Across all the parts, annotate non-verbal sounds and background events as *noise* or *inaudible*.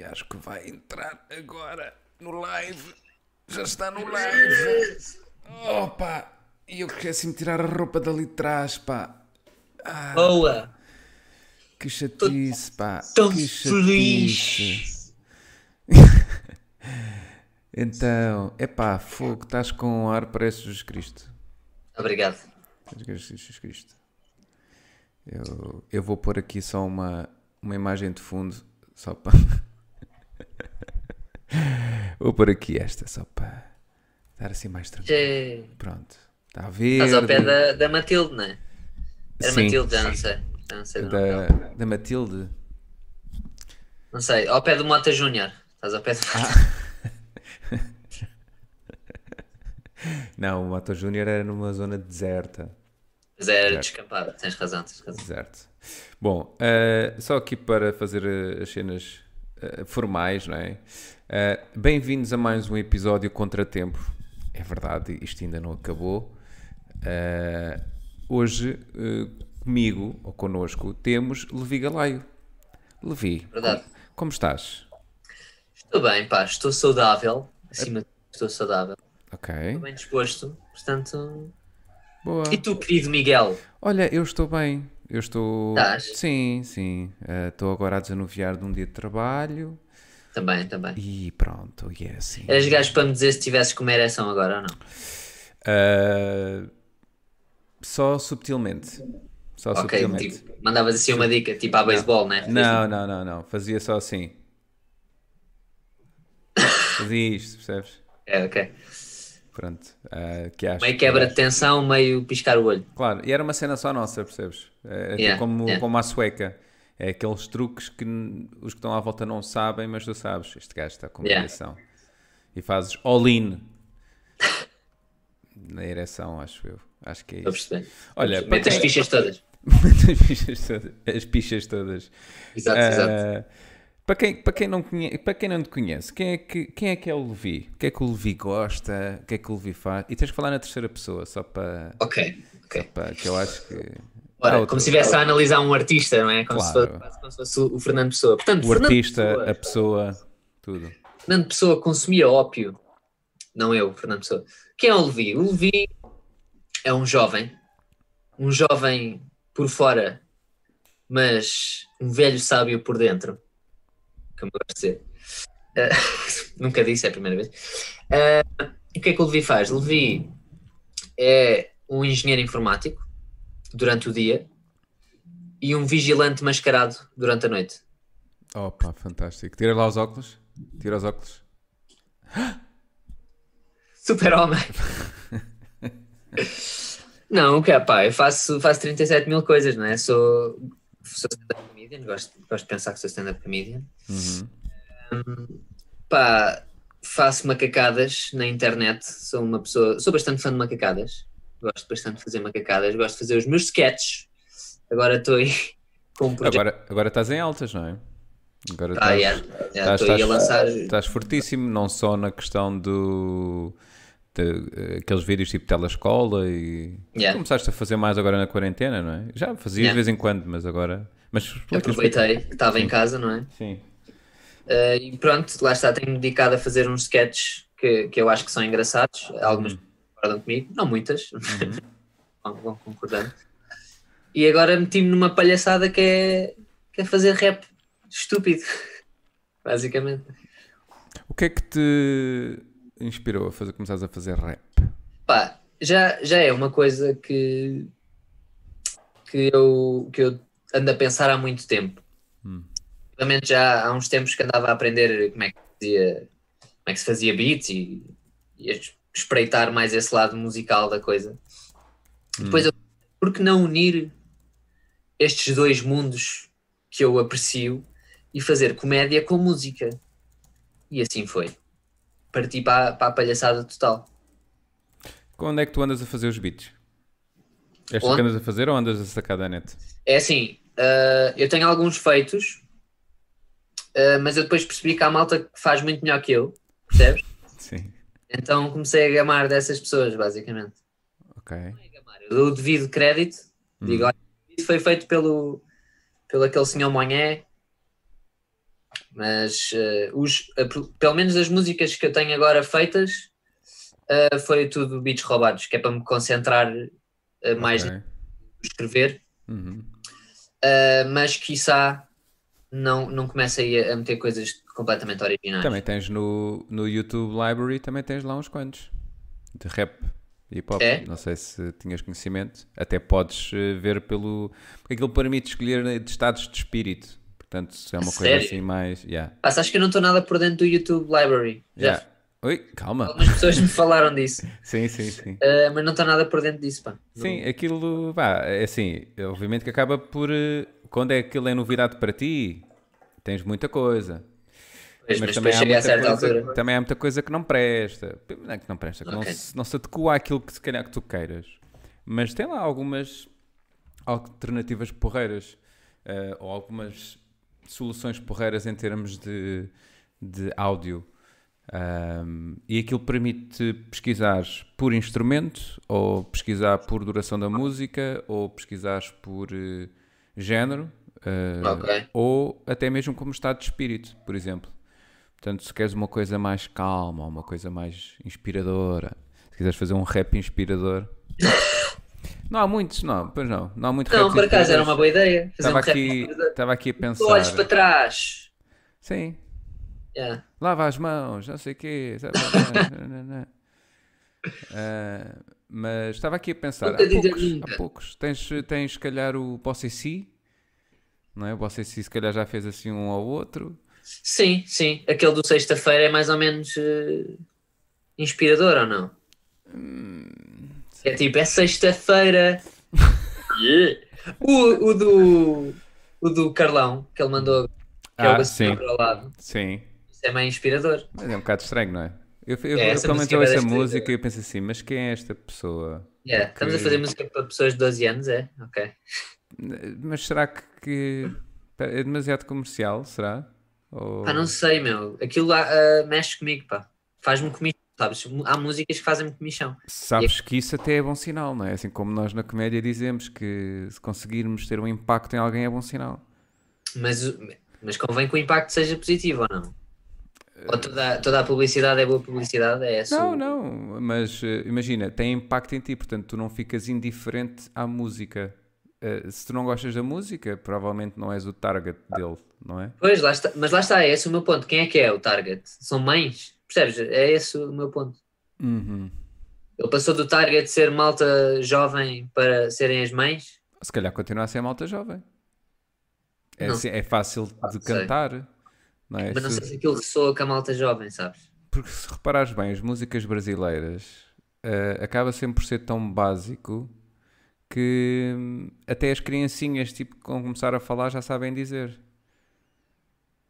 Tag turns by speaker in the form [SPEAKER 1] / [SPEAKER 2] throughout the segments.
[SPEAKER 1] E acho que vai entrar agora no live. Já está no live. Opa! E eu esqueci-me de tirar a roupa dali de trás, pá.
[SPEAKER 2] Boa!
[SPEAKER 1] Que chatice, pá.
[SPEAKER 2] Tão
[SPEAKER 1] que
[SPEAKER 2] feliz! *laughs*
[SPEAKER 1] então, é pá, fogo, estás com um ar, parece Jesus Cristo.
[SPEAKER 2] Obrigado.
[SPEAKER 1] Jesus Cristo. Eu, eu vou pôr aqui só uma, uma imagem de fundo, só para. *laughs* *laughs* vou pôr aqui esta, só para estar assim mais tranquilo. Pronto. Está a ver.
[SPEAKER 2] Estás ao pé da, da Matilde, não é? Era
[SPEAKER 1] Sim.
[SPEAKER 2] Matilde, já não sei. Já não sei.
[SPEAKER 1] Da, da Matilde.
[SPEAKER 2] Não sei. Ao pé do Mota Júnior. Estás ao pé do. *laughs*
[SPEAKER 1] Não, o Moto Júnior era numa zona deserta.
[SPEAKER 2] Mas era descampada. Tens razão, tens razão.
[SPEAKER 1] Deserto. Bom, eh, só aqui para fazer eh, as cenas eh, formais, não é? Eh, Bem-vindos a mais um episódio Contratempo. É verdade, isto ainda não acabou. Eh, hoje, comigo, ou connosco, temos Levi Galaio. Levi,
[SPEAKER 2] Verdade.
[SPEAKER 1] como estás?
[SPEAKER 2] Estou bem, pá. Estou saudável. Acima de tudo, estou saudável.
[SPEAKER 1] Ok,
[SPEAKER 2] Estou bem disposto. Portanto.
[SPEAKER 1] boa.
[SPEAKER 2] E tu, querido Miguel?
[SPEAKER 1] Olha, eu estou bem. Eu estou.
[SPEAKER 2] Estás?
[SPEAKER 1] Sim, sim. Eh, Estou agora a desanuviar de um dia de trabalho
[SPEAKER 2] Também, também.
[SPEAKER 1] e pronto, e é assim.
[SPEAKER 2] Eras gajo para me dizer se tivesses com uma ereção agora ou não?
[SPEAKER 1] Uh, só subtilmente. Só
[SPEAKER 2] Ok,
[SPEAKER 1] subtilmente.
[SPEAKER 2] tipo, mandavas assim uma dica, tipo a beisebol, né?
[SPEAKER 1] Não, não, não, não. Fazia só assim. *laughs* Fazia isto, percebes?
[SPEAKER 2] É, ok.
[SPEAKER 1] Pronto. uh, que acho,
[SPEAKER 2] Meio quebra de tensão, meio piscar o olho.
[SPEAKER 1] Claro, e era uma cena só nossa, percebes? É, é
[SPEAKER 2] Yeah,
[SPEAKER 1] como,
[SPEAKER 2] yeah.
[SPEAKER 1] como a sueca. É aqueles truques que os que estão à volta não sabem, mas tu sabes. Este gajo está com uma
[SPEAKER 2] Yeah.
[SPEAKER 1] ereção. E fazes all-in na ereção, acho eu. Acho que é isso. Olha,
[SPEAKER 2] Mete *laughs* as fichas todas.
[SPEAKER 1] as pichas todas. As pichas todas.
[SPEAKER 2] Exato,
[SPEAKER 1] Ah,
[SPEAKER 2] exato.
[SPEAKER 1] Para quem, para, quem não conhece, para quem não te conhece, quem é, que, quem é que é o Levi? O que é que o Levi gosta? O que é que o Levi faz? E tens que falar na terceira pessoa, só para,
[SPEAKER 2] Ok, ok.
[SPEAKER 1] para que eu acho que.
[SPEAKER 2] Ora,
[SPEAKER 1] outro-
[SPEAKER 2] como se estivesse a analisar um artista, não é? Como, se,
[SPEAKER 1] Claro.
[SPEAKER 2] fosse, quase como se fosse o Fernando Pessoa. Portanto,
[SPEAKER 1] O
[SPEAKER 2] Fernando
[SPEAKER 1] artista,
[SPEAKER 2] Pessoa,
[SPEAKER 1] a pessoa, tudo.
[SPEAKER 2] Fernando Pessoa consumia ópio. Não eu, Fernando Pessoa. Quem é o Levi? O Levi é um jovem. Um jovem por fora, mas um velho sábio por dentro. Como eu gosto de dizer. Eh, *laughs* nunca disse, é a primeira vez. Eh, o que é que o Levi faz? O Levi é um engenheiro informático durante o dia e um vigilante mascarado durante a noite.
[SPEAKER 1] Opa, fantástico. Tira lá os óculos. Tira os óculos. *gasps*
[SPEAKER 2] Super-homem. *laughs* não, o que é, pá, eu faço, faço 37 mil coisas, não é? Sou, sou comedian, gosto, gosto de pensar que sou stand-up comedian.
[SPEAKER 1] Uhum.
[SPEAKER 2] Pá, faço macacadas na internet, sou uma pessoa, sou bastante fã de macacadas, gosto bastante de fazer macacadas, gosto de fazer os meus sketches. Agora estou aí *laughs* com um projeto.
[SPEAKER 1] Agora, agora estás em altas, não é? Agora
[SPEAKER 2] Ah,
[SPEAKER 1] estás,
[SPEAKER 2] yeah, yeah,
[SPEAKER 1] estás-
[SPEAKER 2] estou aí a
[SPEAKER 1] estás-
[SPEAKER 2] lançar.
[SPEAKER 1] estás fortíssimo, não só na questão do. eh, aqueles vídeos tipo telescola e
[SPEAKER 2] Yeah.
[SPEAKER 1] começaste a fazer mais agora na quarentena, não é? Já fazia
[SPEAKER 2] Yeah.
[SPEAKER 1] de vez em quando, mas agora. Mas
[SPEAKER 2] Aproveitei que estava em casa, não é?
[SPEAKER 1] Sim.
[SPEAKER 2] Uh, e pronto, lá está, tenho-me dedicado a fazer uns sketches que, que eu acho que são engraçados. Algumas concordam comigo, não muitas, *laughs* vão, vão concordando. E agora meti-me numa palhaçada que é, que é fazer rap estúpido, *laughs* basicamente.
[SPEAKER 1] O que é que te inspirou a fazer, começares a fazer rap?
[SPEAKER 2] Pá, já, já é uma coisa que, que, eu, que eu ando a pensar há muito tempo.
[SPEAKER 1] Hum.
[SPEAKER 2] Realmente já há uns tempos que andava a aprender como é que, fazia, como é que se fazia beats e, e espreitar mais esse lado musical da coisa. Depois, eu, por que não unir estes dois mundos que eu aprecio e fazer comédia com música? E assim foi. Parti para, para a palhaçada total.
[SPEAKER 1] Quando é que tu andas a fazer os beats? És tu que andas a fazer ou andas a sacar da net?
[SPEAKER 2] É assim, ah, eu tenho alguns feitos, ah, mas eu depois percebi que há malta que faz muito melhor que eu, percebes? *laughs*
[SPEAKER 1] Sim.
[SPEAKER 2] Então comecei a gamar dessas pessoas, basicamente.
[SPEAKER 1] Ok.
[SPEAKER 2] Eu dou o devido crédito, digo, olha, isso foi feito pelo, pelo aquele senhor Monhé, Mas uh, os, uh, pelo menos as músicas que eu tenho agora feitas uh, foi tudo beats roubados, que é para me concentrar okay. no escrever.
[SPEAKER 1] Uhum.
[SPEAKER 2] mas quiçá não, não comece a meter coisas completamente originais.
[SPEAKER 1] Também tens no, no YouTube Library, também tens lá uns quantos de rap hip hop. É? Não sei se tinhas conhecimento. Até podes ver pelo. Porque aquilo permite escolher de estados de espírito. Portanto, se é uma Sério? coisa assim mais. Yeah.
[SPEAKER 2] Ah, acho que eu não estou nada por dentro do YouTube Library. Já.
[SPEAKER 1] Yeah. Oi, calma.
[SPEAKER 2] Algumas pessoas me falaram disso. *laughs*
[SPEAKER 1] sim, sim, sim.
[SPEAKER 2] Uh, mas não estou nada por dentro disso, pá.
[SPEAKER 1] Sim, aquilo, pá, é assim, obviamente que acaba por. Eh, quando é aquilo é novidade para ti, tens muita coisa.
[SPEAKER 2] Pois, mas, mas também, há muita
[SPEAKER 1] coisa, também há muita coisa que não presta. Não é que não presta, que okay. não, se, não se adequa àquilo que se calhar que tu queiras. Mas tem lá algumas alternativas porreiras. Uh, ou algumas soluções porreiras em termos de, de áudio. Um, e aquilo permite pesquisar por instrumento, ou pesquisar por duração da música, ou pesquisar por uh, género, uh, okay. ou até mesmo como estado de espírito, por exemplo. Portanto, se queres uma coisa mais calma, uma coisa mais inspiradora, se quiseres fazer um rap inspirador. *coughs* Não há muitos, não, pois não. Não há muito
[SPEAKER 2] Não, por acaso era uma boa ideia.
[SPEAKER 1] Estava, um aqui, estava aqui a pensar.
[SPEAKER 2] Olhos para trás.
[SPEAKER 1] Sim.
[SPEAKER 2] Yeah.
[SPEAKER 1] Lava as mãos, não sei o quê. *laughs* uh, mas estava aqui a pensar. Há poucos, há poucos. Tens, tens, se calhar, o Bossessi. Não é? O Bossessi, se calhar, já fez assim um ao outro.
[SPEAKER 2] Sim, sim. Aquele do sexta-feira é mais ou menos uh, inspirador ou não?
[SPEAKER 1] Hum,
[SPEAKER 2] é tipo, é sexta-feira. *laughs* yeah. o, o, do, o do Carlão, que ele mandou, que
[SPEAKER 1] ah, é o ah, sim. para o lado. Sim.
[SPEAKER 2] Isso é meio inspirador.
[SPEAKER 1] Mas é um bocado estranho, não é? Eu, eu, é, eu pelo menos ouço essa música e eu penso assim, mas quem é esta pessoa?
[SPEAKER 2] Yeah, que... Estamos a fazer música para pessoas de 12 anos, é? Ok.
[SPEAKER 1] Mas será que, que é demasiado comercial? Será? Ou...
[SPEAKER 2] Pá, não sei, meu. Aquilo uh, mexe comigo, pá. Faz-me comigo sabes? Há músicas que fazem-me comichão.
[SPEAKER 1] Sabes e... que isso até é bom sinal, não é? Assim como nós na comédia dizemos que se conseguirmos ter um impacto em alguém é bom sinal.
[SPEAKER 2] Mas, mas convém que o impacto seja positivo ou não? Ou toda, toda a publicidade é boa publicidade? É
[SPEAKER 1] não, não, mas uh, imagina, tem impacto em ti, portanto tu não ficas indiferente à música. Uh, se tu não gostas da música, provavelmente não és o target dele, não é?
[SPEAKER 2] Pois, lá está, mas lá está, é esse o meu ponto. Quem é que é o target? São mães? Percebes? É esse o meu ponto.
[SPEAKER 1] Uhum.
[SPEAKER 2] Ele passou do target de ser malta jovem para serem as mães.
[SPEAKER 1] Se calhar continua a ser malta jovem. É, assim, é fácil de cantar. Não é?
[SPEAKER 2] Mas não sei se aquilo ressoa com a malta jovem, sabes?
[SPEAKER 1] Porque se reparares bem, as músicas brasileiras uh, acaba sempre por ser tão básico que hum, até as criancinhas, tipo, quando começar a falar, já sabem dizer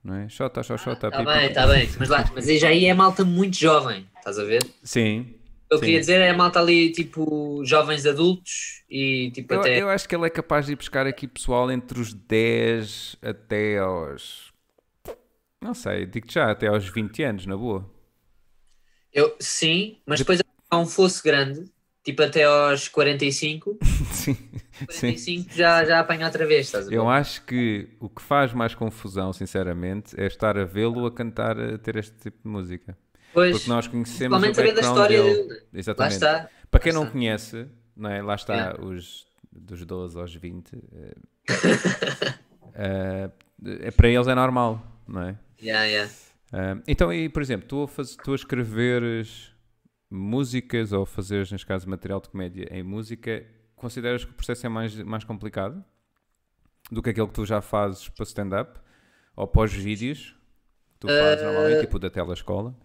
[SPEAKER 1] não é? Xota, xoxota,
[SPEAKER 2] ah, Tá bem, está bem, mas, lá, mas já aí é malta muito jovem, estás a ver?
[SPEAKER 1] Sim.
[SPEAKER 2] Eu queria dizer é a malta ali, tipo, jovens adultos e tipo
[SPEAKER 1] eu,
[SPEAKER 2] até...
[SPEAKER 1] Eu acho que ele é capaz de ir buscar aqui pessoal entre os 10 até aos... Não sei, digo já, até aos 20 anos, na boa.
[SPEAKER 2] Eu, sim, mas depois há um fosso grande tipo até aos 45, *laughs*
[SPEAKER 1] sim,
[SPEAKER 2] 45 sim. Já, já apanha outra vez, estás a ver?
[SPEAKER 1] Eu acho que o que faz mais confusão, sinceramente, é estar a vê-lo a cantar, a ter este tipo de música. Pois, Porque nós conhecemos o background da história dele. dele. Exatamente. Lá está. Para quem Lá não está. conhece, não é? lá está yeah. os dos 12 aos 20. uh, *laughs* é, para eles é normal, não é?
[SPEAKER 2] Yeah, yeah.
[SPEAKER 1] Uh, então, e, por exemplo, tu a, faz, tu a escreveres músicas ou fazeres, neste caso, material de comédia em música, consideras que o processo é mais, mais complicado do que aquele que tu já fazes para stand-up ou pós vídeos tu fazes uh... normalmente, tipo da telescola?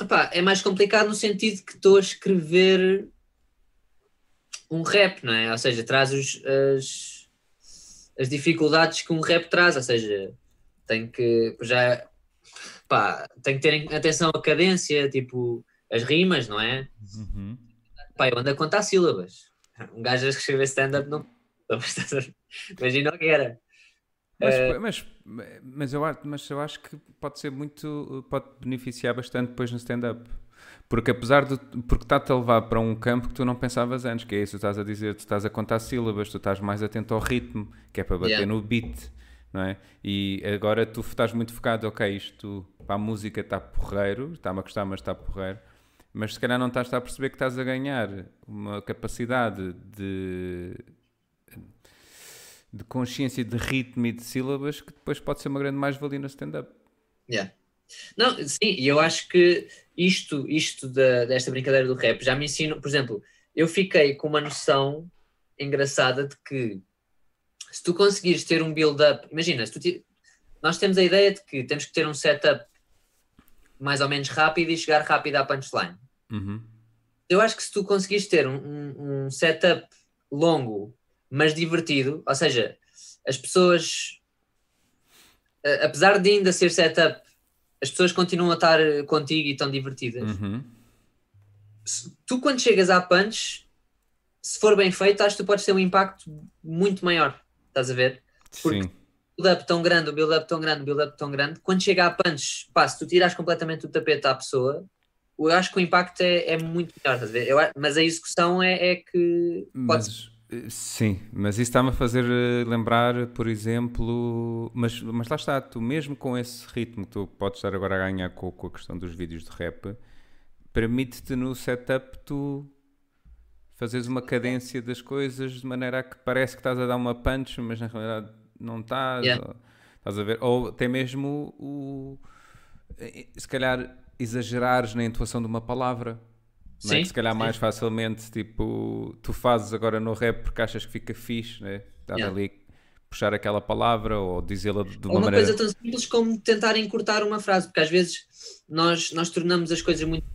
[SPEAKER 2] Epá, é mais complicado no sentido que estou a escrever um rap, não é? Ou seja, traz os, as, as dificuldades que um rap traz, ou seja, tem que já pá, tem que ter atenção à cadência, tipo, as rimas, não é?
[SPEAKER 1] Uhum.
[SPEAKER 2] Pá, eu ando a contar sílabas. Um gajo a escrever stand-up não. *laughs* Imagina o que era.
[SPEAKER 1] Mas, uh, mas, mas, eu, mas eu acho que pode ser muito. pode beneficiar bastante depois no stand-up. Porque apesar de. Porque está-te a levar para um campo que tu não pensavas antes, que é isso que estás a dizer, tu estás a contar sílabas, tu estás mais atento ao ritmo, que é para bater yeah. no beat. Não é? E agora tu estás muito focado, ok, isto para a música está porreiro, está-me a gostar, mas está porreiro, mas se calhar não estás a perceber que estás a ganhar uma capacidade de, de consciência de ritmo e de sílabas que depois pode ser uma grande mais-valia no stand-up.
[SPEAKER 2] Yeah. Não, sim, eu acho que isto, isto da, desta brincadeira do rap já me ensino, por exemplo, eu fiquei com uma noção engraçada de que se tu conseguires ter um build-up, imagina, se tu te, nós temos a ideia de que temos que ter um setup mais ou menos rápido e chegar rápido à punchline.
[SPEAKER 1] Uhum.
[SPEAKER 2] Eu acho que se tu conseguires ter um, um, um setup longo, mas divertido, ou seja, as pessoas, a- apesar de ainda ser setup, as pessoas continuam a estar contigo e estão divertidas.
[SPEAKER 1] Uhum.
[SPEAKER 2] Se- tu quando chegas à punch, se for bem feito, acho que tu podes ter um impacto muito maior. Estás a ver? Porque-
[SPEAKER 1] Sim.
[SPEAKER 2] build-up tão grande, o build-up tão grande, o build-up tão grande, quando chega a punch, pá, se tu tiras completamente o tapete à pessoa, eu acho que o impacto é, é muito melhor, estás a ver? Eu mas a execução é, é que
[SPEAKER 1] Mas, eh, sim, mas isso está-me a fazer eh, lembrar, por exemplo, mas, mas lá está, tu mesmo com esse ritmo que tu podes estar agora a ganhar com, com a questão dos vídeos de rap, permite-te no setup tu fazeres uma cadência das coisas de maneira a que parece que estás a dar uma punch, mas na realidade não estás,
[SPEAKER 2] Yeah.
[SPEAKER 1] ou, estás a ver, ou até mesmo o, eh, se calhar exagerares na intuação de uma palavra. É?
[SPEAKER 2] Sim,
[SPEAKER 1] Que se calhar
[SPEAKER 2] sim.
[SPEAKER 1] mais facilmente, tipo, tu fazes agora no rap porque achas que fica fixe, né? Estás
[SPEAKER 2] Yeah.
[SPEAKER 1] ali puxar aquela palavra ou dizê-la de de
[SPEAKER 2] Ou
[SPEAKER 1] uma
[SPEAKER 2] uma
[SPEAKER 1] maneira.
[SPEAKER 2] coisa tão simples como tentar encurtar uma frase, porque às vezes nós, nós tornamos as coisas muito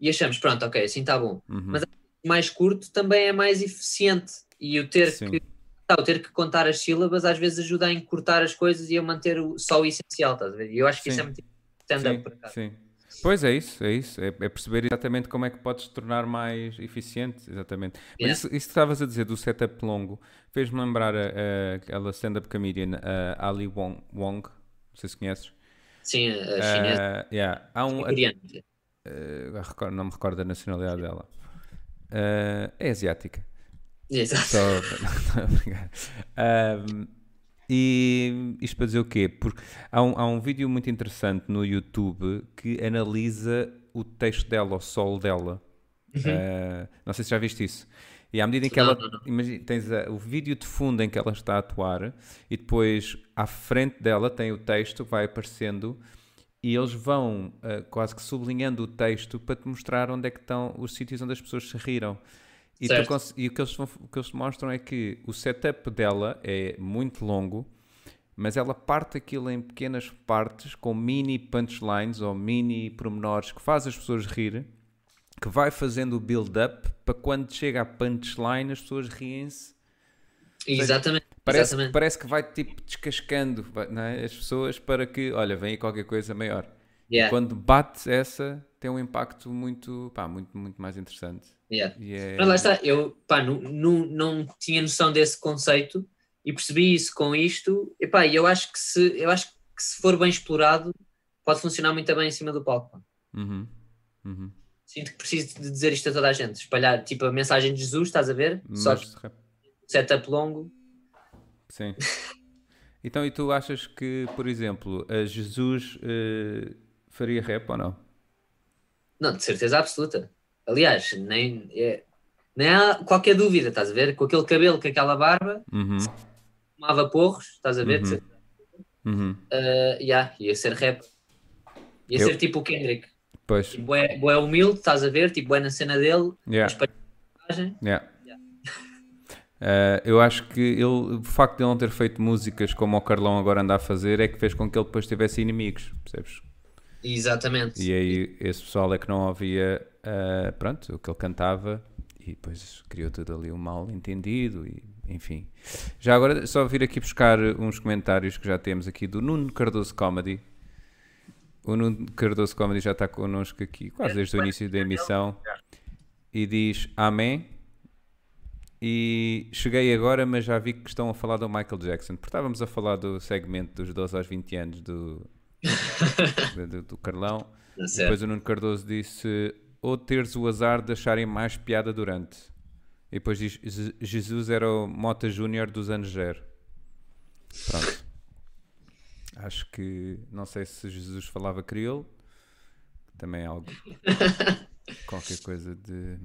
[SPEAKER 2] e achamos, pronto, ok, assim está bom.
[SPEAKER 1] Uhum.
[SPEAKER 2] Mas mais curto também é mais eficiente e o ter
[SPEAKER 1] Sim.
[SPEAKER 2] que tá, o ter que contar as sílabas às vezes ajuda a encurtar as coisas e a manter o, só o essencial, estás a ver? E eu acho que isso
[SPEAKER 1] Sim.
[SPEAKER 2] é muito stand-up
[SPEAKER 1] sim,
[SPEAKER 2] por acaso.
[SPEAKER 1] sim. Pois é isso, é isso. É, é perceber exatamente como é que podes tornar mais eficiente, exatamente. Mas
[SPEAKER 2] Yeah.
[SPEAKER 1] isso, isso que estavas a dizer do setup longo fez-me lembrar a, a- aquela stand-up comedian a Ali Wong, Wong, não sei se conheces.
[SPEAKER 2] Sim, a chinesa.
[SPEAKER 1] Ah, yeah. Há um,
[SPEAKER 2] a coreana.
[SPEAKER 1] eh, não me recordo da nacionalidade dela. Ah, é asiática.
[SPEAKER 2] Exato.
[SPEAKER 1] Só. *laughs* Ahm, e isto para dizer o quê? Porque há um, há um vídeo muito interessante no YouTube que analisa o texto dela, o solo dela. Ah, não sei se já viste isso. E à medida em que
[SPEAKER 2] Não,
[SPEAKER 1] ela.
[SPEAKER 2] não, não.
[SPEAKER 1] Imagina, tens a- o vídeo de fundo em que ela está a atuar e depois à frente dela tem o texto que vai aparecendo e eles vão ah, quase que sublinhando o texto para te mostrar onde é que estão os sítios onde as pessoas se riram. E, e o, que eles, o que eles mostram é que o setup dela é muito longo, mas ela parte aquilo em pequenas partes com mini punchlines ou mini pormenores que faz as pessoas rir, que vai fazendo o build-up para quando chega à punchline as pessoas riem-se.
[SPEAKER 2] Exatamente.
[SPEAKER 1] Parece,
[SPEAKER 2] exatamente.
[SPEAKER 1] parece que vai tipo descascando não é? as pessoas para que, olha, vem qualquer coisa maior.
[SPEAKER 2] Yeah,
[SPEAKER 1] E quando bate essa, tem um impacto muito, pá, muito, muito mais interessante.
[SPEAKER 2] yeah.
[SPEAKER 1] E é...
[SPEAKER 2] Mas lá está, eu pá, nu- nu- não tinha noção desse conceito e percebi isso com isto. E pá, eu acho que se eu acho que se for bem explorado, pode funcionar muito bem em cima do palco.
[SPEAKER 1] Uhum, uhum.
[SPEAKER 2] Sinto que preciso de dizer isto a toda a gente, espalhar tipo a mensagem de Jesus, estás a ver? Só
[SPEAKER 1] Mas,
[SPEAKER 2] setup longo.
[SPEAKER 1] Sim. Então, e tu achas que, por exemplo, a Jesus eh, faria rap ou não?
[SPEAKER 2] Não, de certeza absoluta. Aliás, nem, é, nem há qualquer dúvida, estás a ver? Com aquele cabelo, com aquela barba,
[SPEAKER 1] Uhum,
[SPEAKER 2] fumava porros, estás a ver?
[SPEAKER 1] Uhum. uhum.
[SPEAKER 2] Uh, yeah, ia ser rap. Ia
[SPEAKER 1] Eu-
[SPEAKER 2] ser tipo o Kendrick.
[SPEAKER 1] Pois,
[SPEAKER 2] Tipo, é, é humilde, estás a ver? Tipo, é na cena dele,
[SPEAKER 1] yeah. Yeah. Eh, eu acho que ele, o facto de ele não ter feito músicas como o Carlão agora anda a fazer é que fez com que ele depois tivesse inimigos, percebes?
[SPEAKER 2] Exatamente.
[SPEAKER 1] E aí esse pessoal é que não ouvia eh, pronto, o que ele cantava e depois criou tudo ali um mal entendido e enfim. Já agora só vir aqui buscar uns comentários que já temos aqui do Nuno Cardoso Comedy. O Nuno Cardoso Comedy já está connosco aqui quase desde o início da emissão e diz Amém. E cheguei agora, mas já vi que estão a falar do Michael Jackson. Porque estávamos a falar do segmento dos 12 aos 20 anos do, *laughs* do, do Carlão.
[SPEAKER 2] Certo.
[SPEAKER 1] depois o Nuno Cardoso disse: ou teres o azar de acharem mais piada durante. E depois diz: "Je- Jesus era o Mota Júnior dos anos zero. Pronto. Acho que, não sei se Jesus falava crioulo, também é algo, *laughs* qualquer coisa de...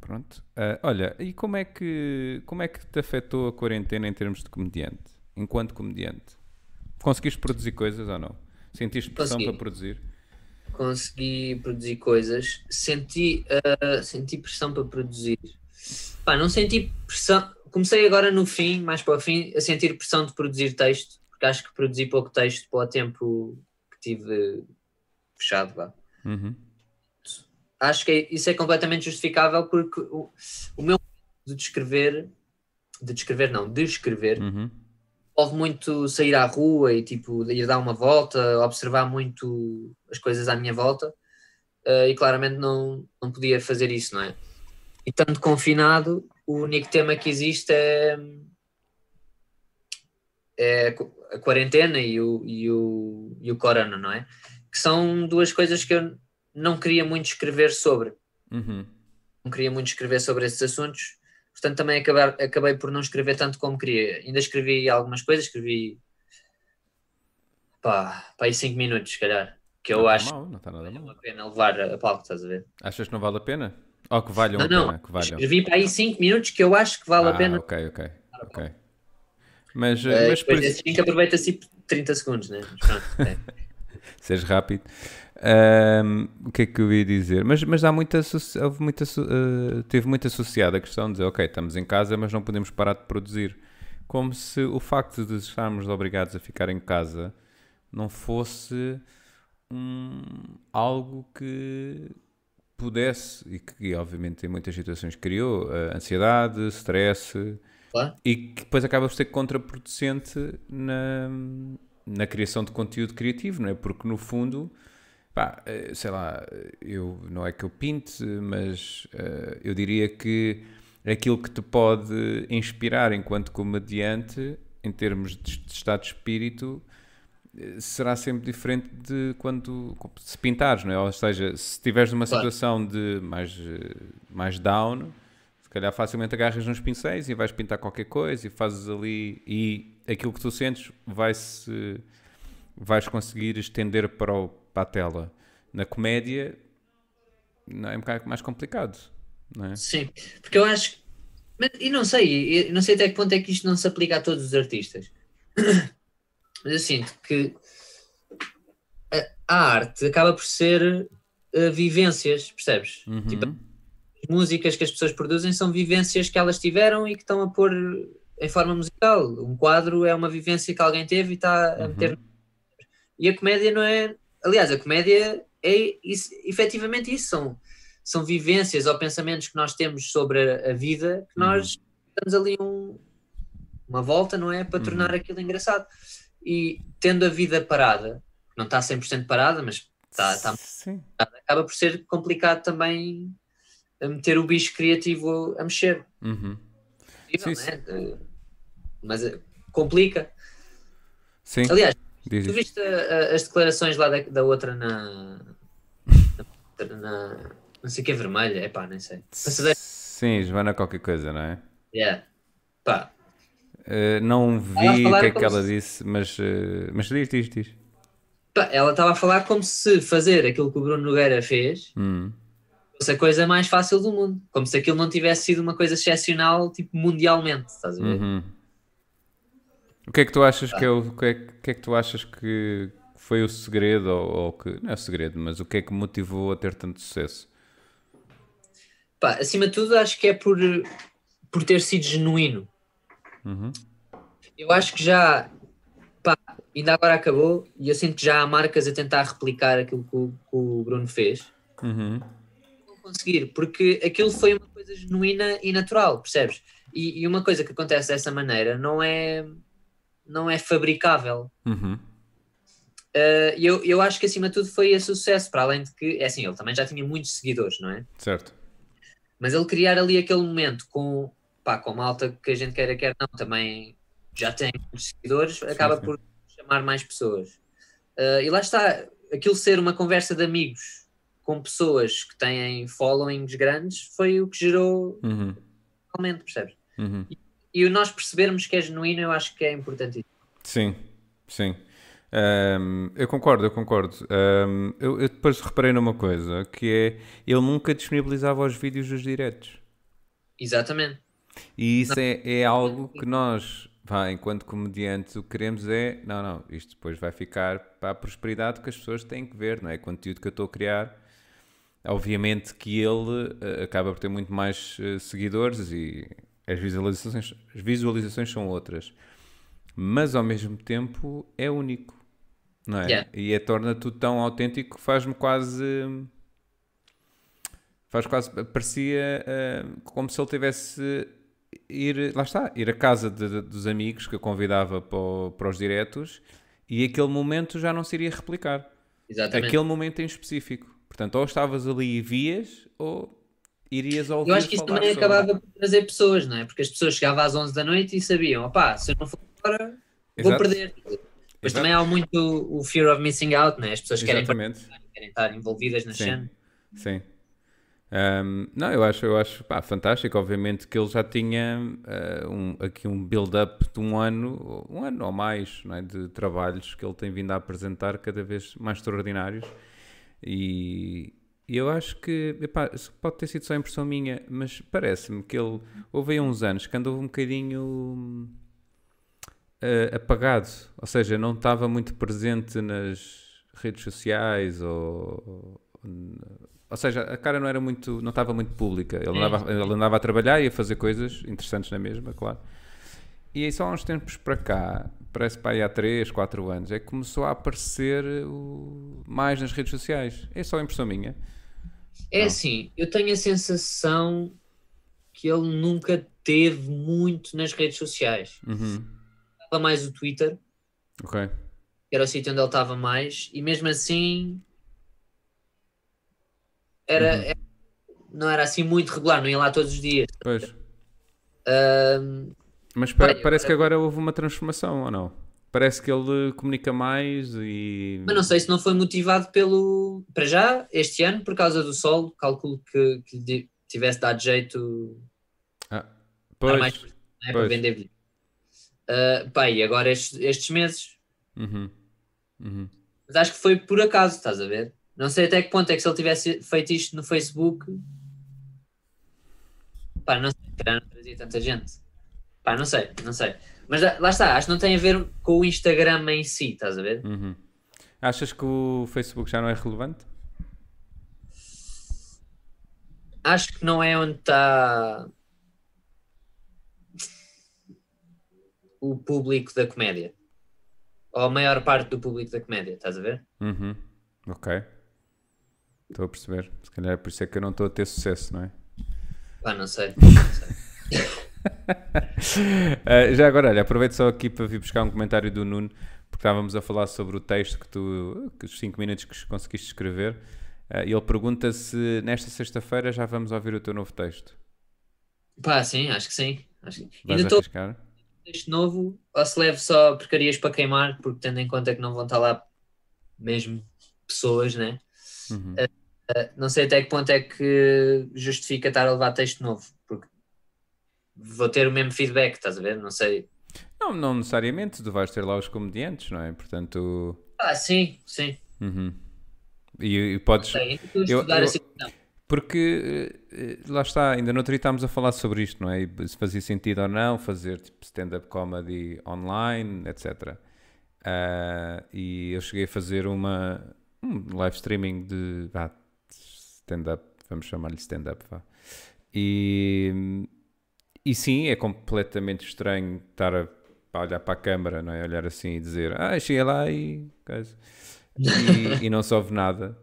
[SPEAKER 1] Pronto. Ah, olha, e como é, que, como é que te afetou a quarentena em termos de comediante? Enquanto comediante? Conseguiste produzir coisas ou não? Sentiste pressão
[SPEAKER 2] Consegui.
[SPEAKER 1] para produzir?
[SPEAKER 2] Consegui produzir coisas, senti, ah, senti pressão para produzir. Pá, não senti pressão. Comecei agora no fim, mais para o fim, a sentir pressão de produzir texto, porque acho que produzi pouco texto para o tempo que tive fechado. Vá.
[SPEAKER 1] Uhum.
[SPEAKER 2] Acho que é- isso é completamente justificável porque o, o meu de descrever, de descrever não, de escrever,
[SPEAKER 1] Uhum.
[SPEAKER 2] envolve muito sair à rua e tipo ir dar uma volta, observar muito as coisas à minha volta eh, e claramente não, não podia fazer isso, não é? E estando confinado, o único tema que existe é, é a quarentena e o, e, o, e o corona, não é? Que são duas coisas que eu não queria muito escrever sobre.
[SPEAKER 1] Uhum.
[SPEAKER 2] Não queria muito escrever sobre esses assuntos, portanto também acabar, acabei por não escrever tanto como queria. Ainda escrevi algumas coisas, escrevi pá, pá aí 5 minutos, se calhar, que eu
[SPEAKER 1] não
[SPEAKER 2] acho
[SPEAKER 1] mal, não está nada
[SPEAKER 2] que vale a pena levar a palco, estás a ver?
[SPEAKER 1] Achas que não vale a pena? Ou que valham
[SPEAKER 2] Não, não,
[SPEAKER 1] pena? Que valham.
[SPEAKER 2] escrevi para aí 5 minutos que eu acho que vale
[SPEAKER 1] ah,
[SPEAKER 2] a pena.
[SPEAKER 1] ok, ok. ok. Mas,
[SPEAKER 2] Eh,
[SPEAKER 1] mas por
[SPEAKER 2] depois
[SPEAKER 1] isso-
[SPEAKER 2] desses 5 aproveita-se tipo 30 segundos, né? Mas pronto, *laughs* é.
[SPEAKER 1] seres rápido. Ahm, o que é que eu ia dizer? Mas, mas há muita, houve muita, eh, teve muito associada a questão de dizer, ok, estamos em casa, mas não podemos parar de produzir. Como se o facto de estarmos obrigados a ficar em casa não fosse um, algo que pudesse, e que obviamente em muitas situações criou, eh, ansiedade, stress,
[SPEAKER 2] Claro.
[SPEAKER 1] e que depois acaba por ser contraproducente na, na criação de conteúdo criativo, não é? Porque no fundo, pá, eh, sei lá, eu, não é que eu pinte, mas eh, eu diria que aquilo que te pode inspirar enquanto comediante, em termos de, de estado de espírito, eh, será sempre diferente de quando se pintares, não é? Ou seja, se estiveres numa situação de mais, mais down, se calhar facilmente agarras nos pincéis e vais pintar qualquer coisa e fazes ali e aquilo que tu sentes vai-se vais conseguir estender para, o- para a tela. Na comédia não, é um bocado mais complicado, não é?
[SPEAKER 2] Sim, porque eu acho. Mas, e não sei, não sei até que ponto é que isto não se aplica a todos os artistas. *coughs* Mas eu sinto que a, a arte acaba por ser eh, vivências, percebes?
[SPEAKER 1] Uhum.
[SPEAKER 2] Tipo, as músicas que as pessoas produzem são vivências que elas tiveram e que estão a pôr em forma musical. Um quadro é uma vivência que alguém teve e está a
[SPEAKER 1] Uhum.
[SPEAKER 2] meter. E a comédia não é. Aliás, a comédia é isso, efetivamente isso. São, são vivências ou pensamentos que nós temos sobre a, a vida que
[SPEAKER 1] Uhum.
[SPEAKER 2] nós damos ali um- uma volta, não é? Para tornar aquilo engraçado. E tendo a vida parada, não está 100% parada, mas está, está
[SPEAKER 1] Sim.
[SPEAKER 2] acaba por ser complicado também a meter o bicho criativo a mexer.
[SPEAKER 1] Uhum.
[SPEAKER 2] Possível,
[SPEAKER 1] Sim,
[SPEAKER 2] né? Eh, Mas eh, complica.
[SPEAKER 1] Sim.
[SPEAKER 2] Aliás,
[SPEAKER 1] Diz
[SPEAKER 2] tu viste a- a- as declarações lá da, da outra na, na, na- Não sei o que é vermelha, é pá, nem sei. Passadeira.
[SPEAKER 1] Sim, Joana qualquer coisa, não é?
[SPEAKER 2] Yeah. Pá,
[SPEAKER 1] Uh, não vi o que é que ela
[SPEAKER 2] se-
[SPEAKER 1] disse, mas, uh, mas diz, diz, diz.
[SPEAKER 2] pá, ela estava a falar como se fazer aquilo que o Bruno Nogueira fez
[SPEAKER 1] Hum.
[SPEAKER 2] fosse a coisa mais fácil do mundo. Como se aquilo não tivesse sido uma coisa excepcional, tipo, mundialmente, estás a ver?
[SPEAKER 1] Uhum. O que é que tu achas que é o, o que, é, que é que tu achas que foi o segredo ou, ou que não é o segredo, mas o que é que motivou a ter tanto sucesso?
[SPEAKER 2] Pá, acima de tudo, acho que é por, por ter sido genuíno.
[SPEAKER 1] Uhum.
[SPEAKER 2] Eu acho que já, pá, ainda agora acabou e eu sinto que já há marcas a tentar replicar aquilo que o, que o Bruno fez.
[SPEAKER 1] Uhum.
[SPEAKER 2] Não conseguir, porque aquilo foi uma coisa genuína e natural, percebes? E, e uma coisa que acontece dessa maneira não é, não é fabricável.
[SPEAKER 1] Uhum.
[SPEAKER 2] Uh, E eu, eu acho que acima de tudo foi esse sucesso, para além de que, é assim, ele também já tinha muitos seguidores, não é?
[SPEAKER 1] Certo.
[SPEAKER 2] Mas ele criar ali aquele momento com, pá, com malta que a gente queira, quer não, também já tem muitos seguidores, acaba
[SPEAKER 1] sim.
[SPEAKER 2] por chamar mais pessoas. Uh, e lá está, aquilo ser uma conversa de amigos com pessoas que têm followings grandes foi o que gerou
[SPEAKER 1] Uhum.
[SPEAKER 2] realmente, percebes?
[SPEAKER 1] Uhum.
[SPEAKER 2] E o nós percebermos que é genuíno, eu acho que é importante.
[SPEAKER 1] Sim, sim. Um, eu concordo, eu concordo. Um, eu, eu, depois reparei numa coisa, que é, ele nunca disponibilizava os vídeos dos diretos.
[SPEAKER 2] Exatamente.
[SPEAKER 1] E isso é, é algo que nós, vá, enquanto comediantes, o que queremos é, não, não, isto depois vai ficar para a prosperidade que as pessoas têm que ver, não é? Conteúdo que eu estou a criar. Obviamente que ele uh, acaba por ter muito mais uh, seguidores e as visualizações, as visualizações são outras. Mas ao mesmo tempo é único, não é?
[SPEAKER 2] Yeah.
[SPEAKER 1] E é, torna tudo tão autêntico que faz-me quase faz quase parecia uh, como se ele tivesse ir, lá está, ir à casa de, de, dos amigos que eu convidava para, o, para os diretos e aquele momento já não se iria replicar.
[SPEAKER 2] Exatamente.
[SPEAKER 1] Aquele momento em específico. Portanto, ou estavas ali e vias, ou irias ao
[SPEAKER 2] Eu acho que isso também sobre... acabava por trazer pessoas, não é? Porque as pessoas chegavam às 11 da noite e sabiam, opá, se eu não for agora, vou Exato. perder. Mas também há muito o fear of missing out, né? As pessoas querem, querem estar envolvidas na
[SPEAKER 1] Sim.
[SPEAKER 2] cena.
[SPEAKER 1] Sim. Um, não, eu acho, eu acho pá, fantástico, obviamente que ele já tinha uh, um, aqui um build-up de um ano, um ano ou mais é? de trabalhos que ele tem vindo a apresentar cada vez mais extraordinários e eu acho que epá, pode ter sido só impressão minha, mas parece-me que ele houve aí uns anos que andou um bocadinho uh, apagado, ou seja, não estava muito presente nas redes sociais ou, ou seja, a cara não era muito, não estava muito pública. Ele, andava, ele andava a trabalhar e a fazer coisas interessantes na mesma, claro. E aí só há uns tempos para cá, parece para aí há 3, 4 anos, é que começou a aparecer o... mais nas redes sociais. É só impressão minha.
[SPEAKER 2] É não. assim, eu tenho a sensação que ele nunca teve muito nas redes sociais.
[SPEAKER 1] Uhum.
[SPEAKER 2] Estava mais o Twitter.
[SPEAKER 1] Ok.
[SPEAKER 2] Que era o sítio onde ele estava mais, e mesmo assim era, uhum. era, não era assim muito regular, não ia lá todos os dias.
[SPEAKER 1] Pois.
[SPEAKER 2] Um,
[SPEAKER 1] Mas pa pai, parece que agora houve uma transformação, ou não? Parece que ele comunica mais e.
[SPEAKER 2] Mas não sei se não foi motivado pelo. Para já, este ano, por causa do sol, calculo que, que lhe tivesse dado jeito.
[SPEAKER 1] Ah, pois.
[SPEAKER 2] Mais, né, para vender vídeo. Uh, pá, e agora estes, estes meses.
[SPEAKER 1] Uhum. Uhum.
[SPEAKER 2] Mas acho que foi por acaso, estás a ver? Não sei até que ponto é que se ele tivesse feito isto no Facebook, pá, não sei, não trazia tanta gente. Pá, não sei, não sei. Mas lá está, acho que não tem a ver com o Instagram em si, estás a ver?
[SPEAKER 1] Uhum. Achas que o Facebook já não é relevante?
[SPEAKER 2] Acho que não é onde está o público da comédia. Ou a maior parte do público da comédia, estás a ver?
[SPEAKER 1] Uhum. Ok. Estou a perceber. Se calhar é por isso é que eu não estou a ter sucesso, não é?
[SPEAKER 2] Ah, não sei. Não *laughs* sei.
[SPEAKER 1] Uh, *laughs* já agora, olha, aproveito só aqui para vir buscar um comentário do Nuno, porque estávamos a falar sobre o texto que tu, que os 5 minutos que conseguiste escrever. Uh, e ele pergunta se nesta sexta-feira já vamos ouvir o teu novo texto.
[SPEAKER 2] Pá, sim, acho que sim. Acho que...
[SPEAKER 1] Vais Ainda arriscar?
[SPEAKER 2] texto novo, ou se leve só porcarias para queimar, porque tendo em conta que não vão estar lá mesmo pessoas, né?
[SPEAKER 1] Uhum.
[SPEAKER 2] Uh, não sei até que ponto é que justifica estar a levar texto novo, vou ter o mesmo feedback, estás a ver? Não sei.
[SPEAKER 1] Não, não necessariamente, tu vais ter lá os comediantes, não é? Portanto.
[SPEAKER 2] Ah, sim, sim.
[SPEAKER 1] Uhum. E, e podes.
[SPEAKER 2] Sei, eu, eu, assim,
[SPEAKER 1] porque eh, lá está, ainda no outro dia estávamos a falar sobre isto, não é? Se fazia sentido ou não fazer tipo stand-up comedy online, etc. Uh, ah, e eu cheguei a fazer uma, um live streaming de stand-up, vamos chamar-lhe stand-up. E, e sim, é completamente estranho estar a, a, olhar para a câmara, não é? olhar assim e dizer, ah, cheguei lá e, e, *laughs* e não se ouve nada.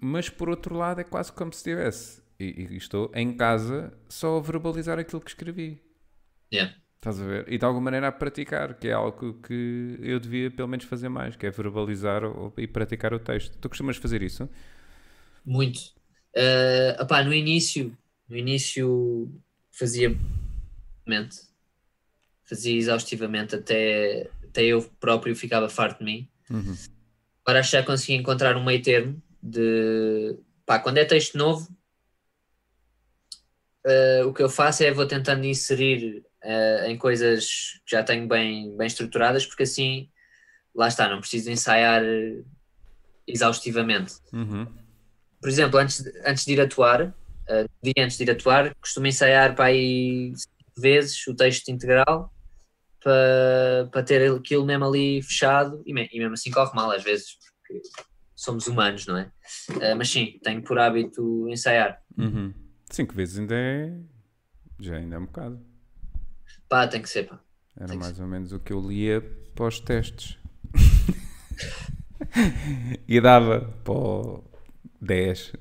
[SPEAKER 1] Mas por outro lado, é quase como se estivesse. E, e estou em casa só a verbalizar aquilo que escrevi.
[SPEAKER 2] Yeah.
[SPEAKER 1] Estás a ver? E de alguma maneira a praticar, que é algo que eu devia pelo menos fazer mais, que é verbalizar e praticar o texto. Tu costumas fazer isso?
[SPEAKER 2] Muito. Uh, opá, no início, no início fazia fazia exaustivamente até, até eu próprio ficava farto de mim.
[SPEAKER 1] Uhum.
[SPEAKER 2] Agora acho que já consegui encontrar um meio termo de pá, quando é texto novo, uh, o que eu faço é vou tentando inserir uh, em coisas que já tenho bem, bem estruturadas, porque assim, lá está, não preciso ensaiar exaustivamente.
[SPEAKER 1] Uhum.
[SPEAKER 2] Por exemplo, antes, de- antes de ir atuar, uh, dia antes de ir atuar, costumo ensaiar para aí vezes o texto integral para, para ter aquilo mesmo ali fechado e, me- e mesmo assim corre mal às vezes, porque somos humanos, não é? Uh, mas sim, tenho por hábito ensaiar.
[SPEAKER 1] Uhum. Cinco vezes ainda é. Já ainda é um bocado.
[SPEAKER 2] Pá, tem que ser, pá.
[SPEAKER 1] Era
[SPEAKER 2] Tem
[SPEAKER 1] mais ou menos o que eu lia para os testes. *laughs* e dava para o 10.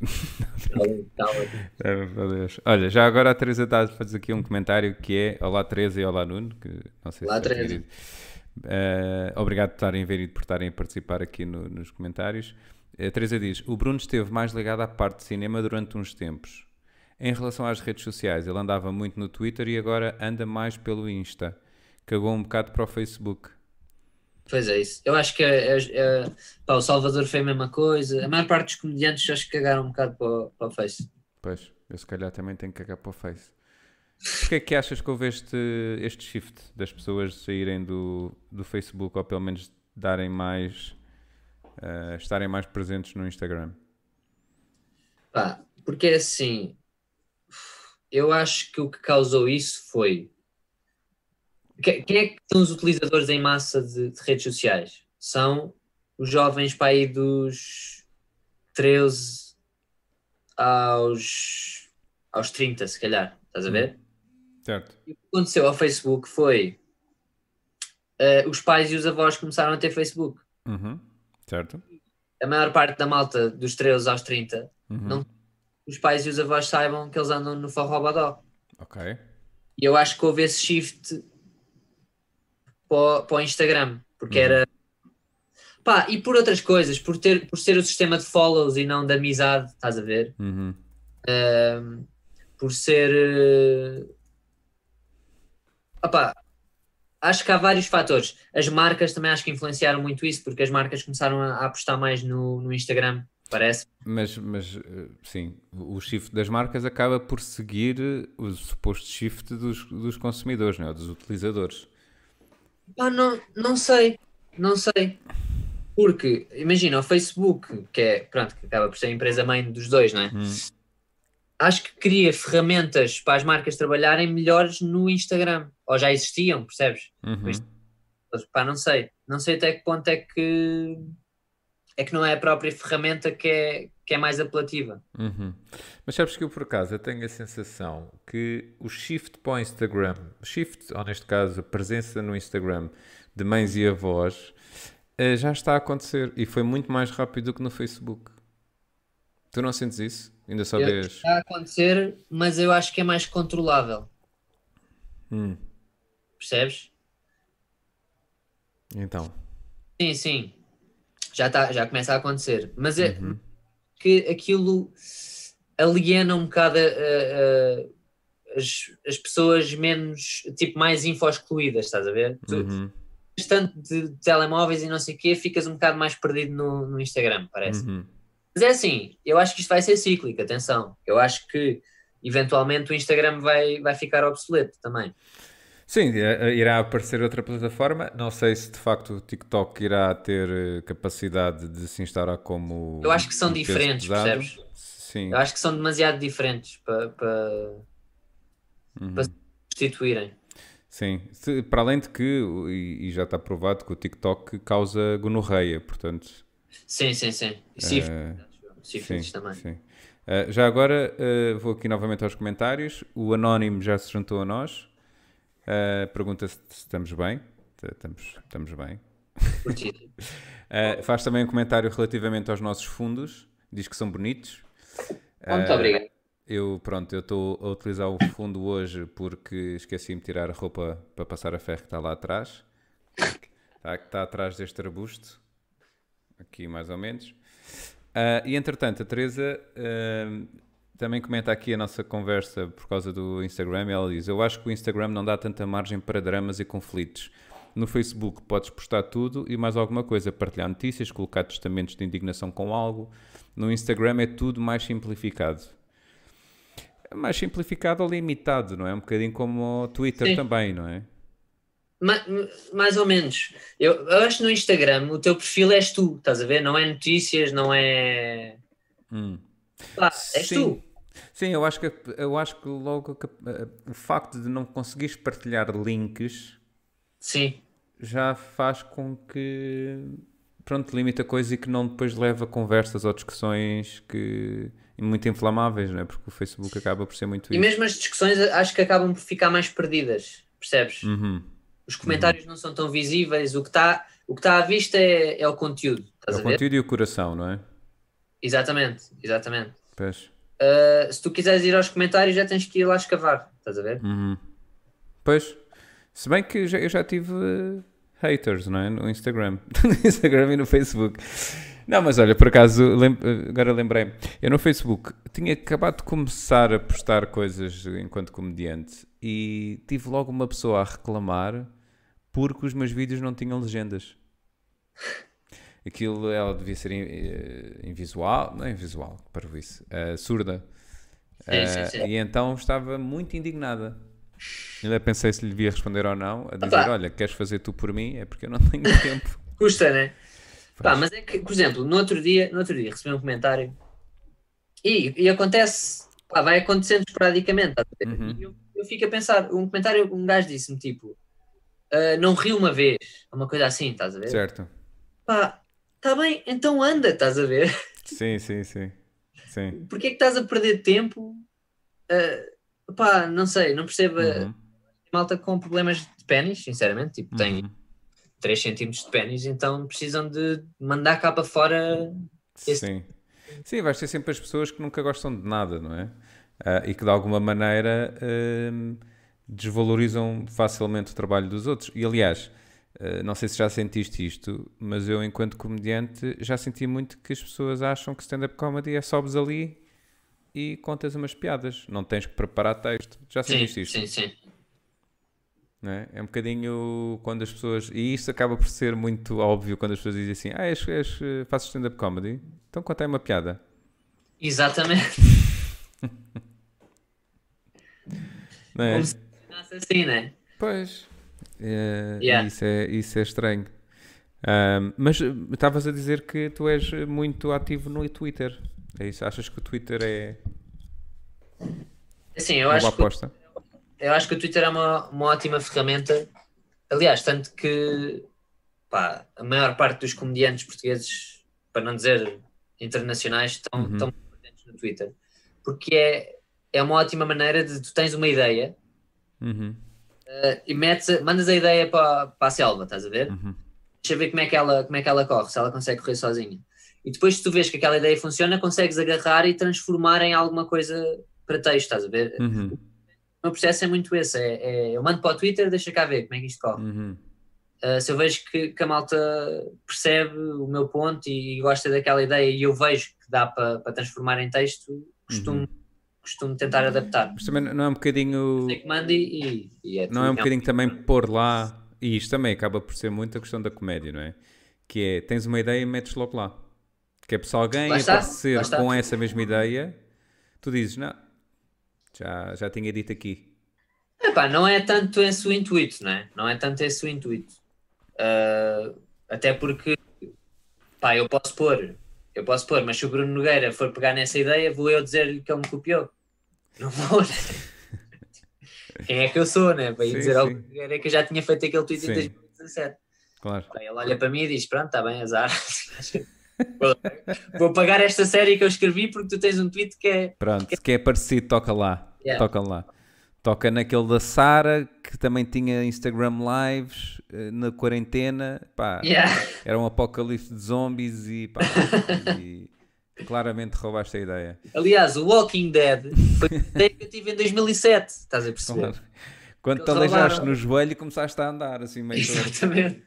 [SPEAKER 2] Calma.
[SPEAKER 1] Dava para 10. Olha, já agora a Teresa está a fazer aqui um comentário que é Olá Teresa e Olá Nuno, que não sei
[SPEAKER 2] Olá,
[SPEAKER 1] se tinha
[SPEAKER 2] Teresa.
[SPEAKER 1] Eh, obrigado por estarem a ver e por estarem a participar aqui no- nos comentários. A Teresa diz: O Bruno esteve mais ligado à parte de cinema durante uns tempos. Em relação às redes sociais, ele andava muito no Twitter e agora anda mais pelo Insta. Cagou um bocado para o Facebook.
[SPEAKER 2] Pois é isso. Eu acho que é, é- é- pá, o Salvador foi a mesma coisa. A maior parte dos comediantes acho que cagaram um bocado para, o- para o Face.
[SPEAKER 1] Pois, eu se calhar também tenho que cagar para o Face. Porquê é que achas que houve este, este shift das pessoas saírem do, do Facebook ou pelo menos darem mais. eh, estarem mais presentes no Instagram?
[SPEAKER 2] Pá, porque é assim, eu acho que o que causou isso foi. Que- Quem é que são os utilizadores em massa de, de redes sociais? São os jovens para aí dos 13 aos, aos 30, se calhar, estás a ver?
[SPEAKER 1] Certo.
[SPEAKER 2] E o que aconteceu ao Facebook foi eh, os pais e os avós começaram a ter Facebook.
[SPEAKER 1] Uhum. Certo?
[SPEAKER 2] A maior parte da malta dos 13 aos 30,
[SPEAKER 1] Uhum.
[SPEAKER 2] Não. os pais e os avós saibam que eles andam no forrobadó.
[SPEAKER 1] Ok.
[SPEAKER 2] E eu acho que houve esse shift para, o- para o Instagram, porque era. Pá, e por outras coisas, por, ter, por ser o sistema de follows e não de amizade, estás a ver?
[SPEAKER 1] Uhum.
[SPEAKER 2] Ahm, por ser. eh, opá, acho que há vários fatores. As marcas também acho que influenciaram muito isso, porque as marcas começaram a, apostar mais no, no Instagram, parece.
[SPEAKER 1] Mas, mas eh, sim, o shift das marcas acaba por seguir o suposto shift dos, dos consumidores, não é? dos utilizadores.
[SPEAKER 2] Ah, não, não sei, não sei. Porque, imagina, o Facebook, que é, pronto, que acaba por ser a empresa mãe dos dois, não é?
[SPEAKER 1] Hum.
[SPEAKER 2] Acho que cria ferramentas para as marcas trabalharem melhores no Instagram. Ou já existiam, percebes?
[SPEAKER 1] Uhum.
[SPEAKER 2] Pá, não sei. Não sei até que ponto é que é que não é a própria ferramenta que é, que é mais apelativa.
[SPEAKER 1] Uhum. Mas sabes que eu, por acaso, eu tenho a sensação que o shift para o Instagram, o shift, ou neste caso, a presença no Instagram de mães e avós, eh, já está a acontecer e foi muito mais rápido do que no Facebook. Tu não sentes isso? Ainda só vês.
[SPEAKER 2] Está a acontecer, mas eu acho que é mais controlável.
[SPEAKER 1] Hum,
[SPEAKER 2] Percebes?
[SPEAKER 1] então.
[SPEAKER 2] Sim, sim. Já, tá, já começa a acontecer. Mas é que aquilo aliena um bocado a- a- as, as pessoas menos, tipo, mais info-excluídas, estás a ver?
[SPEAKER 1] Uhum,
[SPEAKER 2] tanto de telemóveis e não sei o quê, ficas um bocado mais perdido no, no Instagram, parece.
[SPEAKER 1] uhum.
[SPEAKER 2] Mas é assim, eu acho que isto vai ser cíclico, atenção. Eu acho que eventualmente o Instagram vai, vai ficar obsoleto também.
[SPEAKER 1] Sim, eh, irá aparecer outra plataforma. Não sei se de facto o TikTok irá ter eh, capacidade de se instalar como.
[SPEAKER 2] Eu acho que são diferentes,
[SPEAKER 1] pesado.
[SPEAKER 2] percebes?
[SPEAKER 1] Sim.
[SPEAKER 2] Eu acho que são demasiado diferentes para, para,
[SPEAKER 1] Uhum.
[SPEAKER 2] para se substituírem.
[SPEAKER 1] Sim, para além de que, e, já está provado que o TikTok causa gonorreia, portanto.
[SPEAKER 2] Sim, sim, sim. E sífilis,
[SPEAKER 1] eh,
[SPEAKER 2] sífilis
[SPEAKER 1] sim,
[SPEAKER 2] também.
[SPEAKER 1] sim. Eh, já agora eh, vou aqui novamente aos comentários. O Anónimo já se juntou a nós. Eh, pergunta se, estamos bem. Estamos, estamos bem. *laughs* Eh, faz também um comentário relativamente aos nossos fundos. Diz que são bonitos.
[SPEAKER 2] Muito
[SPEAKER 1] Eh,
[SPEAKER 2] obrigado.
[SPEAKER 1] Eu, pronto, eu estou a utilizar o fundo hoje porque esqueci-me de tirar a roupa para passar a ferro que está lá atrás. Está, está atrás deste arbusto. Aqui, mais ou menos. Ah, e, entretanto, a Teresa também comenta aqui a nossa conversa por causa do Instagram. E ela diz: Eu acho que o Instagram não dá tanta margem para dramas e conflitos. No Facebook podes postar tudo e mais alguma coisa, partilhar notícias, colocar testamentos de indignação com algo. No Instagram é tudo mais simplificado. mais simplificado ou limitado, não é? Um bocadinho como o Twitter
[SPEAKER 2] Sim.
[SPEAKER 1] também, não é?
[SPEAKER 2] Ma- mais ou menos. Eu, eu acho que no Instagram o teu perfil és tu, estás a ver? Não é notícias, não é.
[SPEAKER 1] Hum.
[SPEAKER 2] Pá, és
[SPEAKER 1] Sim.
[SPEAKER 2] tu.
[SPEAKER 1] Sim, eu acho que, eu acho que logo que, eh, o facto de não conseguires partilhar links
[SPEAKER 2] Sim,
[SPEAKER 1] já faz com que pronto, limita a coisa e que não depois leva a conversas ou discussões que muito inflamáveis, não é? Porque o Facebook acaba por ser muito
[SPEAKER 2] e
[SPEAKER 1] isso.
[SPEAKER 2] mesmo as discussões acho que acabam por ficar mais perdidas, percebes?
[SPEAKER 1] Uhum.
[SPEAKER 2] Os comentários não são tão visíveis, o que está o que tá à vista é, é o conteúdo,
[SPEAKER 1] É o conteúdo e o coração, não é?
[SPEAKER 2] Exatamente, exatamente.
[SPEAKER 1] Pois.
[SPEAKER 2] Uh, se tu quiseres ir aos comentários, já tens que ir lá escavar, estás a ver?
[SPEAKER 1] Uhum. Pois. Se bem que já- eu já tive eh, haters, não é? No Instagram. *laughs* no Instagram e no Facebook. Não, mas olha, por acaso, lem- agora lembrei-me. Eu no Facebook tinha acabado de começar a postar coisas enquanto comediante e tive logo uma pessoa a reclamar porque os meus vídeos não tinham legendas. Aquilo ela devia ser eh, em visual, não é em visual, para isso, eh, surda.
[SPEAKER 2] Sim, sim,
[SPEAKER 1] Eh,
[SPEAKER 2] sim.
[SPEAKER 1] E então estava muito indignada. Ainda pensei se lhe devia responder ou não, a dizer:
[SPEAKER 2] Opa.
[SPEAKER 1] Olha, queres fazer tu por mim? É porque eu não tenho *laughs* tempo.
[SPEAKER 2] Custa, né? Pá, mas é que, por exemplo, no outro dia, no outro dia recebi um comentário e, e acontece, pá, vai acontecendo esporadicamente. ver?
[SPEAKER 1] Uhum.
[SPEAKER 2] Eu, eu fico a pensar, um comentário, um gajo disse-me tipo, "Ah, não ri uma vez, uma coisa assim, estás a ver?
[SPEAKER 1] certo.
[SPEAKER 2] Pá, tá bem, então anda, estás a ver?
[SPEAKER 1] Sim, sim, sim. Sim.
[SPEAKER 2] Porquê é que estás a perder tempo? Ah, pá, não sei, não percebo.
[SPEAKER 1] Uhum.
[SPEAKER 2] Malta com problemas de pênis, sinceramente, tipo, tem
[SPEAKER 1] Uhum.
[SPEAKER 2] 3 centímetros de pênis, então precisam de mandar cá para fora.
[SPEAKER 1] Sim. Sim, vais ter sempre as pessoas que nunca gostam de nada, não é? Ah, e que de alguma maneira hum, desvalorizam facilmente o trabalho dos outros. E aliás, ah, não sei se já sentiste isto, mas eu, enquanto comediante, já senti muito que as pessoas acham que stand-up comedy é sobes ali e contas umas piadas, não tens que preparar texto. Já
[SPEAKER 2] Sim,
[SPEAKER 1] sentiste isto?
[SPEAKER 2] sim, sim.
[SPEAKER 1] é? É um bocadinho quando as pessoas. E isso acaba por ser muito óbvio quando as pessoas dizem assim: Ah, és, és, eh, fazes stand-up comedy? Então conta aí uma piada.
[SPEAKER 2] Exatamente. *laughs*
[SPEAKER 1] Não é?
[SPEAKER 2] Como se assim, né?
[SPEAKER 1] Pois. É,
[SPEAKER 2] Yeah.
[SPEAKER 1] isso, é, isso é estranho. Ahm, mas eh, estavas a dizer que tu és eh, muito ativo no Twitter. É isso? Achas que o Twitter é
[SPEAKER 2] Assim, eu
[SPEAKER 1] uma
[SPEAKER 2] acho,
[SPEAKER 1] boa
[SPEAKER 2] que,
[SPEAKER 1] aposta?
[SPEAKER 2] eu acho que o Twitter é uma, uma ótima ferramenta. Aliás, tanto que pá, a maior parte dos comediantes portugueses, para não dizer internacionais, estão,
[SPEAKER 1] Uhum.
[SPEAKER 2] estão presentes no Twitter. Porque é, é uma ótima maneira de tu tens uma ideia
[SPEAKER 1] Uhum,
[SPEAKER 2] eh, e metes, mandas a ideia para, para a selva, estás a ver?
[SPEAKER 1] uhum,
[SPEAKER 2] Deixa ver como é, que ela, como é que ela corre, se ela consegue correr sozinha. E depois, se tu vês que aquela ideia funciona, consegues agarrar e transformar em alguma coisa para texto, estás a ver?
[SPEAKER 1] uhum,
[SPEAKER 2] O meu processo é muito esse: é, é- eu mando para o Twitter, deixa cá ver como é que isto corre.
[SPEAKER 1] uhum.
[SPEAKER 2] Uh, se eu vejo que, que a malta percebe o meu ponto e, gosta daquela ideia e eu vejo que dá para, para transformar em texto, costumo,
[SPEAKER 1] Uhum.
[SPEAKER 2] Costumo tentar adaptar.
[SPEAKER 1] Mas também não é um bocadinho.
[SPEAKER 2] Mando e, e é
[SPEAKER 1] Não é um bocadinho também pôr lá, e isto também acaba por ser muito a questão da comédia, não é? Que é, tens uma ideia e metes logo lá. Que é se alguém
[SPEAKER 2] Lá está,
[SPEAKER 1] aparecer
[SPEAKER 2] está.
[SPEAKER 1] com essa mesma ideia, tu dizes, não, já, já tinha dito aqui.
[SPEAKER 2] Epá, não é tanto esse o intuito, não é? Não é tanto esse o intuito. Uh, até porque, pá, eu posso pôr, eu posso pôr, mas se o Bruno Nogueira for pegar nessa ideia, vou eu dizer-lhe que ele me copiou. Não vou? Quem é que eu sou, né? Para ir
[SPEAKER 1] Sim,
[SPEAKER 2] dizer ao
[SPEAKER 1] sim.
[SPEAKER 2] Bruno Nogueira que eu já tinha feito aquele tweet em
[SPEAKER 1] Sim.
[SPEAKER 2] 2017.
[SPEAKER 1] Claro.
[SPEAKER 2] Ele olha para mim e diz: Pronto, está bem, azar. *laughs* vou, pagar esta série que eu escrevi porque tu tens um tweet que é.
[SPEAKER 1] Pronto, que é parecido, toca lá.
[SPEAKER 2] Yeah.
[SPEAKER 1] Toca lá. Toca naquele da Sara, que também tinha Instagram Lives eh, na quarentena. Pá,
[SPEAKER 2] Yeah.
[SPEAKER 1] era um apocalipse de zombies e, pá, *laughs* e claramente roubaste a ideia.
[SPEAKER 2] Aliás, o Walking Dead foi *laughs* uma ideia que eu tive em 2007. Estás a perceber?
[SPEAKER 1] Claro. Quando te aleijaste no joelho começaste a andar assim meio.
[SPEAKER 2] Exatamente.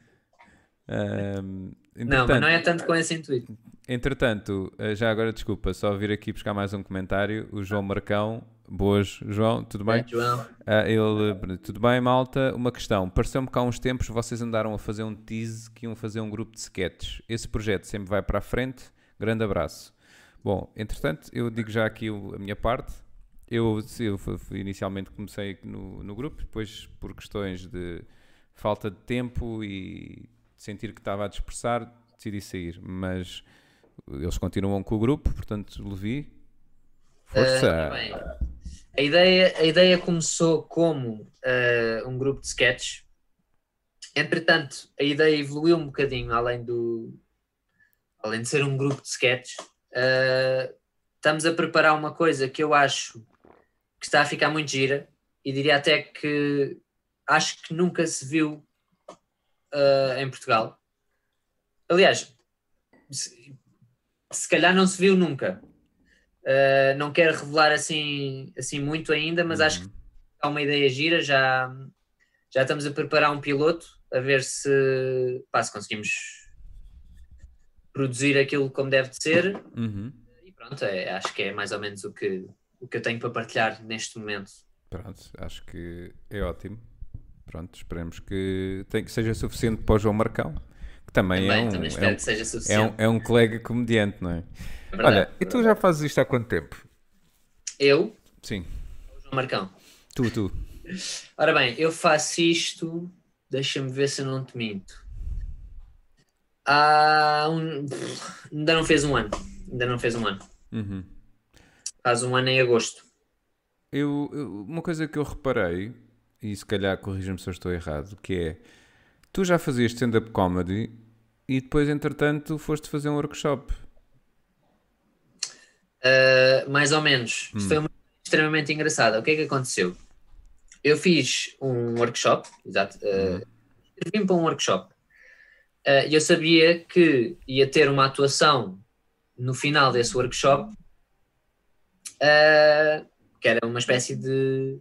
[SPEAKER 1] Ahm,
[SPEAKER 2] Não, mas não é tanto com esse intuito.
[SPEAKER 1] entretanto, eh, já agora desculpa, só vir aqui buscar mais um comentário. O João Marcão, boas, João, tudo bem?
[SPEAKER 2] João?
[SPEAKER 1] Ah, ele, tudo bem, malta? Uma questão. Pareceu-me que há uns tempos vocês andaram a fazer um tease que iam fazer um grupo de sketches. Esse projeto sempre vai para a frente. Grande abraço. Bom, entretanto, eu digo já aqui a minha parte. Eu, eu inicialmente comecei no, no grupo, depois por questões de falta de tempo e sentir que estava a dispersar, decidi sair. Mas eles continuam com o grupo, portanto, Levi, força!
[SPEAKER 2] Bem, a, ideia, a ideia começou como ah, um grupo de sketches. Entretanto, a ideia evoluiu um bocadinho, além do além de ser um grupo de sketches. Ah, estamos a preparar uma coisa que eu acho que está a ficar muito gira e diria até que acho que nunca se viu ah, em Portugal. Aliás, se, se calhar não se viu nunca. Uh, não quero revelar assim, assim muito ainda, mas acho que há uma ideia gira. Já, já estamos a preparar um piloto a ver se, pá, se conseguimos produzir aquilo como deve de ser.
[SPEAKER 1] Uhum.
[SPEAKER 2] E pronto, é- acho que é mais ou menos o que, o que eu tenho para partilhar neste momento.
[SPEAKER 1] Pronto, acho que é ótimo. Pronto, esperemos que, tem, que seja suficiente para o João Marcão, que também,
[SPEAKER 2] Também,
[SPEAKER 1] é, um,
[SPEAKER 2] também
[SPEAKER 1] é, um, é, um, é um colega comediante, não é?
[SPEAKER 2] É verdade.
[SPEAKER 1] Olha, e tu já fazes isto há quanto tempo?
[SPEAKER 2] Eu,
[SPEAKER 1] Sim,
[SPEAKER 2] o João Marcão.
[SPEAKER 1] tu, tu.
[SPEAKER 2] Ora bem, eu faço isto, deixa-me ver se eu não te minto. Há um, ainda não fez um ano. Ainda não fez um ano.
[SPEAKER 1] Uhum.
[SPEAKER 2] Faz um ano em agosto.
[SPEAKER 1] Eu, eu- uma coisa que eu reparei, e se calhar corrija-me se eu estou errado, que é, tu já fazias stand-up comedy e depois, entretanto, foste fazer um workshop.
[SPEAKER 2] Uh, mais ou menos. Isto foi uma extremamente engraçada. O que é que aconteceu? Eu fiz um workshop, exato. Uh, Escrevi-me para um workshop. Uh, E eu sabia que ia ter uma atuação no final desse workshop, uh, que era uma espécie de.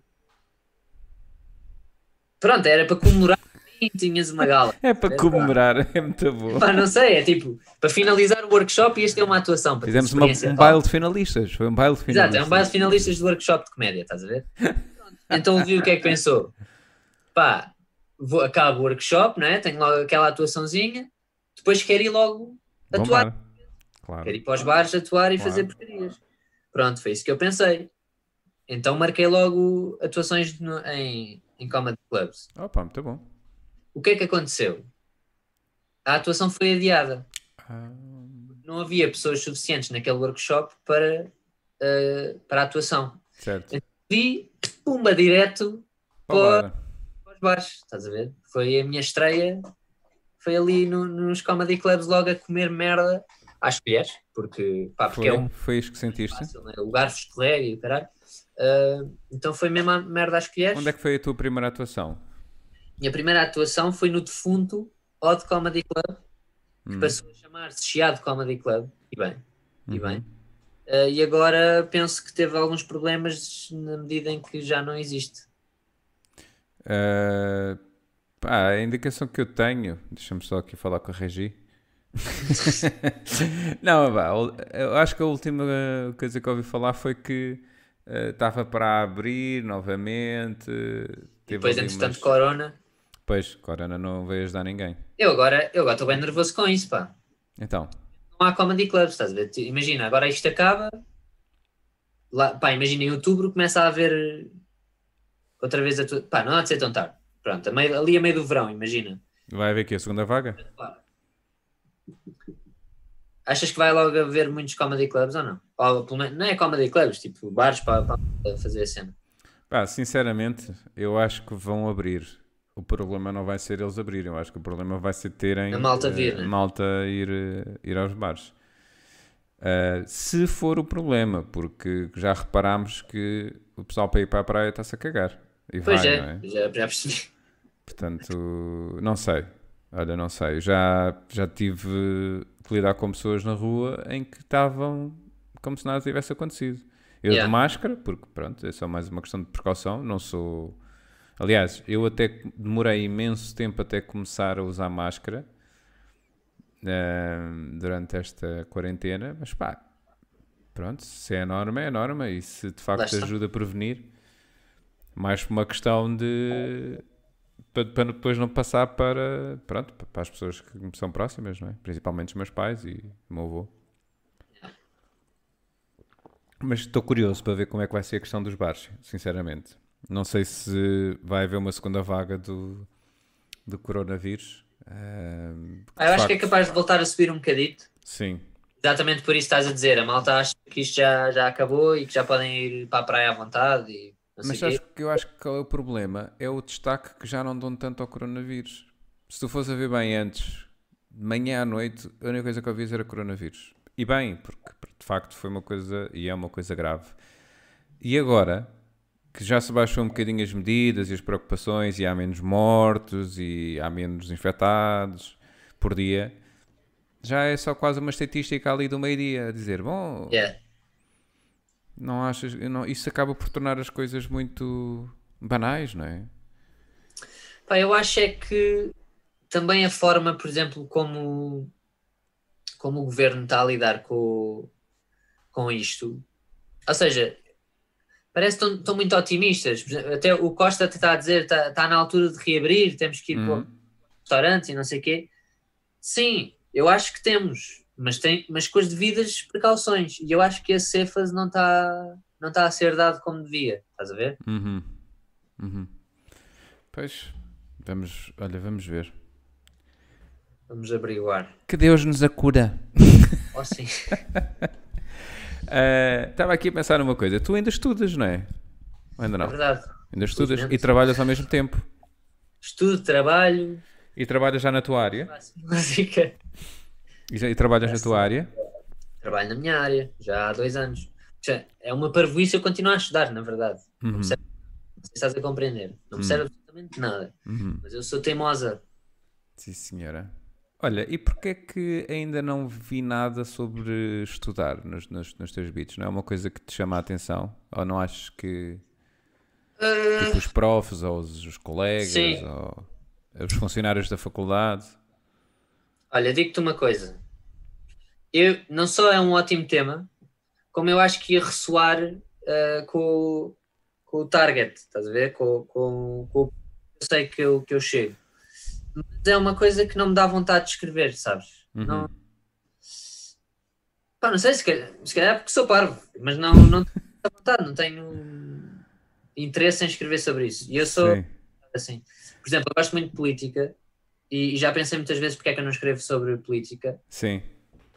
[SPEAKER 2] Pronto, era para comemorar e tinhas uma gala.
[SPEAKER 1] É para comemorar, *laughs* é muito bom.
[SPEAKER 2] Pá, não sei, é tipo, para finalizar o workshop ias ter uma atuação. para
[SPEAKER 1] Fizemos uma- um baile de finalistas, foi um baile de finalistas.
[SPEAKER 2] Exato, é um baile de finalistas do workshop de comédia, estás a ver? *laughs* Então o Levi o que é que pensou? Pá, vou, acabo o workshop, não é? Tenho logo aquela atuaçãozinha, depois quero ir logo atuar.
[SPEAKER 1] Claro.
[SPEAKER 2] quero ir para os bares atuar e
[SPEAKER 1] Claro.
[SPEAKER 2] fazer porcarias. Pronto, foi isso que eu pensei. Então marquei logo atuações no- em, em comedy clubs.
[SPEAKER 1] Opa, muito bom.
[SPEAKER 2] O que é que aconteceu? A atuação foi adiada.
[SPEAKER 1] Ah,
[SPEAKER 2] Não havia pessoas suficientes naquele workshop para, eh, para a atuação.
[SPEAKER 1] certo.
[SPEAKER 2] Vi, pumba, direto
[SPEAKER 1] Bombar.
[SPEAKER 2] para os bares, estás a ver? Foi a minha estreia, foi ali no- nos comedy clubs logo a comer merda às colheres, porque, pá, porque
[SPEAKER 1] Foi,
[SPEAKER 2] é um
[SPEAKER 1] foi isso que sentiste?
[SPEAKER 2] fácil, né? o garfo escorrega e o caralho. Ah, então foi mesmo a merda às colheres.
[SPEAKER 1] Onde é que foi a tua primeira atuação?
[SPEAKER 2] Minha primeira atuação foi no defunto Odd Comedy Club, que
[SPEAKER 1] Hum.
[SPEAKER 2] passou a chamar-se Chiado Comedy Club, e bem, e
[SPEAKER 1] Uhum.
[SPEAKER 2] bem. Ah, e agora penso que teve alguns problemas na medida em que já não existe.
[SPEAKER 1] Ah, pá, a indicação que eu tenho, deixa-me só aqui falar com a Regi. *laughs* Não, pá, eu acho que a última coisa que ouvi falar foi que ah, estava para abrir novamente. teve
[SPEAKER 2] Depois, entretanto,
[SPEAKER 1] umas-
[SPEAKER 2] Corona.
[SPEAKER 1] Pois, Corona não veio ajudar ninguém.
[SPEAKER 2] Eu agora eu agora estou bem nervoso com isso, pá.
[SPEAKER 1] Então,
[SPEAKER 2] Não há comedy clubs, estás a ver? Imagina, agora isto acaba. Lá, pá, imagina em outubro começa a haver outra vez a tua. Pá, não há de ser tão tarde. Pronto, a meio- ali a meio do verão, imagina.
[SPEAKER 1] vai haver aqui a segunda vaga?
[SPEAKER 2] Achas que vai logo haver muitos comedy clubs ou não? Ou, pelo menos, não é comedy clubs, tipo bares para, para fazer a cena.
[SPEAKER 1] Pá, sinceramente, eu acho que vão abrir. O problema não vai ser eles abrirem, eu acho que o problema vai ser terem
[SPEAKER 2] A malta vir,
[SPEAKER 1] eh,
[SPEAKER 2] né?
[SPEAKER 1] malta ir, eh, ir aos bares. Eh, se for o problema, porque já reparámos que o pessoal para ir para a praia está-se a cagar. E
[SPEAKER 2] Pois
[SPEAKER 1] vai,
[SPEAKER 2] é,
[SPEAKER 1] é?
[SPEAKER 2] Já, já percebi.
[SPEAKER 1] Portanto, não sei. Olha, não sei. Já, já tive que lidar com pessoas na rua em que estavam como se nada tivesse acontecido. Eu
[SPEAKER 2] Yeah.
[SPEAKER 1] de máscara, porque pronto, é só mais uma questão de precaução, não sou. Aliás, eu até demorei imenso tempo até começar a usar máscara eh, durante esta quarentena, mas pá, pronto, se é norma, é norma, e se de facto ajuda a prevenir, mais por uma questão de para, para depois não passar para, pronto, para as pessoas que me são próximas, não é? Principalmente os meus pais e o meu avô. Mas estou curioso para ver como é que vai ser a questão dos bares, sinceramente. Não sei se vai haver uma segunda vaga do, do coronavírus. Uh,
[SPEAKER 2] ah, eu acho facto, que é capaz de voltar a subir um bocadito.
[SPEAKER 1] Sim.
[SPEAKER 2] Exatamente por isso estás a dizer. A malta acha que isto já, já acabou e que já podem ir para a praia à vontade. E
[SPEAKER 1] Mas sabes que eu acho que é o problema? É o destaque que já não dão tanto ao coronavírus. Se tu fosse a ver bem antes, de manhã à noite, a única coisa que ouvias era coronavírus. E bem, porque de facto foi uma coisa e é uma coisa grave. E agora, que já se baixou um bocadinho as medidas e as preocupações e há menos mortos e há menos infectados por dia, já é só quase uma estatística ali do meio-dia a dizer, bom,
[SPEAKER 2] yeah.
[SPEAKER 1] Não achas, não, isso acaba por tornar as coisas muito banais, não é?
[SPEAKER 2] Pá, eu acho é que também a forma, por exemplo, como, como o governo está a lidar com, com isto, ou seja, parece que estão, estão muito otimistas. Até o Costa está a dizer está, está na altura de reabrir, temos que ir para o uhum. restaurante e não sei o quê. Sim, eu acho que temos, mas, tem, mas com as devidas precauções. E eu acho que esse Cefas não está, não está a ser dado como devia. Estás a ver?
[SPEAKER 1] Uhum. Uhum. Pois, vamos, olha, vamos ver.
[SPEAKER 2] Vamos averiguar.
[SPEAKER 1] Que Deus nos acura. *laughs*
[SPEAKER 2] Oh, sim. *laughs*
[SPEAKER 1] Estava uh, aqui a pensar numa coisa. Tu ainda estudas, não é? Ou ainda não? É
[SPEAKER 2] verdade.
[SPEAKER 1] Ainda estudas e trabalhas ao mesmo tempo.
[SPEAKER 2] Estudo, trabalho.
[SPEAKER 1] E trabalhas já na tua área?
[SPEAKER 2] Música.
[SPEAKER 1] E, e trabalhas na tua área?
[SPEAKER 2] Trabalho na minha área, já há dois anos. É uma parvoíce eu continuar a estudar, na verdade. Uhum. Não, percebe, não sei se estás a compreender. Não percebe uhum. absolutamente nada.
[SPEAKER 1] Uhum.
[SPEAKER 2] Mas eu sou teimosa.
[SPEAKER 1] Sim, senhora. Olha, e porquê é que ainda não vi nada sobre estudar nos, nos, nos, teus beats? Não é uma coisa que te chama a atenção? Ou não achas que uh... tipo, os profs ou os, os colegas Sim. ou os funcionários da faculdade?
[SPEAKER 2] Olha, digo-te uma coisa. Eu, não só é um ótimo tema, como eu acho que ia ressoar uh, com, com o target, estás a ver? Com, com, com o eu sei que eu, que eu chego mas é uma coisa que não me dá vontade de escrever, sabes? Uhum. Não... Pá, não sei, se calhar, se calhar é porque sou parvo, mas não, não tenho vontade, não tenho interesse em escrever sobre isso. E eu sou Sim. assim. Por exemplo, eu gosto muito de política e, já pensei muitas vezes porque é que eu não escrevo sobre política.
[SPEAKER 1] Sim.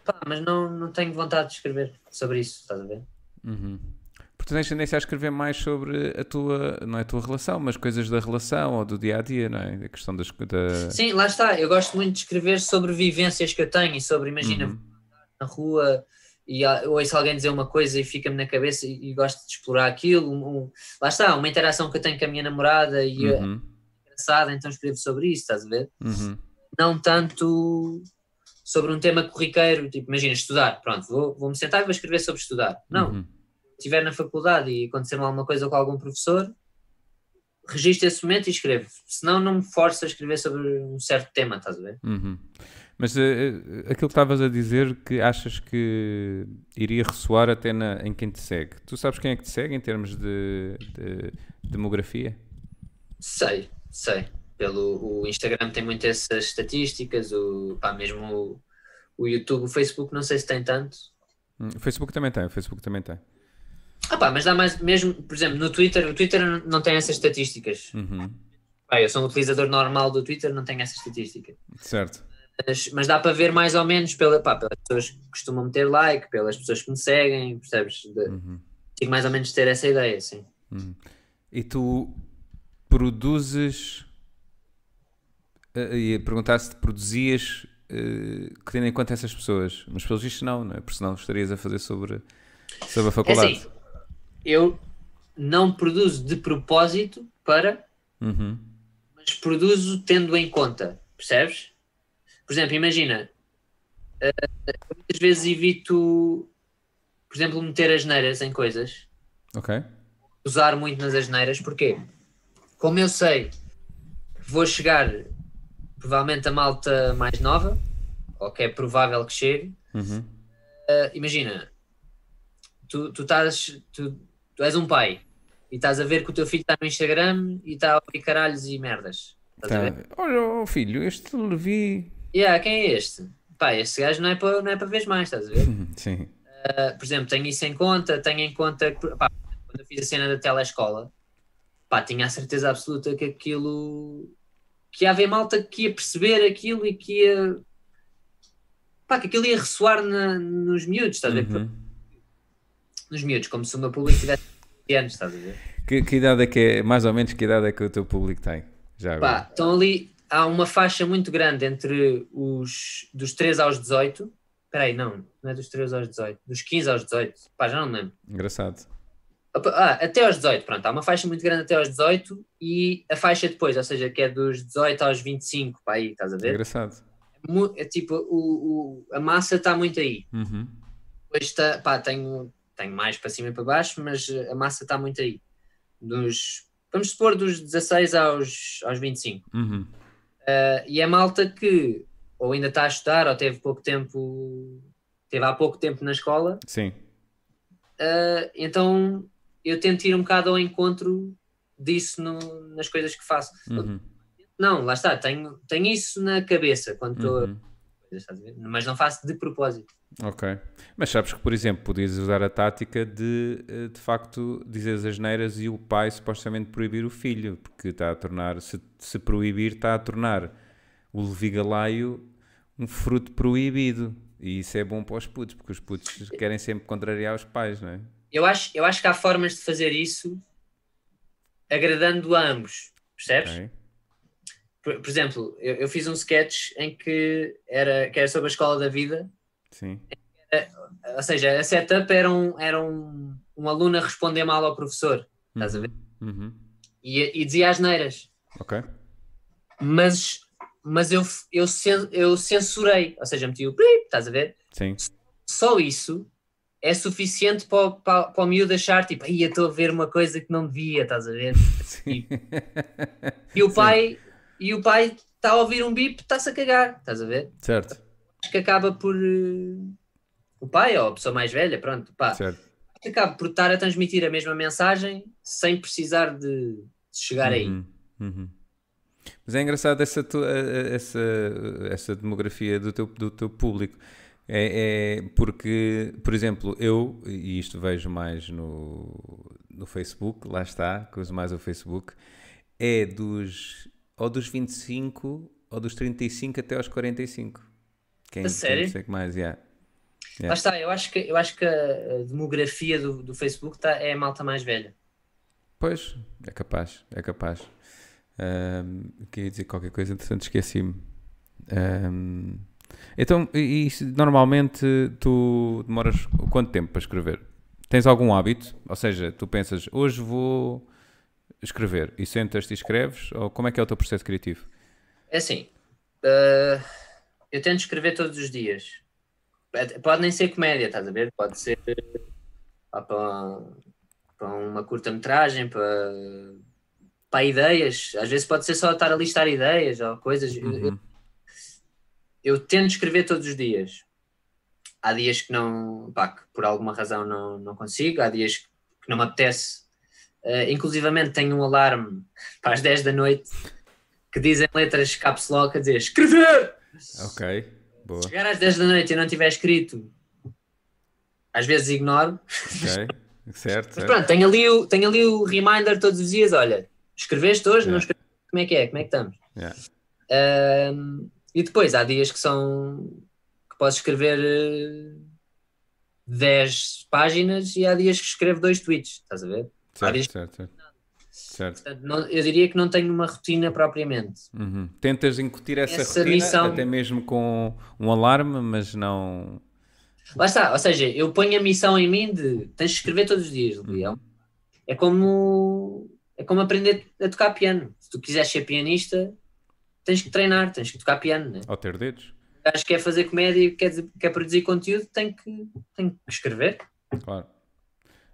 [SPEAKER 2] Pá, mas não, não tenho vontade de escrever sobre isso, estás a ver?
[SPEAKER 1] Uhum. Porque tens tendência a escrever mais sobre a tua, não é a tua relação, mas coisas da relação ou do dia a dia, não é? A questão das. Da...
[SPEAKER 2] Sim, lá está. Eu gosto muito de escrever sobre vivências que eu tenho e sobre, imagina, uhum. na rua e ouço alguém dizer uma coisa e fica-me na cabeça e, e, gosto de explorar aquilo. Um, um, lá está, uma interação que eu tenho com a minha namorada e uhum. é engraçada, então escrevo sobre isso, estás a ver?
[SPEAKER 1] Uhum.
[SPEAKER 2] Não tanto sobre um tema corriqueiro, tipo, imagina, estudar, pronto, vou, vou me sentar e vou escrever sobre estudar. Não. Uhum estiver na faculdade e acontecer alguma coisa com algum professor, registre esse momento e escreve. Senão não me força a escrever sobre um certo tema, estás a ver?
[SPEAKER 1] Uhum. Mas uh, aquilo que estavas a dizer que achas que iria ressoar até na, em quem te segue. Tu sabes quem é que te segue em termos de, de demografia?
[SPEAKER 2] Sei, sei. Pelo o Instagram tem muitas essas estatísticas, o, pá, mesmo o, o YouTube, o Facebook não sei se tem tanto.
[SPEAKER 1] Hum, o Facebook também tem, o Facebook também tem.
[SPEAKER 2] Ah pá, mas dá mais, mesmo, por exemplo, no Twitter, o Twitter não tem essas estatísticas.
[SPEAKER 1] Uhum.
[SPEAKER 2] Pá, eu sou um utilizador normal do Twitter, não tenho essa estatística.
[SPEAKER 1] Certo.
[SPEAKER 2] Mas, mas dá para ver mais ou menos pela, pá, pelas pessoas que costumam meter like, pelas pessoas que me seguem, percebes? De, uhum. mais ou menos ter essa ideia, sim.
[SPEAKER 1] Uhum. E tu produzes. Uh, ia perguntar se te produzias uh, que tendo em conta essas pessoas, mas pelos vistos não, não é? Porque senão estarias a fazer sobre, sobre a faculdade. É assim,
[SPEAKER 2] eu não produzo de propósito para,
[SPEAKER 1] uhum.
[SPEAKER 2] mas produzo tendo em conta, percebes? Por exemplo, imagina, uh, muitas vezes evito, por exemplo, meter asneiras em coisas.
[SPEAKER 1] Ok.
[SPEAKER 2] Usar muito nas asneiras, porque como eu sei vou chegar provavelmente a malta mais nova, ou que é provável que chegue,
[SPEAKER 1] uhum.
[SPEAKER 2] uh, imagina, tu, tu estás, tu, tu és um pai e estás a ver que o teu filho está no Instagram e está a ouvir caralhos e merdas. Tá.
[SPEAKER 1] Olha, oh, filho, este Levi.
[SPEAKER 2] Yeah, quem é este? Pá, este gajo não é para não é para ver mais, estás a ver? *laughs*
[SPEAKER 1] Sim.
[SPEAKER 2] Uh, por exemplo, tenho isso em conta, tenho em conta que pá, quando eu fiz a cena da telescola, pá, tinha a certeza absoluta que aquilo que ia haver malta que ia perceber aquilo e que ia pá, que aquilo ia ressoar na, nos miúdos, estás a ver?
[SPEAKER 1] Uhum.
[SPEAKER 2] Nos miúdos, como se o meu público tivesse 20 anos, estás a ver?
[SPEAKER 1] Que, que idade é que é, mais ou menos, que idade é que o teu público tem? Já agora.
[SPEAKER 2] Pá, então ali há uma faixa muito grande entre os dos 3 aos 18. Espera aí, não, não é dos 3 aos 18, dos 15 aos 18. Pá, já não me lembro.
[SPEAKER 1] Engraçado.
[SPEAKER 2] Ah, até aos 18, pronto, há uma faixa muito grande até aos 18 e a faixa depois, ou seja, que é dos 18 aos 25, pá, aí, estás a ver?
[SPEAKER 1] Engraçado.
[SPEAKER 2] É tipo, o, o- a massa está muito aí.
[SPEAKER 1] Uhum.
[SPEAKER 2] Depois está, pá, tenho, tenho mais para cima e para baixo, mas a massa está muito aí. Dos, vamos supor, dos 16 aos, aos 25.
[SPEAKER 1] Uhum.
[SPEAKER 2] Uh, e é malta que ou ainda está a estudar ou teve pouco tempo, teve há pouco tempo na escola,
[SPEAKER 1] Sim.
[SPEAKER 2] uh, então eu tento ir um bocado ao encontro disso no- nas coisas que faço.
[SPEAKER 1] Uhum.
[SPEAKER 2] Não, lá está, tenho, tenho isso na cabeça quando estou
[SPEAKER 1] Uhum.
[SPEAKER 2] a mas não faço de propósito.
[SPEAKER 1] Ok. Mas sabes que, por exemplo, podias usar a tática de, eh, de facto, dizer as asneiras e o pai supostamente proibir o filho, porque está a tornar, se, se proibir, está a tornar o levigalaio um fruto proibido. E isso é bom para os putos, porque os putos querem sempre contrariar os pais, não é?
[SPEAKER 2] Eu acho, eu acho que há formas de fazer isso agradando a ambos, percebes?
[SPEAKER 1] Ok.
[SPEAKER 2] Por, por exemplo, eu, eu fiz um sketch em que era, que era sobre a escola da vida
[SPEAKER 1] Sim.
[SPEAKER 2] ou seja, a setup era um, era um, um aluno a responder mal ao professor, estás a ver?
[SPEAKER 1] Uhum.
[SPEAKER 2] E, e dizia as neiras.
[SPEAKER 1] Ok.
[SPEAKER 2] Mas, mas eu, eu, eu censurei, ou seja, meti o prip, estás a ver?
[SPEAKER 1] Sim.
[SPEAKER 2] Só isso é suficiente para, o- para, para o miúdo achar, tipo, aí eu estou a ver uma coisa que não devia, estás a ver? *laughs*
[SPEAKER 1] Sim.
[SPEAKER 2] E o
[SPEAKER 1] Sim.
[SPEAKER 2] pai, e o pai está a ouvir um bip, está-se a cagar, estás a ver?
[SPEAKER 1] certo.
[SPEAKER 2] Acho que acaba por. eh, O pai, ou a pessoa mais velha, pronto, pá,
[SPEAKER 1] Certo.
[SPEAKER 2] acaba por estar a transmitir a mesma mensagem sem precisar de de chegar aí.
[SPEAKER 1] Uhum, uhum. Mas é engraçado essa, tu- essa, essa demografia do teu, do teu público. É, é porque, por exemplo, eu, e isto vejo mais no, no Facebook, lá está, que uso mais o Facebook, é dos ou dos 25 ou dos 35 até aos 45. Quem,
[SPEAKER 2] A sério?
[SPEAKER 1] Quem sei que mais, yeah. Yeah.
[SPEAKER 2] Lá está, eu acho que, eu acho que a demografia do, do Facebook tá, é a malta mais velha.
[SPEAKER 1] Pois, é capaz, é capaz. Ahm, queria dizer qualquer coisa, entretanto esqueci-me. Ahm, então, e, e normalmente tu demoras quanto tempo para escrever? Tens algum hábito? Ou seja, tu pensas, hoje vou escrever e sentas-te e escreves? Ou como é que é o teu processo criativo?
[SPEAKER 2] É assim, eh, eu tento escrever todos os dias. Pode- nem ser comédia, estás a ver? Pode ser pá, para, para uma curta-metragem, para, para ideias. Às vezes pode ser só estar a listar ideias ou coisas. Eu- eu-
[SPEAKER 1] Uhum.
[SPEAKER 2] Eu tento escrever todos os dias. Há dias que não, pá, que por alguma razão não, não consigo, há dias que não me apetece. Eh, inclusivamente tenho um alarme *laughs* para as 10 da noite que dizem letras caps lock a dizer escrever!
[SPEAKER 1] Ok, boa.
[SPEAKER 2] Se chegar às 10 da noite e não tiver escrito, às vezes ignoro.
[SPEAKER 1] Ok, *laughs* certo,
[SPEAKER 2] Mas pronto, tenho ali, o, tenho ali o reminder todos os dias, olha, escreveste hoje, não
[SPEAKER 1] Yeah.
[SPEAKER 2] escreveste, como é que é, como é que estamos?
[SPEAKER 1] Yeah.
[SPEAKER 2] E depois há dias que são que posso escrever eh, 10 páginas e há dias que escrevo dois tweets, estás a ver?
[SPEAKER 1] Certo, certo, certo. Certo.
[SPEAKER 2] Portanto, não- eu diria que não tenho uma rotina propriamente.
[SPEAKER 1] Uhum. Tentas incutir essa,
[SPEAKER 2] Essa
[SPEAKER 1] rotina,
[SPEAKER 2] missão-
[SPEAKER 1] até mesmo com um alarme, mas não.
[SPEAKER 2] Lá está, ou seja, eu ponho a missão em mim de tens de escrever todos os dias, Leão. É como é como aprender a tocar piano. Se tu quiseres ser pianista, tens que treinar, tens que tocar piano, né?
[SPEAKER 1] Ou ter dedos,
[SPEAKER 2] Acho que quer fazer comédia e quer, quer produzir conteúdo, tem que, tem que escrever.
[SPEAKER 1] claro.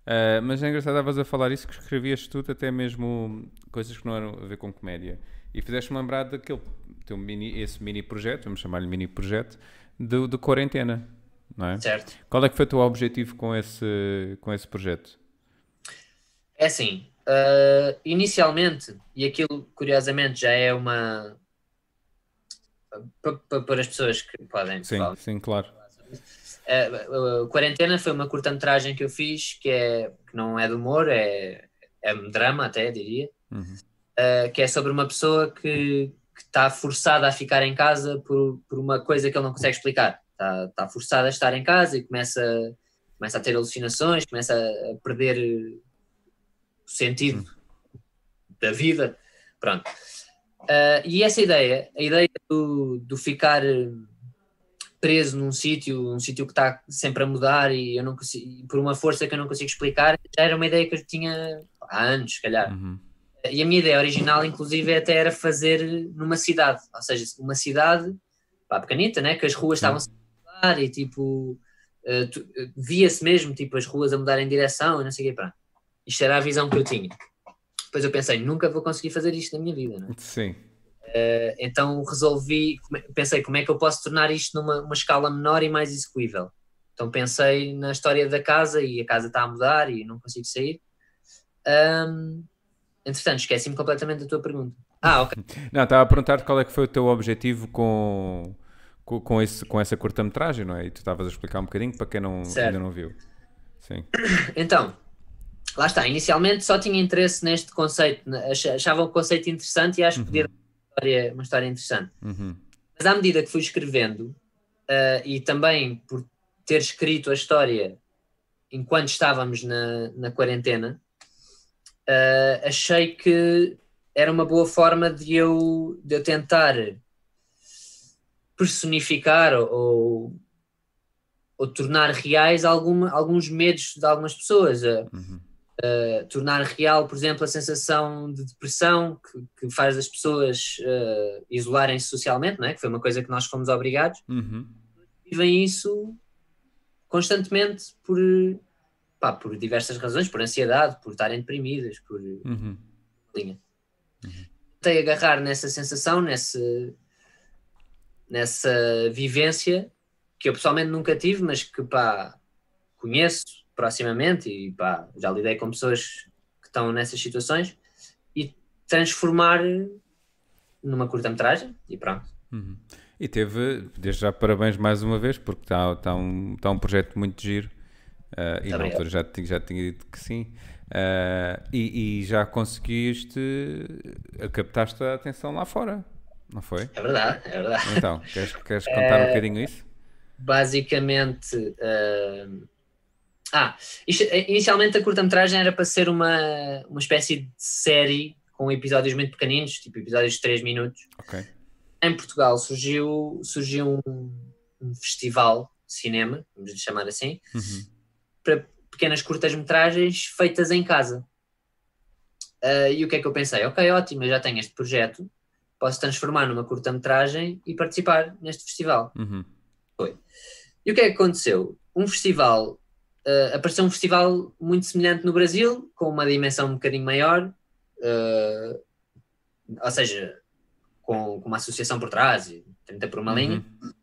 [SPEAKER 1] Ah, mas é engraçado, estavas a falar isso, que escrevias tudo, até mesmo coisas que não eram a ver com comédia. E fizeste-me lembrar daquele teu mini, esse mini projeto, vamos chamar-lhe mini projeto, de, de quarentena, não é?
[SPEAKER 2] Certo.
[SPEAKER 1] Qual é que foi o teu objetivo com esse, com esse projeto?
[SPEAKER 2] É assim, ah, inicialmente, e aquilo curiosamente já é uma. Pa- pa- Para as pessoas que podem
[SPEAKER 1] Sim,
[SPEAKER 2] falar,
[SPEAKER 1] sim, claro.
[SPEAKER 2] a, a quarentena foi uma curta-metragem que eu fiz que, é, que não é de humor, é, é drama até, diria,
[SPEAKER 1] Uhum.
[SPEAKER 2] uh, que é sobre uma pessoa que está forçada a ficar em casa por, por uma coisa que ele não consegue explicar. Está tá forçada a estar em casa e começa, começa a ter alucinações, começa a perder o sentido da vida. Pronto. Uh, e essa ideia, a ideia do, do ficar preso num sítio, um sítio que está sempre a mudar e eu não consigo, por uma força que eu não consigo explicar, já era uma ideia que eu tinha há anos, se calhar.
[SPEAKER 1] Uhum.
[SPEAKER 2] E a minha ideia original, inclusive, até era fazer numa cidade, ou seja, uma cidade pá, pequenita, né? que as ruas estavam a mudar e tipo uh, via-se mesmo tipo as ruas a mudar em direção e não sei o quê. Pá. Isto era a visão que eu tinha. Depois eu pensei, nunca vou conseguir fazer isto na minha vida. Né?
[SPEAKER 1] Sim.
[SPEAKER 2] Uh, então resolvi, pensei como é que eu posso tornar isto numa uma escala menor e mais execuível. Então pensei na história da casa e a casa está a mudar e não consigo sair. Um, entretanto, esqueci-me completamente da tua pergunta. Ah, ok. *laughs*
[SPEAKER 1] Não, estava a perguntar-te qual é que foi o teu objetivo com, com, com, esse, com essa curta-metragem, não é? E tu estavas a explicar um bocadinho para quem não,
[SPEAKER 2] Certo.
[SPEAKER 1] ainda não viu. Sim.
[SPEAKER 2] Então, lá está. Inicialmente só tinha interesse neste conceito, achava o conceito interessante e acho que podia dar uma história, uma história interessante.
[SPEAKER 1] Uhum.
[SPEAKER 2] Mas à medida que fui escrevendo, ah, e também por ter escrito a história enquanto estávamos na, na quarentena, ah, achei que era uma boa forma de eu, de eu tentar personificar ou, ou tornar reais alguma, alguns medos de algumas pessoas. ah,
[SPEAKER 1] Uhum.
[SPEAKER 2] Uh, tornar real, por exemplo, a sensação de depressão que, que faz as pessoas uh, isolarem-se socialmente, não é? que foi uma coisa que nós fomos obrigados,
[SPEAKER 1] Uhum.
[SPEAKER 2] vivem isso constantemente por, pá, por diversas razões, por ansiedade, por estarem deprimidas, por
[SPEAKER 1] Uhum.
[SPEAKER 2] linha. Tentei agarrar nessa sensação, nessa, nessa vivência que eu pessoalmente nunca tive, mas que pá, conheço proximamente e pá, já lidei com pessoas que estão nessas situações e transformar numa curta-metragem e pronto.
[SPEAKER 1] Uhum. E teve, desde já, parabéns mais uma vez, porque está tá um, tá um projeto muito giro. ah, e na altura já, já tinha dito que sim. Ah, e, e já conseguiste, ah, captaste a atenção lá fora, não foi?
[SPEAKER 2] É verdade, é verdade.
[SPEAKER 1] Então, queres, queres contar um bocadinho isso?
[SPEAKER 2] basicamente. ah, ah, isto- inicialmente a curta-metragem era para ser uma, uma espécie de série com episódios muito pequeninos, tipo episódios de 3 minutos.
[SPEAKER 1] Ok.
[SPEAKER 2] Em Portugal surgiu, surgiu um, um festival de cinema, vamos lhe chamar assim,
[SPEAKER 1] Uhum.
[SPEAKER 2] para pequenas curtas-metragens feitas em casa. Ah, e o que é que eu pensei? Ok, ótimo, eu já tenho este projeto, posso transformar numa curta-metragem e participar neste festival.
[SPEAKER 1] Uhum.
[SPEAKER 2] E o que é que aconteceu? Um festival, ah, apareceu um festival muito semelhante no Brasil, com uma dimensão um bocadinho maior, ah, ou seja, com, com uma associação por trás, e 30 por uma linha,
[SPEAKER 1] Uhum.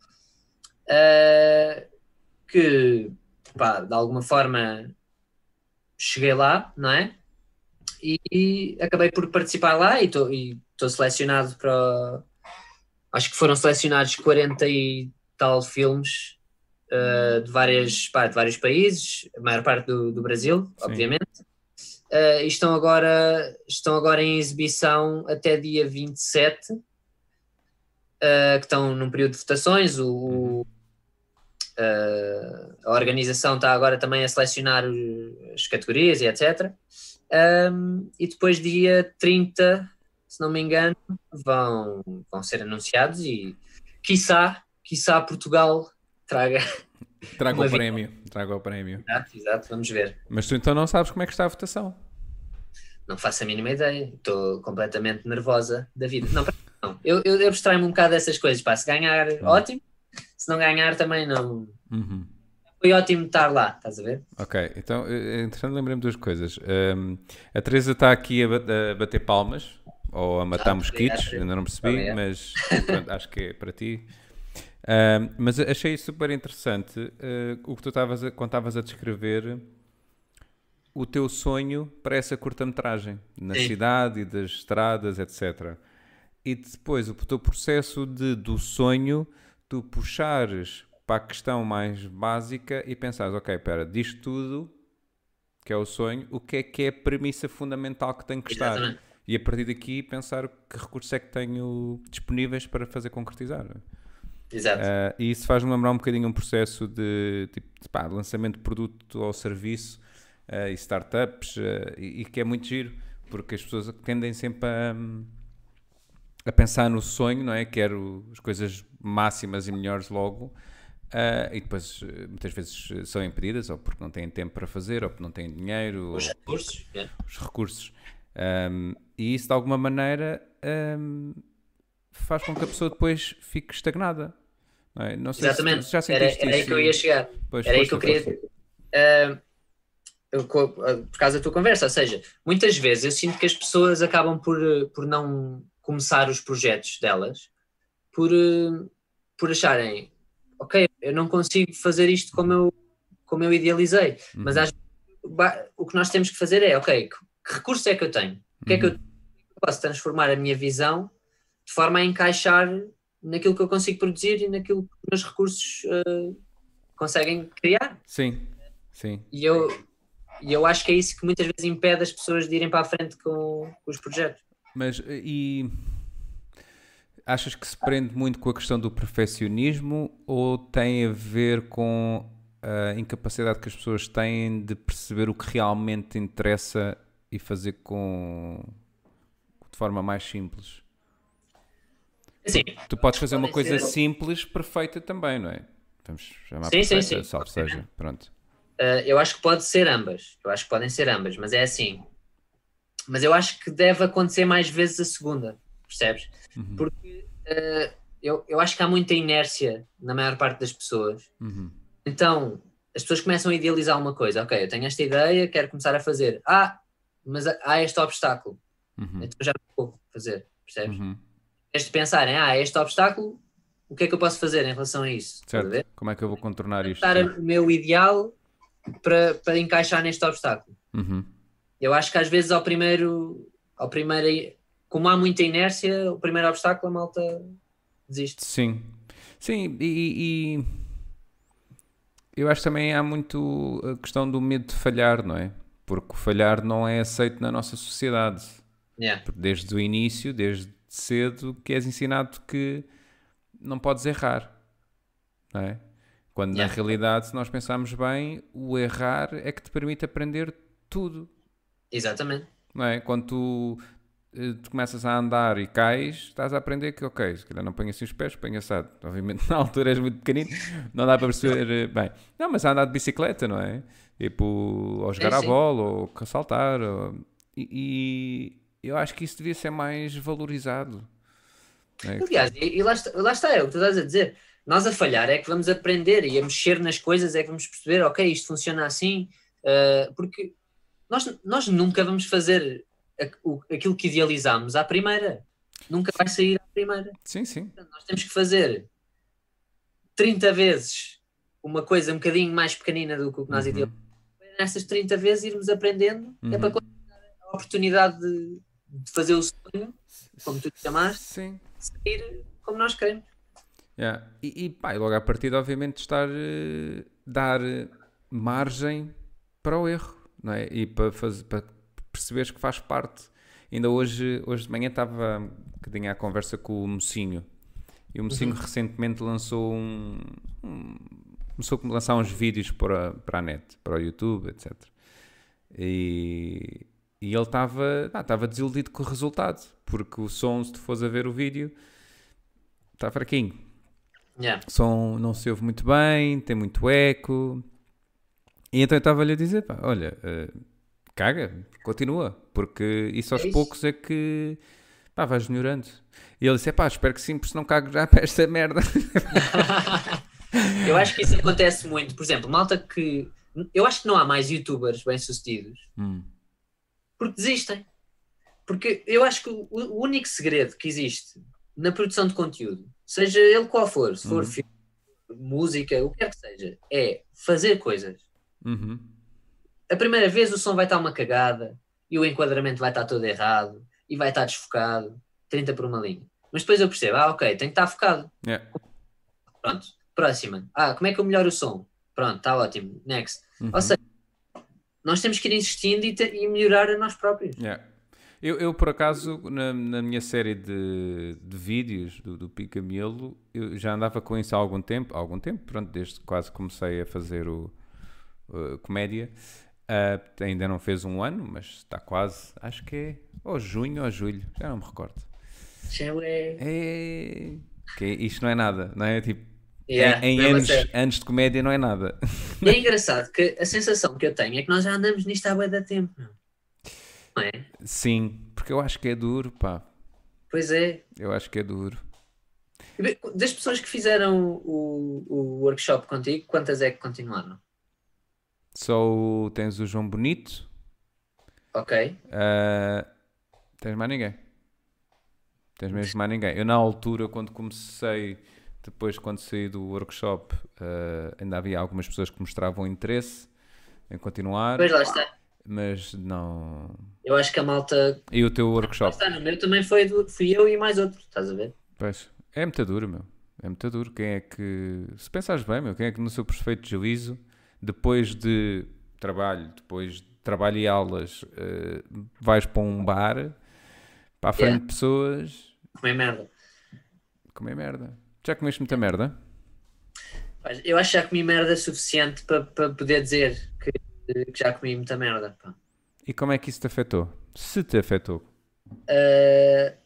[SPEAKER 2] ah, que, pá, de alguma forma cheguei lá, não é? E, e acabei por participar lá e estou selecionado para. Acho que foram selecionados 40 e tal filmes ah, de, várias, pá, de vários países, a maior parte do, do Brasil,
[SPEAKER 1] Sim.
[SPEAKER 2] obviamente. Ah, e estão agora, estão agora em exibição até dia 27, ah, que estão num período de votações. O, o- ah, a organização está agora também a selecionar as categorias e etc. Ahm, e depois, dia 30, se não me engano, vão, vão ser anunciados e quiçá, quiçá Portugal traga.
[SPEAKER 1] Traga o prémio. Traga o prémio.
[SPEAKER 2] Exato, exato, vamos ver.
[SPEAKER 1] Mas tu então não sabes como é que está a votação.
[SPEAKER 2] Não faço a mínima ideia. Estou completamente nervosa da vida. Não, não. Eu, eu, eu abstraio-me um bocado dessas coisas. Pá, se ganhar, ótimo. Se não ganhar, também não.
[SPEAKER 1] Uhum.
[SPEAKER 2] Foi ótimo estar lá, estás a ver?
[SPEAKER 1] Ok, então, eh, entretanto, lembrei-me duas coisas. Um, a Teresa está aqui a, ba- a bater palmas, ou a matar
[SPEAKER 2] Ah,
[SPEAKER 1] mosquitos, ainda não percebi, mas pronto, acho que é para ti. Um, mas achei super interessante eh, o que tu estavas a, quando estavas a descrever o teu sonho para essa curta-metragem, na
[SPEAKER 2] Sim.
[SPEAKER 1] cidade e das estradas, etc. E depois o teu processo de, do sonho, tu puxares para a questão mais básica e pensares, ok, espera, disto tudo, que é o sonho, o que é que é a premissa fundamental que tem que estar?
[SPEAKER 2] Exatamente.
[SPEAKER 1] E a partir daqui pensar que recursos é que tenho disponíveis para fazer concretizar.
[SPEAKER 2] Exato.
[SPEAKER 1] Uh, e isso faz-me lembrar um bocadinho um processo de, tipo, de, pá, de lançamento de produto ou serviço uh, e startups, uh, e, e, que é muito giro, porque as pessoas tendem sempre a, a pensar no sonho, não é? Quero as coisas máximas e melhores logo. e depois muitas vezes são impedidas, ou porque não têm tempo para fazer, ou porque não têm dinheiro.
[SPEAKER 2] Os recursos.
[SPEAKER 1] Yeah. Os recursos. Um, e isso de alguma maneira um, faz com que a pessoa depois fique estagnada. Não, é? não sei
[SPEAKER 2] Exatamente.
[SPEAKER 1] se já
[SPEAKER 2] era, era aí que eu ia chegar. Pois, era aí que eu queria. Uh, eu, por causa da tua conversa, ou seja, muitas vezes eu sinto que as pessoas acabam por, por não começar os projetos delas por, por acharem, ok, eu não consigo fazer isto como eu, como eu idealizei, uhum. mas às, o que nós temos que fazer é, ok, que recurso é que eu tenho? O que é que eu, uhum. posso transformar a minha visão de forma a encaixar naquilo que eu consigo produzir e naquilo que os meus recursos uh, conseguem criar?
[SPEAKER 1] Sim, sim.
[SPEAKER 2] E eu, e eu acho que é isso que muitas vezes impede as pessoas de irem para a frente com, com os projetos.
[SPEAKER 1] Mas e achas que se prende muito com a questão do perfeccionismo ou tem a ver com a incapacidade que as pessoas têm de perceber o que realmente interessa e fazer com de forma mais simples.
[SPEAKER 2] Sim.
[SPEAKER 1] Tu podes fazer uma coisa ser... simples, perfeita também, não é? Vamos chamar sim, perfeita, sim, sim. salve seja. Pronto.
[SPEAKER 2] Uh, eu acho que pode ser ambas. Eu acho que podem ser ambas, mas é assim. Mas eu acho que deve acontecer mais vezes a segunda, percebes? Uhum. Porque uh, eu, eu acho que há muita inércia na maior parte das pessoas.
[SPEAKER 1] Uhum.
[SPEAKER 2] Então, as pessoas começam a idealizar uma coisa. Ok, eu tenho esta ideia, quero começar a fazer. Ah, mas há este obstáculo. Uhum. Então já não vou fazer, percebes? Uhum. De pensarem, ah, este obstáculo, o que é que eu posso fazer em relação a isso?
[SPEAKER 1] Certo. Como é que eu vou contornar isto?
[SPEAKER 2] Dar o meu ideal para, para encaixar neste obstáculo.
[SPEAKER 1] Uhum.
[SPEAKER 2] Eu acho que às vezes ao primeiro, ao primeiro, como há muita inércia, o primeiro obstáculo a malta desiste.
[SPEAKER 1] Sim, sim, e, e eu acho também há muito a questão do medo de falhar, não é? porque falhar não é aceito na nossa sociedade.
[SPEAKER 2] Yeah.
[SPEAKER 1] Desde o início, desde cedo, que és ensinado que não podes errar. Não é? Quando yeah. na realidade, se nós pensarmos bem, o errar é que te permite aprender tudo.
[SPEAKER 2] Exatamente.
[SPEAKER 1] Não é? Quando tu, eh, tu começas a andar e cais, estás a aprender que, ok, se calhar não ponho assim os pés, ponho assado. *laughs* Obviamente, na altura és muito pequenino, não dá para perceber eh, bem. Não, mas a andar de bicicleta, não é? Tipo, ou jogar é, a bola, ou saltar. Ou... E, eu acho que isso devia ser mais valorizado.
[SPEAKER 2] É? Aliás, e, e lá, está, lá está, é o que tu estás a dizer. Nós a falhar é que vamos aprender e a mexer nas coisas é que vamos perceber, ok, isto funciona assim, uh, porque nós, nós nunca vamos fazer aquilo que idealizamos à primeira. Nunca vai sair à primeira.
[SPEAKER 1] Sim, sim.
[SPEAKER 2] nós temos que fazer 30 vezes uma coisa um bocadinho mais pequenina do que o que nós uhum. idealizamos nessas 30 vezes irmos aprendendo, uhum. é para a oportunidade de, de, fazer o sonho, como tu te chamaste,
[SPEAKER 1] Sim.
[SPEAKER 2] sair como nós queremos.
[SPEAKER 1] Yeah. E, e, pá, e logo à partida, obviamente, estar uh, dar margem para o erro, não é? E para, fazer, para perceberes que faz parte. Ainda hoje, hoje de manhã estava um bocadinho à conversa com o Mocinho. E o Mocinho uhum. recentemente lançou um, um começou a lançar uns vídeos para, para a net, para o YouTube, etc. E, e ele estava desiludido com o resultado, porque o som, se tu fores a ver o vídeo, está fraquinho.
[SPEAKER 2] Yeah.
[SPEAKER 1] O som não se ouve muito bem, tem muito eco. E então eu estava-lhe a dizer: pá, olha, uh, caga, continua, porque isso aos é isso. poucos é que pá, vais melhorando. E ele disse: pá, espero que sim, porque se não cago já *laughs* para esta merda. *laughs*
[SPEAKER 2] Eu acho que isso acontece muito. Por exemplo, malta que. Eu acho que não há mais youtubers bem-sucedidos
[SPEAKER 1] hum.
[SPEAKER 2] Porque desistem. Porque eu acho que o, o, único segredo que existe na produção de conteúdo, seja ele qual for, se for uhum. filme, música, o que quer que seja, é fazer coisas.
[SPEAKER 1] Uhum.
[SPEAKER 2] A primeira vez o som vai estar uma cagada e o enquadramento vai estar todo errado e vai estar desfocado, 30 por uma linha. Mas depois eu percebo, ah, ok, tem que estar focado.
[SPEAKER 1] Yeah.
[SPEAKER 2] Pronto próxima. Ah, como é que eu melhoro o som? Pronto, está ótimo. Next.
[SPEAKER 1] Uhum.
[SPEAKER 2] Ou seja, nós temos que ir insistindo e, te- e melhorar a nós próprios.
[SPEAKER 1] Yeah. Eu, eu, por acaso, na, na minha série de, de vídeos do, do Pica Miolo, eu já andava com isso há algum tempo, há algum tempo, pronto, desde que quase comecei a fazer o uh, comédia. Uh, ainda não fez um ano, mas está quase, acho que é ou junho ou julho, já não me recordo.
[SPEAKER 2] Já é-
[SPEAKER 1] É, que isto não é nada, não é? Tipo,
[SPEAKER 2] Yeah,
[SPEAKER 1] em, em anos,
[SPEAKER 2] sério.
[SPEAKER 1] anos de comédia não é nada.
[SPEAKER 2] E é engraçado que a sensação que eu tenho é que nós já andamos nisto há bué da tempo. Não é?
[SPEAKER 1] Sim, porque eu acho que é duro, pá.
[SPEAKER 2] Pois é.
[SPEAKER 1] Eu acho que é duro.
[SPEAKER 2] Das pessoas que fizeram o, o workshop contigo, quantas é que continuaram?
[SPEAKER 1] Só o- tens o João Bonito,
[SPEAKER 2] Ok.
[SPEAKER 1] ah, tens mais ninguém. Tens mesmo mais ninguém. Eu, na altura, quando comecei, depois, quando saí do workshop, ah, ainda havia algumas pessoas que mostravam interesse em continuar,
[SPEAKER 2] Pois lá está.
[SPEAKER 1] mas não.
[SPEAKER 2] Eu acho que a malta.
[SPEAKER 1] E o teu workshop?
[SPEAKER 2] está, no meu também foi do- fui eu e mais outro, estás a ver?
[SPEAKER 1] Pois, é muito duro, meu. É muito duro. Quem é que, se pensares bem, meu, quem é que no seu perfeito juízo, depois de trabalho, depois de trabalho e aulas, eh, vais para um bar, para a frente
[SPEAKER 2] Yeah.
[SPEAKER 1] de pessoas,
[SPEAKER 2] Como é merda.
[SPEAKER 1] comer merda. Já comeste muita merda?
[SPEAKER 2] Eu acho que já comi merda suficiente para para poder dizer que, que já comi muita merda. pá.
[SPEAKER 1] E como é que isso te afetou? Se te afetou.
[SPEAKER 2] Uh,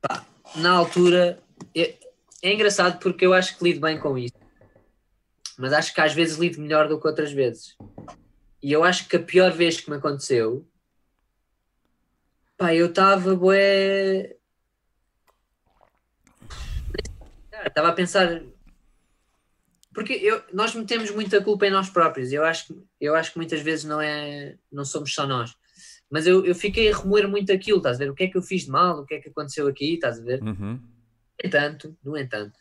[SPEAKER 2] pá, na altura é, é engraçado porque eu acho que lido bem com isso, mas acho que às vezes lido melhor do que outras vezes. E eu acho que a pior vez que me aconteceu, pá, eu estava bué. Estava a pensar. Porque eu, nós metemos muita culpa em nós próprios. Eu acho, que- eu acho que muitas vezes não é, não somos só nós. Mas eu, eu fiquei a remoer muito aquilo, estás a ver? O que é que eu fiz de mal? O que é que aconteceu aqui? Estás a ver?
[SPEAKER 1] Uhum.
[SPEAKER 2] No entanto, no entanto,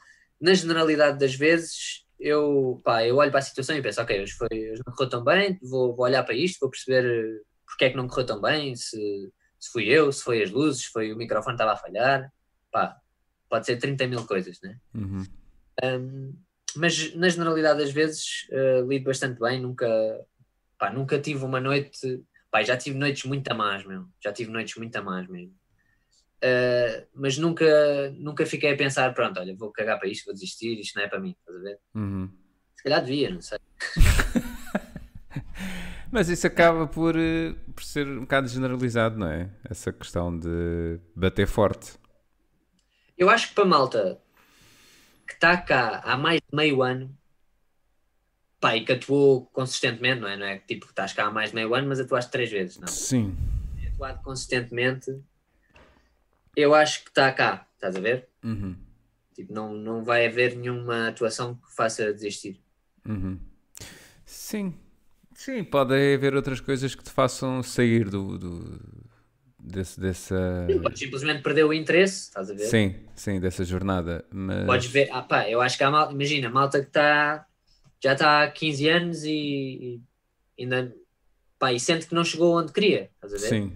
[SPEAKER 2] na generalidade das vezes, eu, pá, eu olho para a situação e penso, ok, hoje, foi, hoje não correu tão bem, vou, vou olhar para isto, vou perceber eh, porque é que não correu tão bem, se, se fui eu, se foi as luzes, se foi o microfone que estava a falhar, pá, pode ser 30 mil coisas, né?
[SPEAKER 1] Uhum.
[SPEAKER 2] Um, mas na generalidade das vezes eh, lido bastante bem, nunca, pá, nunca tive uma noite, pá, já tive noites muito a más, meu, já tive noites muito a más mesmo. Uh, mas nunca, nunca fiquei a pensar, pronto, olha, vou cagar para isto, vou desistir, isto não é para mim, estás a ver?
[SPEAKER 1] Uhum.
[SPEAKER 2] Se calhar devia, não sei. *laughs*
[SPEAKER 1] Mas isso acaba por, eh, por ser um bocado generalizado, não é? Essa questão de bater forte.
[SPEAKER 2] Eu acho que para a malta que está cá há mais de meio ano, pá, e que atuou consistentemente, não é? Não é tipo que estás cá há mais de meio ano, mas atuaste três vezes, não.
[SPEAKER 1] Sim.
[SPEAKER 2] atuado consistentemente, eu acho que está cá, estás a ver?
[SPEAKER 1] Uhum.
[SPEAKER 2] Tipo, não, não vai haver nenhuma atuação que faça desistir.
[SPEAKER 1] Uhum. Sim. Sim, pode haver outras coisas que te façam sair do, do desse, dessa
[SPEAKER 2] simplesmente perder o interesse, estás a ver?
[SPEAKER 1] sim, sim, dessa jornada, mas
[SPEAKER 2] Podes ver, ah pá, eu acho que há malta, imagina, malta que está, já está há 15 anos e, e ainda, pá, e sente que não chegou onde queria, estás a ver?
[SPEAKER 1] sim.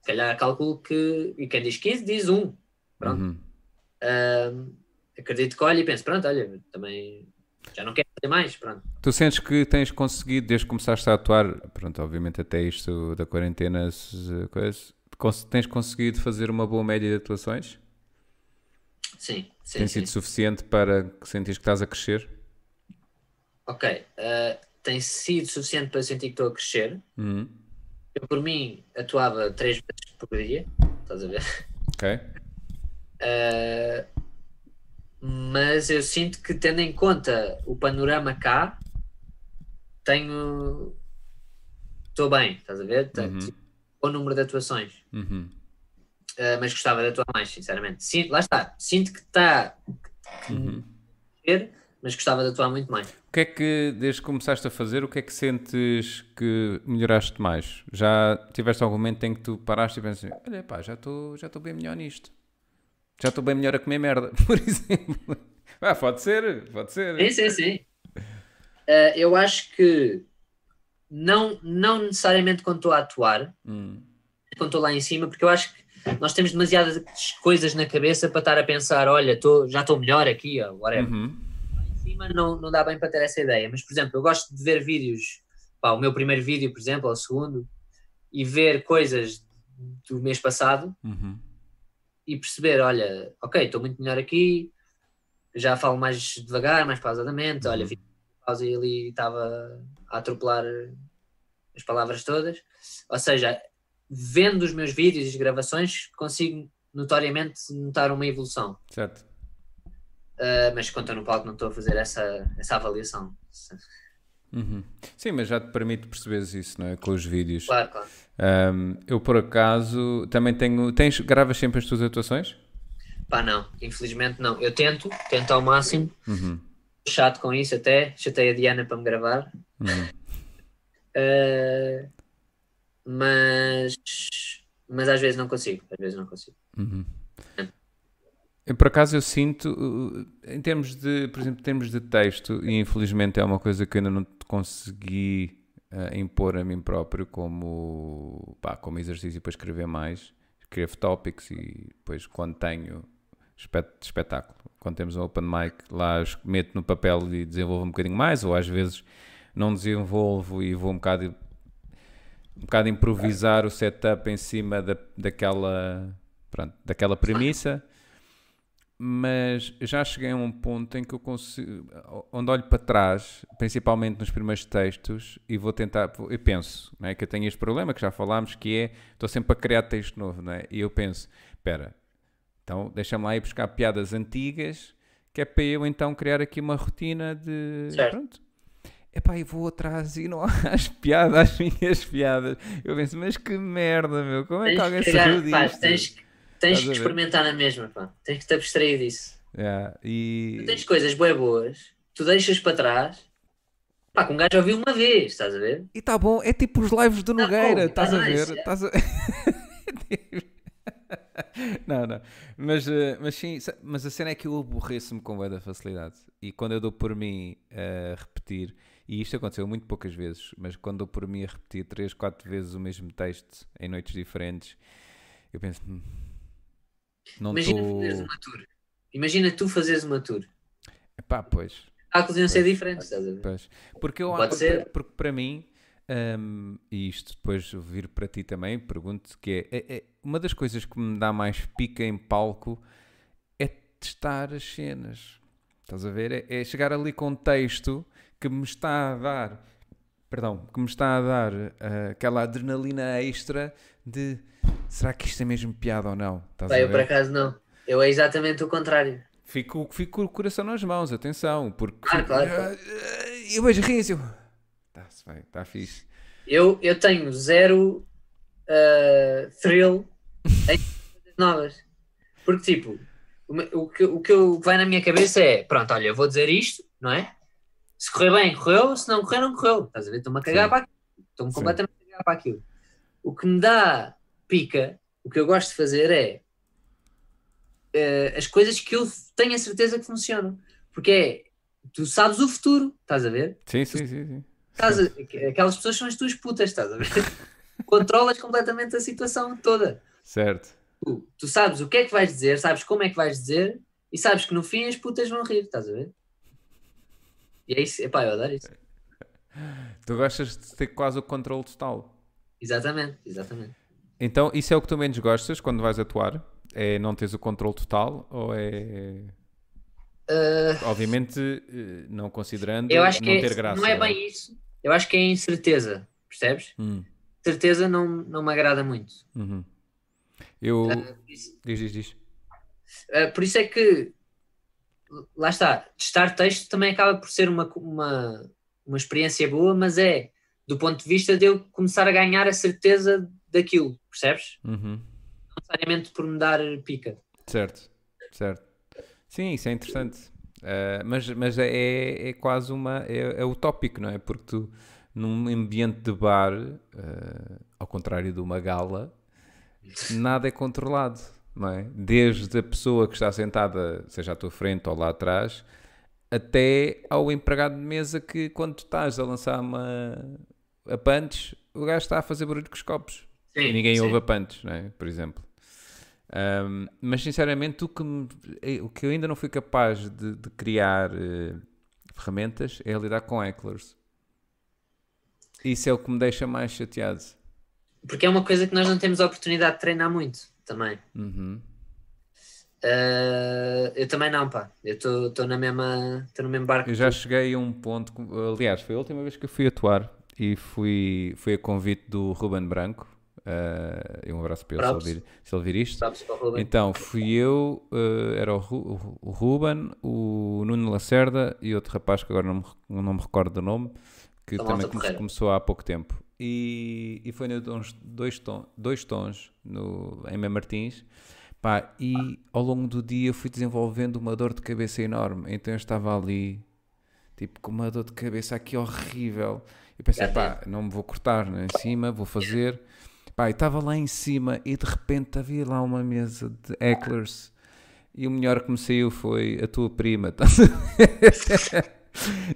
[SPEAKER 2] Se calhar calculo que, e quem diz 15 diz 1. Pronto.
[SPEAKER 1] Uhum.
[SPEAKER 2] Acredito que olha e penso, pronto, olha, também já não quero fazer mais, pronto.
[SPEAKER 1] Tu sentes que tens conseguido, desde que começaste a atuar, pronto, obviamente até isto da quarentena, se- coisa, tens conseguido fazer uma boa média de atuações?
[SPEAKER 2] Sim, sim,
[SPEAKER 1] Tem
[SPEAKER 2] sim.
[SPEAKER 1] sido suficiente para que sentires que estás a crescer?
[SPEAKER 2] Ok, ah, tem sido suficiente para sentir que estou a crescer.
[SPEAKER 1] Uhum.
[SPEAKER 2] Eu, por mim, atuava três vezes por dia, estás a ver?
[SPEAKER 1] Ok.
[SPEAKER 2] Ah, mas eu sinto que, tendo em conta o panorama cá, tenho. Estou bem, estás a ver?
[SPEAKER 1] Uhum.
[SPEAKER 2] Bom número de atuações.
[SPEAKER 1] Uhum.
[SPEAKER 2] Ah, mas gostava de atuar mais, sinceramente. Sinto, lá está, sinto que está
[SPEAKER 1] Uhum.
[SPEAKER 2] mas gostava de atuar muito mais.
[SPEAKER 1] O que é que, desde que começaste a fazer, o que é que sentes que melhoraste mais? Já tiveste algum momento em que tu paraste e pensaste, olha pá, já estou já bem melhor nisto. Já estou bem melhor a comer merda, *laughs* por exemplo. Ah, pode ser, pode ser.
[SPEAKER 2] Sim, sim, sim. Ah, eu acho que não, não necessariamente quando estou a atuar,
[SPEAKER 1] Hum,
[SPEAKER 2] quando estou lá em cima, porque eu acho que nós temos demasiadas coisas na cabeça para estar a pensar, olha, tô, já estou melhor aqui, ou whatever.
[SPEAKER 1] uhum.
[SPEAKER 2] cima não, não dá bem para ter essa ideia. Mas, por exemplo, eu gosto de ver vídeos, pá, o meu primeiro vídeo, por exemplo, ou o segundo, e ver coisas do mês passado
[SPEAKER 1] Uhum.
[SPEAKER 2] e perceber, olha, ok, estou muito melhor aqui, já falo mais devagar, mais pausadamente, olha, vi pausa e ali estava a atropelar as palavras todas. Ou seja, vendo os meus vídeos e as gravações, consigo notoriamente notar uma evolução.
[SPEAKER 1] Certo.
[SPEAKER 2] Uh, mas quando estou no palco não estou a fazer essa, essa avaliação.
[SPEAKER 1] Uhum. Sim, mas já te permite perceberes isso, não é? Com os vídeos.
[SPEAKER 2] Claro, claro.
[SPEAKER 1] Um, eu, por acaso, também tenho. Tens, gravas sempre as tuas atuações?
[SPEAKER 2] Pá, não, infelizmente não. Eu tento, tento ao máximo.
[SPEAKER 1] Uhum.
[SPEAKER 2] Chato com isso até. Chatei a Diana para me gravar.
[SPEAKER 1] Uhum.
[SPEAKER 2] Uh, mas, mas às vezes não consigo. Às vezes não consigo.
[SPEAKER 1] Uhum. Eu, por acaso eu sinto, uh, em termos de, por exemplo, em termos de texto, e infelizmente é uma coisa que eu ainda não consegui uh, impor a mim próprio como, pá, como exercício para escrever mais, escrevo tópicos e depois quando tenho espetáculo, quando temos um open mic, lá meto no papel e desenvolvo um bocadinho mais, ou às vezes não desenvolvo e vou um bocado um bocado improvisar o setup em cima da, daquela, pronto, daquela premissa, mas já cheguei a um ponto em que eu consigo, onde olho para trás, principalmente nos primeiros textos, e vou tentar, eu penso, não é, que eu tenho este problema que já falámos, que é, estou sempre a criar texto novo, não é? e eu penso, espera, então deixa-me lá ir buscar piadas antigas, que é para eu então criar aqui uma rotina de,
[SPEAKER 2] Certo.
[SPEAKER 1] pronto, Epá, e vou atrás e não *laughs* há as piadas, as minhas piadas. Eu penso, mas que merda, meu, como é que
[SPEAKER 2] Tens
[SPEAKER 1] alguém
[SPEAKER 2] que, cagar,
[SPEAKER 1] saiu
[SPEAKER 2] pá,
[SPEAKER 1] disto?
[SPEAKER 2] tens, que-
[SPEAKER 1] Estás
[SPEAKER 2] tens que
[SPEAKER 1] ver?
[SPEAKER 2] experimentar na mesma. Pá. Tens que te abstrair disso.
[SPEAKER 1] Yeah, e...
[SPEAKER 2] Tu tens coisas bué boas, tu deixas para trás. Pá, que um gajo ouviu uma vez, estás a ver?
[SPEAKER 1] E tá bom, é tipo os lives do
[SPEAKER 2] Tá
[SPEAKER 1] Nogueira,
[SPEAKER 2] bom,
[SPEAKER 1] estás
[SPEAKER 2] tá
[SPEAKER 1] a ver?
[SPEAKER 2] nice.
[SPEAKER 1] Estás a... *laughs* *laughs* não, não. Mas, eh, mas sim, mas a cena é que eu aborreço-me com da facilidade. E quando eu dou por mim a repetir, e isto aconteceu muito poucas vezes, mas quando dou por mim a repetir 3, 4 vezes o mesmo texto em noites diferentes, eu penso, "Hum, não
[SPEAKER 2] Imagina
[SPEAKER 1] estou.
[SPEAKER 2] fazeres uma tour. Imagina tu fazeres uma tour.
[SPEAKER 1] Epá, pois.
[SPEAKER 2] Há que ser diferentes, estás a ver?
[SPEAKER 1] Pois. Porque, eu,
[SPEAKER 2] Pode
[SPEAKER 1] porque,
[SPEAKER 2] ser.
[SPEAKER 1] porque para mim, hum, e isto depois vir para ti também, pergunto que é, é- é- uma das coisas que me dá mais pica em palco é testar as cenas. Estás a ver? É, é chegar ali com um texto que me está a dar, perdão, que me está a dar ah, aquela adrenalina extra de será que isto é mesmo piada ou não? Estás a
[SPEAKER 2] eu por acaso não. Eu é exatamente o contrário.
[SPEAKER 1] Fico, fico com o coração nas mãos, atenção, porque
[SPEAKER 2] claro, claro.
[SPEAKER 1] Ah, eu vejo riso. Está-se bem, está fixe.
[SPEAKER 2] Eu, eu tenho zero uh, thrill em coisas novas. Porque, tipo, o, que, o que eu- vai na minha cabeça é: pronto, olha, eu vou dizer isto, não é? Se correr bem, correu. Se não correr, não correu. Estás a ver? Estou-me a cagar
[SPEAKER 1] Sim.
[SPEAKER 2] para aquilo. Estou-me completamente a cagar para aquilo. O que me dá pica, o que eu gosto de fazer é eh, as coisas que eu tenho a certeza que funcionam. Porque é, tu sabes o futuro, estás a ver?
[SPEAKER 1] Sim, sim, sim. sim.
[SPEAKER 2] Estás a- aquelas pessoas são as tuas putas, estás a ver? *laughs* Controlas completamente a situação toda.
[SPEAKER 1] Certo.
[SPEAKER 2] Tu, tu sabes o que é que vais dizer, sabes como é que vais dizer e sabes que no fim as putas vão rir, estás a ver? E é isso, epá, eu adoro isso.
[SPEAKER 1] Tu gostas de ter quase o controle total.
[SPEAKER 2] Exatamente, exatamente.
[SPEAKER 1] Então, isso é o que tu menos gostas quando vais atuar? É não teres o controle total? Ou é.
[SPEAKER 2] Ah,
[SPEAKER 1] Obviamente, eh, não considerando
[SPEAKER 2] eu acho que
[SPEAKER 1] não
[SPEAKER 2] é-
[SPEAKER 1] ter graça.
[SPEAKER 2] não é bem isso. Eu acho que é incerteza, percebes?
[SPEAKER 1] Hum,
[SPEAKER 2] Certeza não, não me agrada muito.
[SPEAKER 1] uhum. Eu.
[SPEAKER 2] Ah, isso-
[SPEAKER 1] Diz, diz, diz.
[SPEAKER 2] Uh, por isso é que lá está, testar texto também acaba por ser uma, uma, uma experiência boa, mas é do ponto de vista de eu começar a ganhar a certeza daquilo, percebes?
[SPEAKER 1] Uhum.
[SPEAKER 2] Não necessariamente por me dar pica.
[SPEAKER 1] Certo, certo. Sim, isso é interessante. Ah, mas mas é, é quase uma. É, é utópico, não é? Porque tu, num ambiente de bar, ah, ao contrário de uma gala, nada é controlado, não é? Desde a pessoa que está sentada, seja à tua frente ou lá atrás, até ao empregado de mesa que, quando tu estás a lançar uma. a punch, o gajo está a fazer barulho com os copos.
[SPEAKER 2] Sim,
[SPEAKER 1] E ninguém
[SPEAKER 2] sim.
[SPEAKER 1] ouve a punch, não é? por exemplo. Um, mas sinceramente, o que, me- eh, o que eu ainda não fui capaz de, de criar, eh, ferramentas é lidar com hecklers. Isso é o que me deixa mais chateado.
[SPEAKER 2] Porque é uma coisa que nós não temos a oportunidade de treinar muito também.
[SPEAKER 1] Uhum.
[SPEAKER 2] Uh, eu também não, pá. Eu estou na mesma, no mesmo barco.
[SPEAKER 1] Eu já cheguei a um ponto. Aliás, foi a última vez que eu fui atuar e fui, fui a convite do Ruben Branco. Uh, e um abraço para ele se ele, vir, se ele vir isto. Então, fui eu, uh, era o, Ru, o Ruben, o Nuno Lacerda e outro rapaz que agora não me, não me recordo do nome, que também come, começou há pouco tempo. E, e foi nos dois, ton, dois tons no, em Mem Martins. Pá, e ao longo do dia fui desenvolvendo uma dor de cabeça enorme. Então eu estava ali, tipo, com uma dor de cabeça aqui horrível. E pensei, pá, não me vou cortar né, em cima, vou fazer. Pá, e estava lá em cima e de repente havia lá uma mesa de hecklers. E o melhor que me saiu foi a tua prima. *laughs*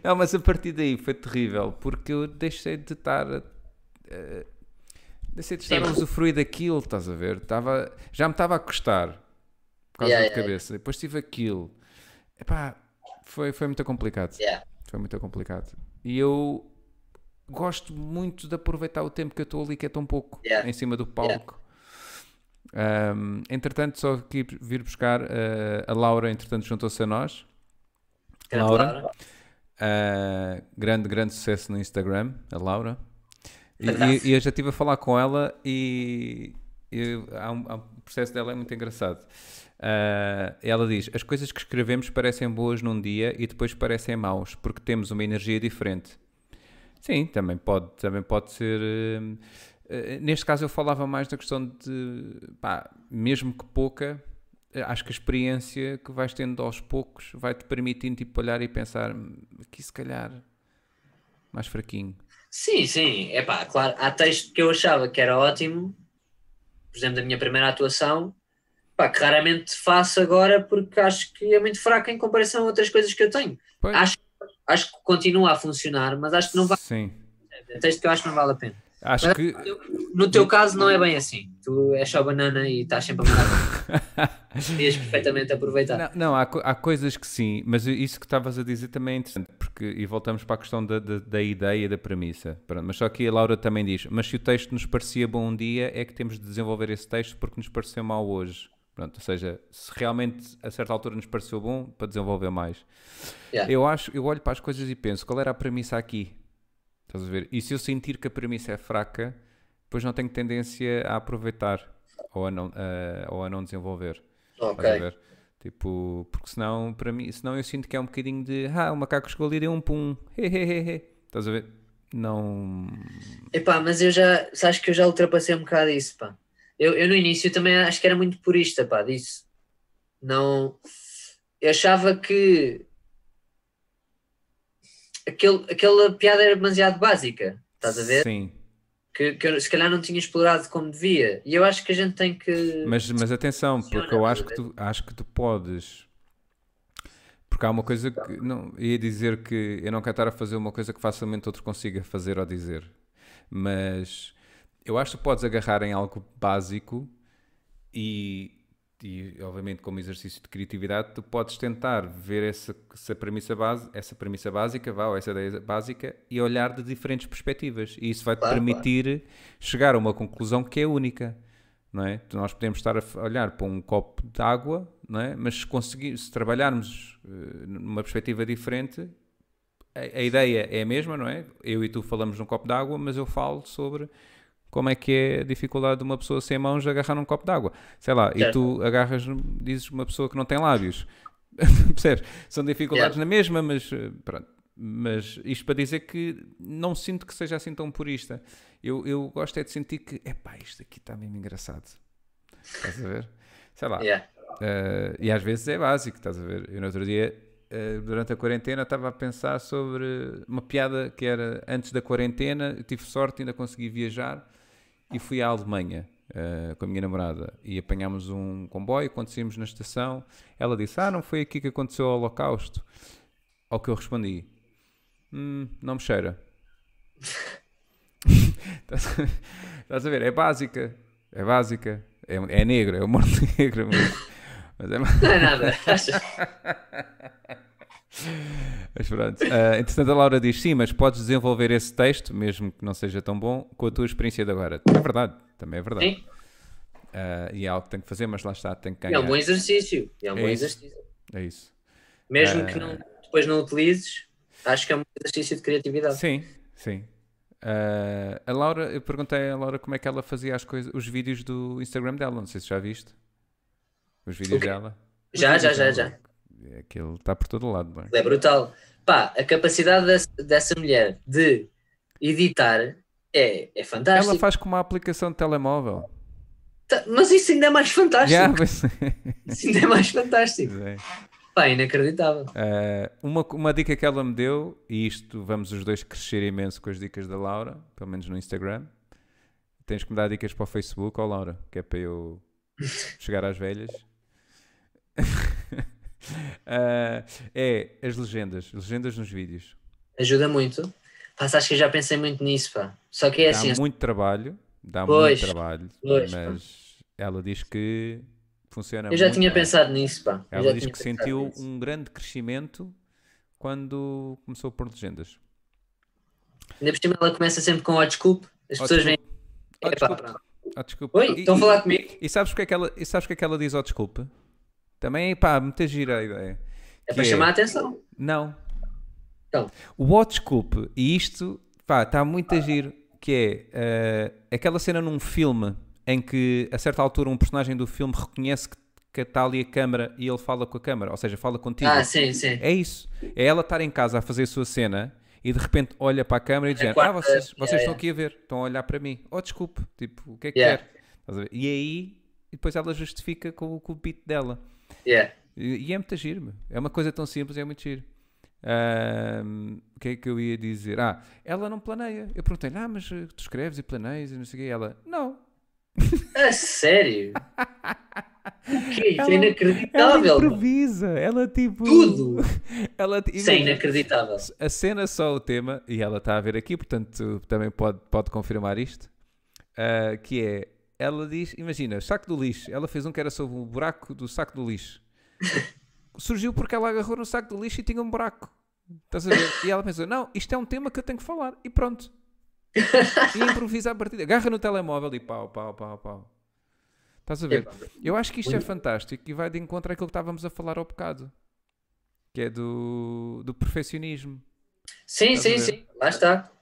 [SPEAKER 1] Não, mas a partir daí foi terrível, porque eu deixei de estar. Uh, Deixei de estar Sim. a usufruir daquilo, estás a ver? Tava, já me estava a custar por causa yeah, da yeah, cabeça. Yeah. Depois tive aquilo. Epá, foi, foi muito complicado. Foi muito complicado. E eu gosto muito de aproveitar o tempo que eu estou ali, que é tão pouco, em cima do palco. Um, entretanto, só aqui vir buscar uh, a Laura, entretanto, juntou-se a nós. Laura. Laura. Uh, grande, grande sucesso no Instagram, a Laura. E, e, eu já estive a falar com ela e, e há, um, há um processo dela é muito engraçado. Uh, ela diz: As coisas que escrevemos parecem boas num dia e depois parecem maus, porque temos uma energia diferente. Sim, também pode, também pode ser. Uh, neste caso, eu falava mais da questão de, pá, mesmo que pouca, acho que a experiência que vais tendo aos poucos vai-te permitindo tipo, olhar e pensar: hum, aqui se calhar mais fraquinho.
[SPEAKER 2] Sim, sim. É pá, claro. Há texto que eu achava que era ótimo, por exemplo, da minha primeira atuação, pá, que raramente faço agora porque acho que é muito fraco em comparação a outras coisas que eu tenho. Acho, acho que continua a funcionar, mas acho que não vale.
[SPEAKER 1] Sim.
[SPEAKER 2] É texto que eu acho que não vale a pena.
[SPEAKER 1] Acho Mas, que.
[SPEAKER 2] No teu caso, não é bem assim. Tu és só banana e estás sempre a mandar. *laughs* Podias perfeitamente aproveitar.
[SPEAKER 1] Não, não há, há, coisas que sim, mas isso que estavas a dizer também é interessante, porque, e voltamos para a questão da, da, da ideia, da premissa. Pronto, mas só que a Laura também diz: mas se o texto nos parecia bom um dia, é que temos de desenvolver esse texto porque nos pareceu mal hoje. Pronto, ou seja, se realmente a certa altura nos pareceu bom, para desenvolver mais. Yeah. Eu acho, eu olho para as coisas e penso: qual era a premissa aqui? Estás a ver? E se eu sentir que a premissa é fraca, depois não tenho tendência a aproveitar ou a não, a, ou a não desenvolver.
[SPEAKER 2] Ok.
[SPEAKER 1] Tipo, porque senão, para mim, senão eu sinto que é um bocadinho de ah, o macaco chegou ali e deu um pum, hehehe. *laughs* Estás a ver? Não.
[SPEAKER 2] Epá, mas eu já, sabes que eu já ultrapassei um bocado isso, pá. Eu, eu no início também acho que era muito purista, pá, disso. Não. Eu achava que aquele, aquela piada era demasiado básica, estás a ver?
[SPEAKER 1] Sim.
[SPEAKER 2] Que, que se calhar não tinha explorado como devia. E eu acho que a gente tem que.
[SPEAKER 1] Mas, mas atenção, porque eu acho que, tu, acho que tu podes. Porque há uma coisa que. Não, ia dizer que eu não quero estar a fazer uma coisa que facilmente outro consiga fazer ou dizer. Mas eu acho que podes agarrar em algo básico e e obviamente como exercício de criatividade tu podes tentar ver essa, essa premissa base, essa premissa básica, vá, ou essa ideia básica e olhar de diferentes perspectivas e isso vai te claro, permitir claro. chegar a uma conclusão que é única, não é? Nós podemos estar a olhar para um copo de água, não é? Mas se conseguir, se trabalharmos uh, numa perspectiva diferente, a, a ideia é a mesma, não é? Eu e tu falamos num copo de água, mas eu falo sobre como é que é a dificuldade de uma pessoa sem mãos agarrar num copo de água. Sei lá, certo. e tu agarras, dizes uma pessoa que não tem lábios. *laughs* Percebes? São dificuldades na mesma, mas eh, pronto. Mas isto para dizer que não sinto que seja assim tão purista. Eu, eu gosto é de sentir que, epá, isto aqui está mesmo engraçado. Estás a ver? Sei lá.
[SPEAKER 2] Yeah.
[SPEAKER 1] Uh, e às vezes é básico, estás a ver? Eu no outro dia, uh, durante a quarentena, estava a pensar sobre uma piada que era antes da quarentena, tive sorte, ainda consegui viajar e fui à Alemanha uh, com a minha namorada e apanhámos um comboio. Quando saímos na estação, ela disse: Ah, não foi aqui que aconteceu o Holocausto? Ao que eu respondi: hum, Não me cheira. *laughs* Estás a ver? É básica. É básica. É, é negro, é humor *laughs* negro. Mas,
[SPEAKER 2] mas é... Não é nada. *laughs*
[SPEAKER 1] Mas pronto. Uh, entretanto, a Laura diz: sim, mas podes desenvolver esse texto, mesmo que não seja tão bom, com a tua experiência de agora. É verdade, também é verdade.
[SPEAKER 2] Sim.
[SPEAKER 1] Uh, e é algo que tenho que fazer, mas lá está, tenho que
[SPEAKER 2] E é
[SPEAKER 1] ganhar.
[SPEAKER 2] um bom exercício. É um
[SPEAKER 1] É
[SPEAKER 2] bom
[SPEAKER 1] isso.
[SPEAKER 2] exercício.
[SPEAKER 1] É isso.
[SPEAKER 2] Mesmo
[SPEAKER 1] Ah.
[SPEAKER 2] que não, depois não utilizes, acho que é um exercício de criatividade.
[SPEAKER 1] Sim, sim. Uh, a Laura, eu perguntei à Laura como é que ela fazia as coisas, os vídeos do Instagram dela, não sei se já viste. Os vídeos
[SPEAKER 2] O quê?
[SPEAKER 1] dela.
[SPEAKER 2] Já, já,
[SPEAKER 1] vídeos
[SPEAKER 2] já,
[SPEAKER 1] dela.
[SPEAKER 2] já.
[SPEAKER 1] Aquilo está por todo lado, bem.
[SPEAKER 2] É brutal. Pá, a capacidade dessa, dessa mulher de editar é, é fantástico.
[SPEAKER 1] Ela faz com uma aplicação de telemóvel.
[SPEAKER 2] Tá- Mas isso ainda é mais fantástico.
[SPEAKER 1] Já, mas...
[SPEAKER 2] Isso ainda é mais fantástico.
[SPEAKER 1] É.
[SPEAKER 2] Pá, inacreditável.
[SPEAKER 1] Uh, uma, uma dica que ela me deu, e isto vamos os dois crescer imenso com as dicas da Laura, pelo menos no Instagram. Tens que me dar dicas para o Facebook, ó Laura, que é para eu *laughs* chegar às velhas. *laughs* Uh, é as legendas, legendas nos vídeos.
[SPEAKER 2] Ajuda muito. Pá, sabes que eu já pensei muito nisso, pá. Só que é
[SPEAKER 1] dá
[SPEAKER 2] assim,
[SPEAKER 1] muito trabalho, dá
[SPEAKER 2] Pois,
[SPEAKER 1] muito trabalho,
[SPEAKER 2] pois.
[SPEAKER 1] mas ela diz que funciona
[SPEAKER 2] eu já
[SPEAKER 1] muito
[SPEAKER 2] tinha
[SPEAKER 1] bem.
[SPEAKER 2] pensado nisso, pá. Eu
[SPEAKER 1] Ela diz que sentiu
[SPEAKER 2] nisso.
[SPEAKER 1] um grande crescimento quando começou a pôr legendas.
[SPEAKER 2] Ainda por cima ela começa sempre com ó, desculpe. As
[SPEAKER 1] Oh,
[SPEAKER 2] pessoas vêm.
[SPEAKER 1] desculpe. Oh, desculpe. desculpa.
[SPEAKER 2] Oi,
[SPEAKER 1] E-
[SPEAKER 2] estão a
[SPEAKER 1] e-
[SPEAKER 2] falar comigo?
[SPEAKER 1] E sabes porque é que ela, e sabes é que ela diz, ó desculpa? Também, pá, muita gira a ideia.
[SPEAKER 2] É
[SPEAKER 1] Que
[SPEAKER 2] para chamar a atenção.
[SPEAKER 1] Não.
[SPEAKER 2] Então.
[SPEAKER 1] O desculpe, e isto, pá, está muito a giro, que é eh, aquela cena num filme em que, a certa altura, um personagem do filme reconhece que, que está ali a câmara e ele fala com a câmara, ou seja, fala contigo.
[SPEAKER 2] Ah, sim, sim.
[SPEAKER 1] É isso. É ela estar em casa a fazer a sua cena e de repente olha para a câmera e diz: Ah,
[SPEAKER 2] quarta-
[SPEAKER 1] vocês, vocês
[SPEAKER 2] yeah,
[SPEAKER 1] estão
[SPEAKER 2] yeah.
[SPEAKER 1] aqui a ver, estão a olhar para mim. Oh, desculpe, tipo, o que é que
[SPEAKER 2] Yeah.
[SPEAKER 1] quer? E aí, e depois ela justifica com, o- com o beat dela.
[SPEAKER 2] Yeah.
[SPEAKER 1] E, e é muito giro, meu. é uma coisa tão simples, é muito giro. Ahm, o que é que eu ia dizer? Ah, ela não planeia. Eu perguntei-lhe, ah, mas eh, tu escreves e planeias e não sei o quê. E ela, não. *laughs*
[SPEAKER 2] A sério? O que Isso
[SPEAKER 1] Ela-
[SPEAKER 2] é
[SPEAKER 1] Ela
[SPEAKER 2] inacreditável. mano.
[SPEAKER 1] improvisa, ela tipo.
[SPEAKER 2] Tudo. *laughs*
[SPEAKER 1] ela,
[SPEAKER 2] Isso é inacreditável.
[SPEAKER 1] A cena só o tema, e ela está a ver aqui, portanto também pode, pode confirmar isto, ah, que é, ela diz, imagina, saco do lixo, ela fez um que era sobre o buraco do saco do lixo. Surgiu porque ela agarrou no saco do lixo e tinha um buraco. Estás a ver? E ela pensou, não, isto é um tema que eu tenho que falar. E pronto. E improvisa a partida. Agarra no telemóvel e pau, pau, pau, pau. Estás a ver? Eu acho que isto é fantástico e vai de encontro àquilo que estávamos a falar ao bocado. Que é do, do perfeccionismo.
[SPEAKER 2] Sim,
[SPEAKER 1] Estás
[SPEAKER 2] sim, sim. Lá está.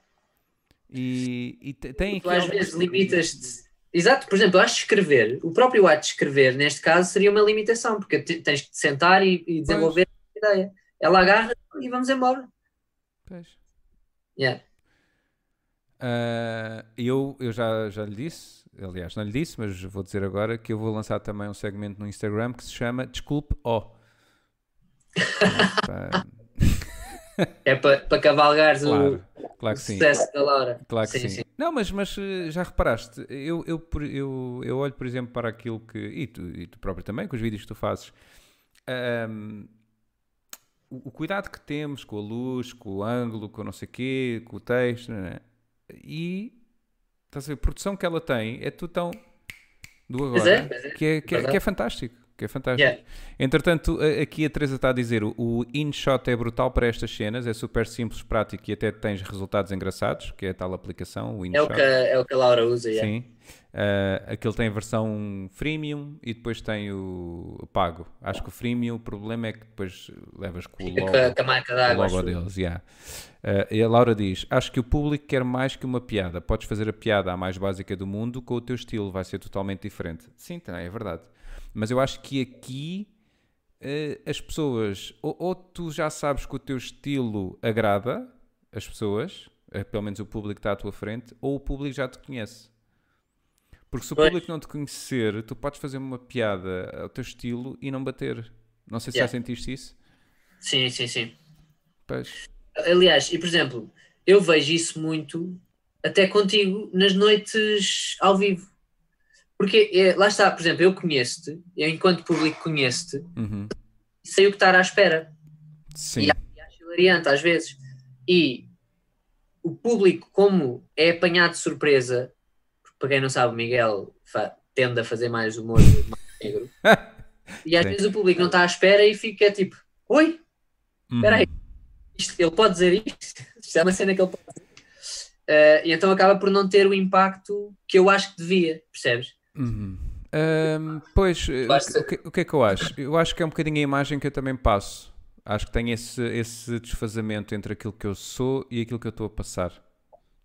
[SPEAKER 1] E, e te- tem aqui
[SPEAKER 2] Tu às
[SPEAKER 1] algumas-
[SPEAKER 2] vezes limitas-te. Exato, por exemplo, eu acho que escrever, o próprio ato de escrever, neste caso, seria uma limitação, porque te- tens que te sentar e, e desenvolver a ideia. Ela agarra e vamos embora.
[SPEAKER 1] Pois.
[SPEAKER 2] Yeah.
[SPEAKER 1] Ah, eu, eu já, já lhe disse, aliás, não lhe disse, mas vou dizer agora que eu vou lançar também um segmento no Instagram que se chama Desculpe, ó. *laughs* Pá,
[SPEAKER 2] É para para cavalgares
[SPEAKER 1] claro,
[SPEAKER 2] o,
[SPEAKER 1] claro
[SPEAKER 2] o
[SPEAKER 1] que sim.
[SPEAKER 2] sucesso da Laura.
[SPEAKER 1] Claro que sim. Não, mas, mas eh, já reparaste, eu, eu, eu, eu olho, por exemplo, para aquilo que. E tu, e tu próprio também, com os vídeos que tu fazes. ahm, o, cuidado que temos com a luz, com o ângulo, com não sei o quê, com o texto, né? e estás a ver, a produção que ela tem é tudo tão do agora
[SPEAKER 2] é, é.
[SPEAKER 1] que, é, que, é, que é fantástico. Que é fantástico.
[SPEAKER 2] Yeah.
[SPEAKER 1] Entretanto, aqui a Teresa está a dizer o, InShot é brutal para estas cenas, é super simples, prático e até tens resultados engraçados, que é a tal aplicação, o
[SPEAKER 2] É o,
[SPEAKER 1] InShot.
[SPEAKER 2] que, a- é o que a Laura usa. yeah.
[SPEAKER 1] Sim. Uh, aquele tem a versão freemium e depois tem o, pago. Acho que o freemium, o problema é que depois levas com o logo,
[SPEAKER 2] com a, com a marca
[SPEAKER 1] o
[SPEAKER 2] d'água.
[SPEAKER 1] logo deles. yeah. Uh, e a Laura diz: Acho que o público quer mais que uma piada. Podes fazer a piada a mais básica do mundo com o teu estilo, vai ser totalmente diferente. Sim, também é verdade. Mas eu acho que aqui uh, as pessoas, ou, ou tu já sabes que o teu estilo agrada as pessoas, uh, pelo menos o público que está à tua frente, ou o público já te conhece. Porque se o
[SPEAKER 2] Pois.
[SPEAKER 1] público não te conhecer, tu podes fazer uma piada ao teu estilo e não bater. Não sei se
[SPEAKER 2] Yeah.
[SPEAKER 1] já sentiste isso.
[SPEAKER 2] Sim, sim, sim.
[SPEAKER 1] Pois.
[SPEAKER 2] Aliás, e por exemplo, eu vejo isso muito até contigo nas noites ao vivo. Porque é, lá está, por exemplo, eu conheço-te, eu enquanto público conheço-te,
[SPEAKER 1] Uhum.
[SPEAKER 2] sei o que estar à espera.
[SPEAKER 1] Sim.
[SPEAKER 2] E acho hilariante às vezes. E o público, como é apanhado de surpresa, para quem não sabe, o Miguel tende a fazer mais humor *laughs* negro, e às
[SPEAKER 1] Sim.
[SPEAKER 2] vezes o público não está à espera e fica tipo, oi,
[SPEAKER 1] Uhum.
[SPEAKER 2] Espera aí, isto- ele pode dizer isto? *laughs* Isto é uma cena que ele pode dizer. Eh, e então acaba por não ter o impacto que eu acho que devia, percebes?
[SPEAKER 1] Uhum. Ahm, pois, eh, o que, o que é que eu acho? Eu acho que é um bocadinho a imagem que eu também passo. Acho que tem esse, esse desfazamento entre aquilo que eu sou e aquilo que eu estou a passar.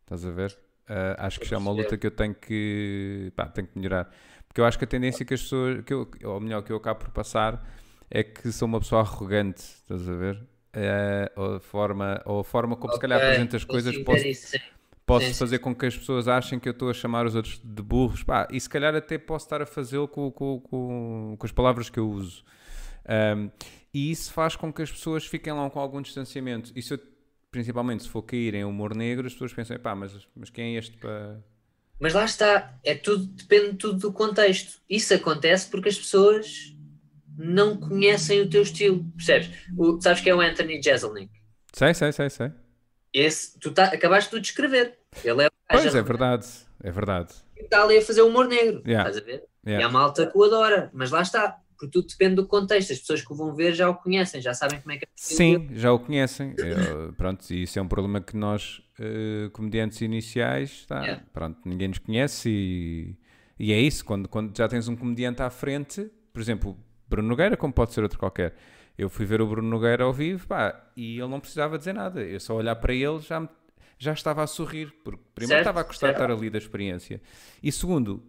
[SPEAKER 1] Estás a ver? Ah, acho que já é uma luta que eu tenho que, pá, tenho que melhorar. Porque eu acho que a tendência que as pessoas, que eu, ou melhor, que eu acabo por passar, é que sou uma pessoa arrogante. Estás a ver? Ah, ou, a forma, ou a forma como se calhar apresento as coisas posso,
[SPEAKER 2] sim.
[SPEAKER 1] fazer com que as pessoas achem que eu estou a chamar os outros de burros. Pá, e se calhar até posso estar a fazê-lo com, com, com, com as palavras que eu uso. Ahm, e isso faz com que as pessoas fiquem lá com algum distanciamento. E se eu, principalmente se for cair em humor negro, as pessoas pensam, pá, mas, mas quem é este para...
[SPEAKER 2] Mas lá está, é tudo, depende tudo do contexto. Isso acontece porque as pessoas não conhecem o teu estilo, percebes? O- sabes que é o Anthony Jeselnik?
[SPEAKER 1] Sei, sei, sei, sei.
[SPEAKER 2] Esse, tu tá, acabaste de descrever. Ele é
[SPEAKER 1] Pois, é verdade. É verdade.
[SPEAKER 2] que está ali a fazer humor negro.
[SPEAKER 1] Yeah.
[SPEAKER 2] Estás a ver?
[SPEAKER 1] Yeah.
[SPEAKER 2] E há malta que o adora, mas lá está. Porque tudo depende do contexto. As pessoas que o vão ver já o conhecem, já sabem como é que é.
[SPEAKER 1] Sim, já o conhecem. Eh, pronto, e isso é um problema que nós, eh, comediantes iniciais, tá,
[SPEAKER 2] Yeah.
[SPEAKER 1] pronto, ninguém nos conhece e, e é isso. Quando, quando já tens um comediante à frente, por exemplo, Bruno Nogueira, como pode ser outro qualquer. Eu fui ver o Bruno Nogueira ao vivo pá, e ele não precisava dizer nada. Eu só olhar para ele já, me- já estava a sorrir, porque primeiro
[SPEAKER 2] Certo,
[SPEAKER 1] estava a gostar de
[SPEAKER 2] certo.
[SPEAKER 1] estar ali da experiência e segundo,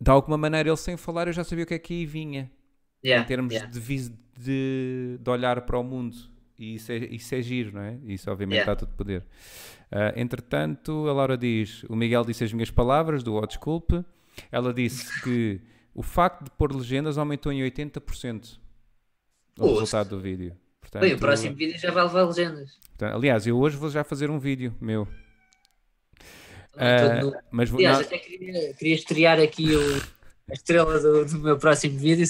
[SPEAKER 1] de alguma maneira ele sem falar eu já sabia o que é que aí vinha
[SPEAKER 2] Yeah,
[SPEAKER 1] em termos
[SPEAKER 2] yeah.
[SPEAKER 1] de, de, de olhar para o mundo. E isso é, isso é giro, não é? Isso obviamente
[SPEAKER 2] Yeah.
[SPEAKER 1] dá todo poder. Ah, entretanto, a Laura diz: o Miguel disse as minhas palavras, do Oh Desculpe. Ela disse *laughs* que o facto de pôr legendas aumentou em 80% o resultado do vídeo. Portanto,
[SPEAKER 2] Bem, o próximo vídeo já vai levar legendas.
[SPEAKER 1] aliás, eu hoje vou já fazer um vídeo meu.
[SPEAKER 2] Nu.
[SPEAKER 1] mas vou-
[SPEAKER 2] Aliás,
[SPEAKER 1] não-
[SPEAKER 2] até queria, queria estrear aqui o, a estrela do, do meu próximo vídeo.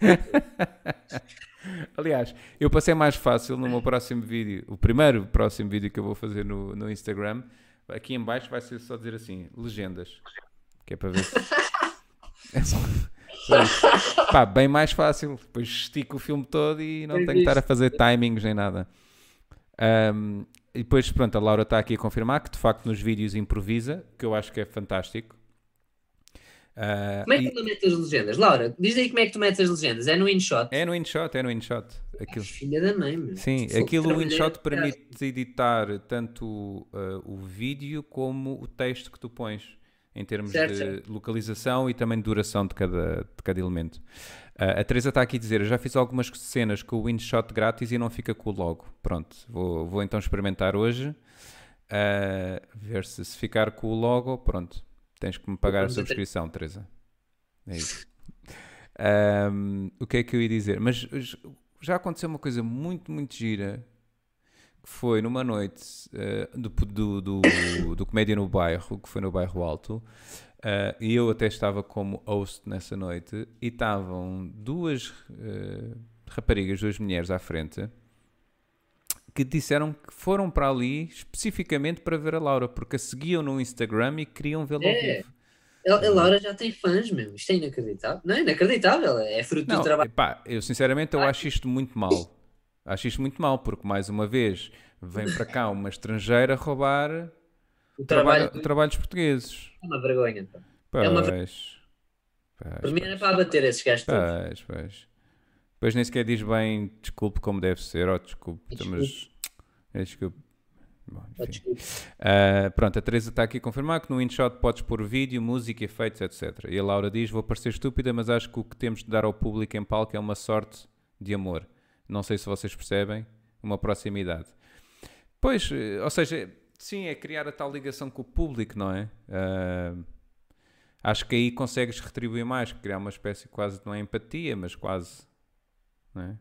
[SPEAKER 2] *laughs*
[SPEAKER 1] Aliás, eu passei mais fácil no meu próximo vídeo. O primeiro próximo vídeo que eu vou fazer no, no Instagram, aqui em baixo vai ser só dizer assim, legendas. Que é para ver se... É *laughs* só-. *laughs* Pá, bem mais fácil. Depois estico o filme todo e não
[SPEAKER 2] Bem
[SPEAKER 1] tenho que estar a fazer timings nem nada. Ahm, e depois, pronto, a Laura está aqui a confirmar que de facto nos vídeos improvisa, que eu acho que é fantástico. Ah,
[SPEAKER 2] Como é que
[SPEAKER 1] e-
[SPEAKER 2] tu metes as legendas? Laura, diz aí como é que tu metes as legendas. É no InShot?
[SPEAKER 1] é no InShot, é no InShot. Aquilo.
[SPEAKER 2] Filha da mãe, meu.
[SPEAKER 1] Sim,
[SPEAKER 2] Fogo,
[SPEAKER 1] aquilo o InShot permite editar tanto uh, o vídeo como o texto que tu pões, em termos
[SPEAKER 2] Certo,
[SPEAKER 1] de localização e também de duração de cada, de cada elemento. Uh, a Teresa está aqui a dizer: Eu já fiz algumas cenas com o InShot grátis e não fica com o logo. Pronto, vou, vou então experimentar hoje, uh, ver se, se ficar com o logo. Pronto, tens que me pagar a subscrição, Teresa. É isso. *laughs* Um, o que é que eu ia dizer? Mas já aconteceu uma coisa muito, muito gira que foi numa noite eh, do, do, do, do Comédia no Bairro, que foi no Bairro Alto, eh, e eu até estava como host nessa noite, e estavam duas eh, raparigas, duas mulheres à frente, que disseram que foram para ali especificamente para ver a Laura, porque a seguiam no Instagram e queriam vê-la ao
[SPEAKER 2] É.
[SPEAKER 1] vivo.
[SPEAKER 2] A, Laura já tem fãs, meu. Isto é inacreditável. Não é inacreditável, é fruto
[SPEAKER 1] Não,
[SPEAKER 2] do trabalho.
[SPEAKER 1] epá, eu sinceramente eu acho isto muito mal. Acho isto muito mal, porque mais uma vez vem para cá uma estrangeira roubar *laughs*
[SPEAKER 2] O trabalho
[SPEAKER 1] trabalho, o trabalho dos portugueses.
[SPEAKER 2] é uma vergonha. Então.
[SPEAKER 1] Pois,
[SPEAKER 2] É uma
[SPEAKER 1] pois,
[SPEAKER 2] Para mim era para abater esses gajos todos.
[SPEAKER 1] pois, pois. Nem sequer diz bem desculpe como deve ser, ou desculpe,
[SPEAKER 2] Desculpe.
[SPEAKER 1] mas é desculpe. Bom,
[SPEAKER 2] Oh,
[SPEAKER 1] enfim.
[SPEAKER 2] desculpa.
[SPEAKER 1] Ah, pronto, a Teresa está aqui a confirmar que no InShot podes pôr vídeo, música, efeitos, etc. E a Laura diz: Vou parecer estúpida, mas acho que o que temos de dar ao público em palco é uma sorte de amor. Não sei se vocês percebem, uma proximidade. Pois, eh, ou seja, sim, é criar a tal ligação com o público, não é? Ah, acho que aí consegues retribuir mais, criar uma espécie quase, não é empatia, mas quase. Não é?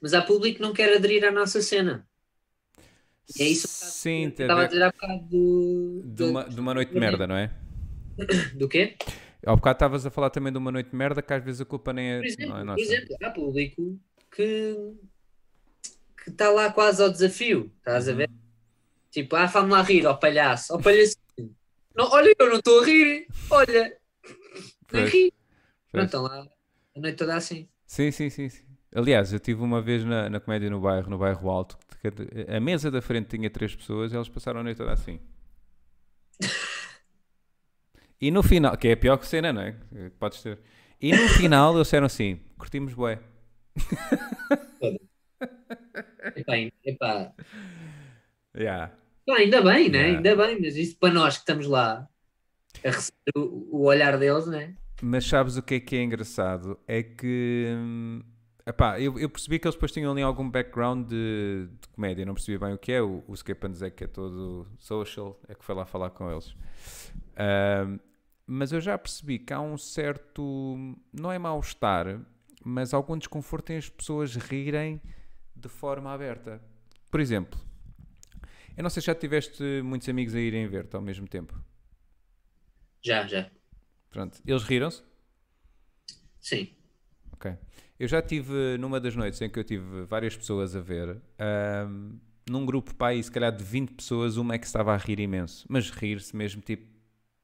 [SPEAKER 2] Mas há público que não quer aderir à nossa cena. E é isso
[SPEAKER 1] Sim,
[SPEAKER 2] que eu estava a dizer há bocado do.
[SPEAKER 1] de uma, de uma noite de merda, não é? *coughs*
[SPEAKER 2] Do quê?
[SPEAKER 1] Ao bocado estavas a falar também de uma noite de merda que às vezes a culpa nem é,
[SPEAKER 2] Por exemplo,
[SPEAKER 1] não é
[SPEAKER 2] por exemplo, há público que que está lá quase ao desafio, estás a ver? Tipo, ah, faz-me lá rir, ó palhaço, ó palhaço. Não, olha, eu não estou a rir, olha, nem ri. Não estão lá a noite toda assim.
[SPEAKER 1] Sim, sim, sim. sim. Aliás, eu tive uma vez na, na comédia no bairro, no bairro Alto, a mesa da frente tinha três pessoas e eles passaram a noite toda assim. *laughs* E no final, que é a pior cena, não é? Podes ter. E no final eles disseram assim: curtimos bué.
[SPEAKER 2] Epá, epá.
[SPEAKER 1] Yeah.
[SPEAKER 2] Pá, ainda bem, né?
[SPEAKER 1] Yeah.
[SPEAKER 2] Ainda bem, mas isso para nós que estamos lá a receber o, o olhar deles, né?
[SPEAKER 1] Mas sabes o que é que é engraçado? É que. hum, epá, eu, eu percebi que eles depois tinham ali algum background de, de comédia, não percebi bem o que é. O, o and Zack, que é todo social, é que foi lá falar com eles. Ahm, mas eu já percebi que há um certo. Não é mal-estar, mas algum desconforto em as pessoas rirem de forma aberta. Por exemplo, eu não sei se já tiveste muitos amigos a irem ver-te ao mesmo tempo.
[SPEAKER 2] Já, já.
[SPEAKER 1] Pronto, eles riram-se?
[SPEAKER 2] Sim.
[SPEAKER 1] Ok. Eu já tive numa das noites em que eu tive várias pessoas a ver, ahm, num grupo pá, aí, se calhar de 20 pessoas, uma é que estava a rir imenso, mas rir-se mesmo, tipo,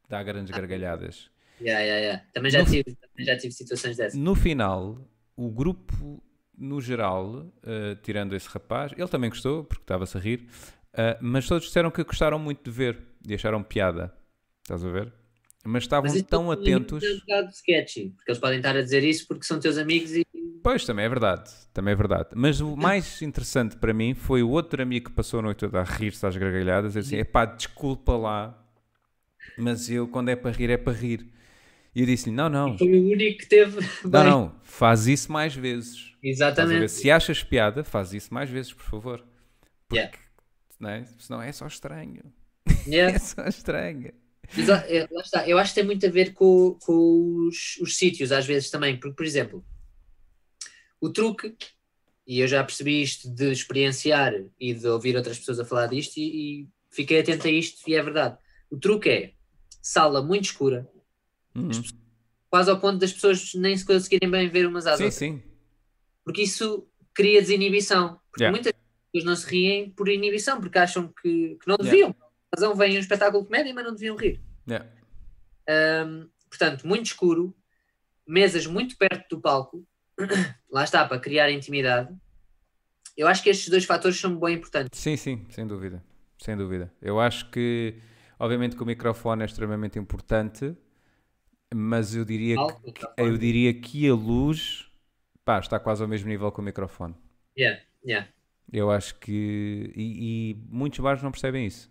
[SPEAKER 1] dá grandes gargalhadas.
[SPEAKER 2] Yeah, yeah, yeah. Também, já
[SPEAKER 1] No-
[SPEAKER 2] tive, também já tive situações dessas.
[SPEAKER 1] No final, o grupo, no geral, ah, tirando esse rapaz, ele também gostou, porque estava-se a rir, ah, mas todos disseram que gostaram muito de ver e acharam piada. Estás a ver? Mas estavam
[SPEAKER 2] Mas
[SPEAKER 1] tão atentos.
[SPEAKER 2] É um bocado sketchy, porque eles podem estar a dizer isso porque são teus amigos e.
[SPEAKER 1] Pois, também é verdade, também é verdade. Mas o mais interessante para mim foi o outro amigo que passou a noite toda a rir-se às gargalhadas, assim, epá, desculpa lá, mas eu, quando é para rir, é para rir. E eu disse-lhe, não, não,
[SPEAKER 2] Foi o único que teve.
[SPEAKER 1] não, não, faz isso mais vezes.
[SPEAKER 2] Exatamente.
[SPEAKER 1] Se achas piada, faz isso mais vezes, por favor. Porque,
[SPEAKER 2] Yeah.
[SPEAKER 1] não é? senão é só estranho. *laughs*
[SPEAKER 2] Yeah.
[SPEAKER 1] É só estranho.
[SPEAKER 2] Exa- é, lá está. Eu acho que tem muito a ver com, com os, os sítios, às vezes também. Porque, por exemplo, o truque, e eu já percebi isto de experienciar e de ouvir outras pessoas a falar disto, e, e fiquei atento a isto, e é verdade. O truque é sala muito escura,
[SPEAKER 1] Uhum.
[SPEAKER 2] quase ao ponto das pessoas nem se conseguirem bem ver umas às
[SPEAKER 1] Sim,
[SPEAKER 2] outras.
[SPEAKER 1] sim.
[SPEAKER 2] Porque isso cria desinibição. Porque
[SPEAKER 1] Yeah.
[SPEAKER 2] muitas pessoas não se riem por inibição, porque acham que, que não
[SPEAKER 1] Yeah.
[SPEAKER 2] deviam. Por razão, vem um espetáculo de comédia, mas não deviam rir.
[SPEAKER 1] Yeah.
[SPEAKER 2] Ahm, portanto, muito escuro, mesas muito perto do palco, *clears throat* lá está, para criar intimidade. Eu acho que estes dois fatores são bem importantes.
[SPEAKER 1] Sim, sim, sem dúvida. Sem dúvida. Eu acho que, obviamente, que o microfone é extremamente importante, mas eu diria
[SPEAKER 2] Palco,
[SPEAKER 1] que, eu diria que a luz pá, está quase ao mesmo nível que o microfone.
[SPEAKER 2] Yeah, yeah.
[SPEAKER 1] Eu acho que. E, e muitos bares não percebem isso.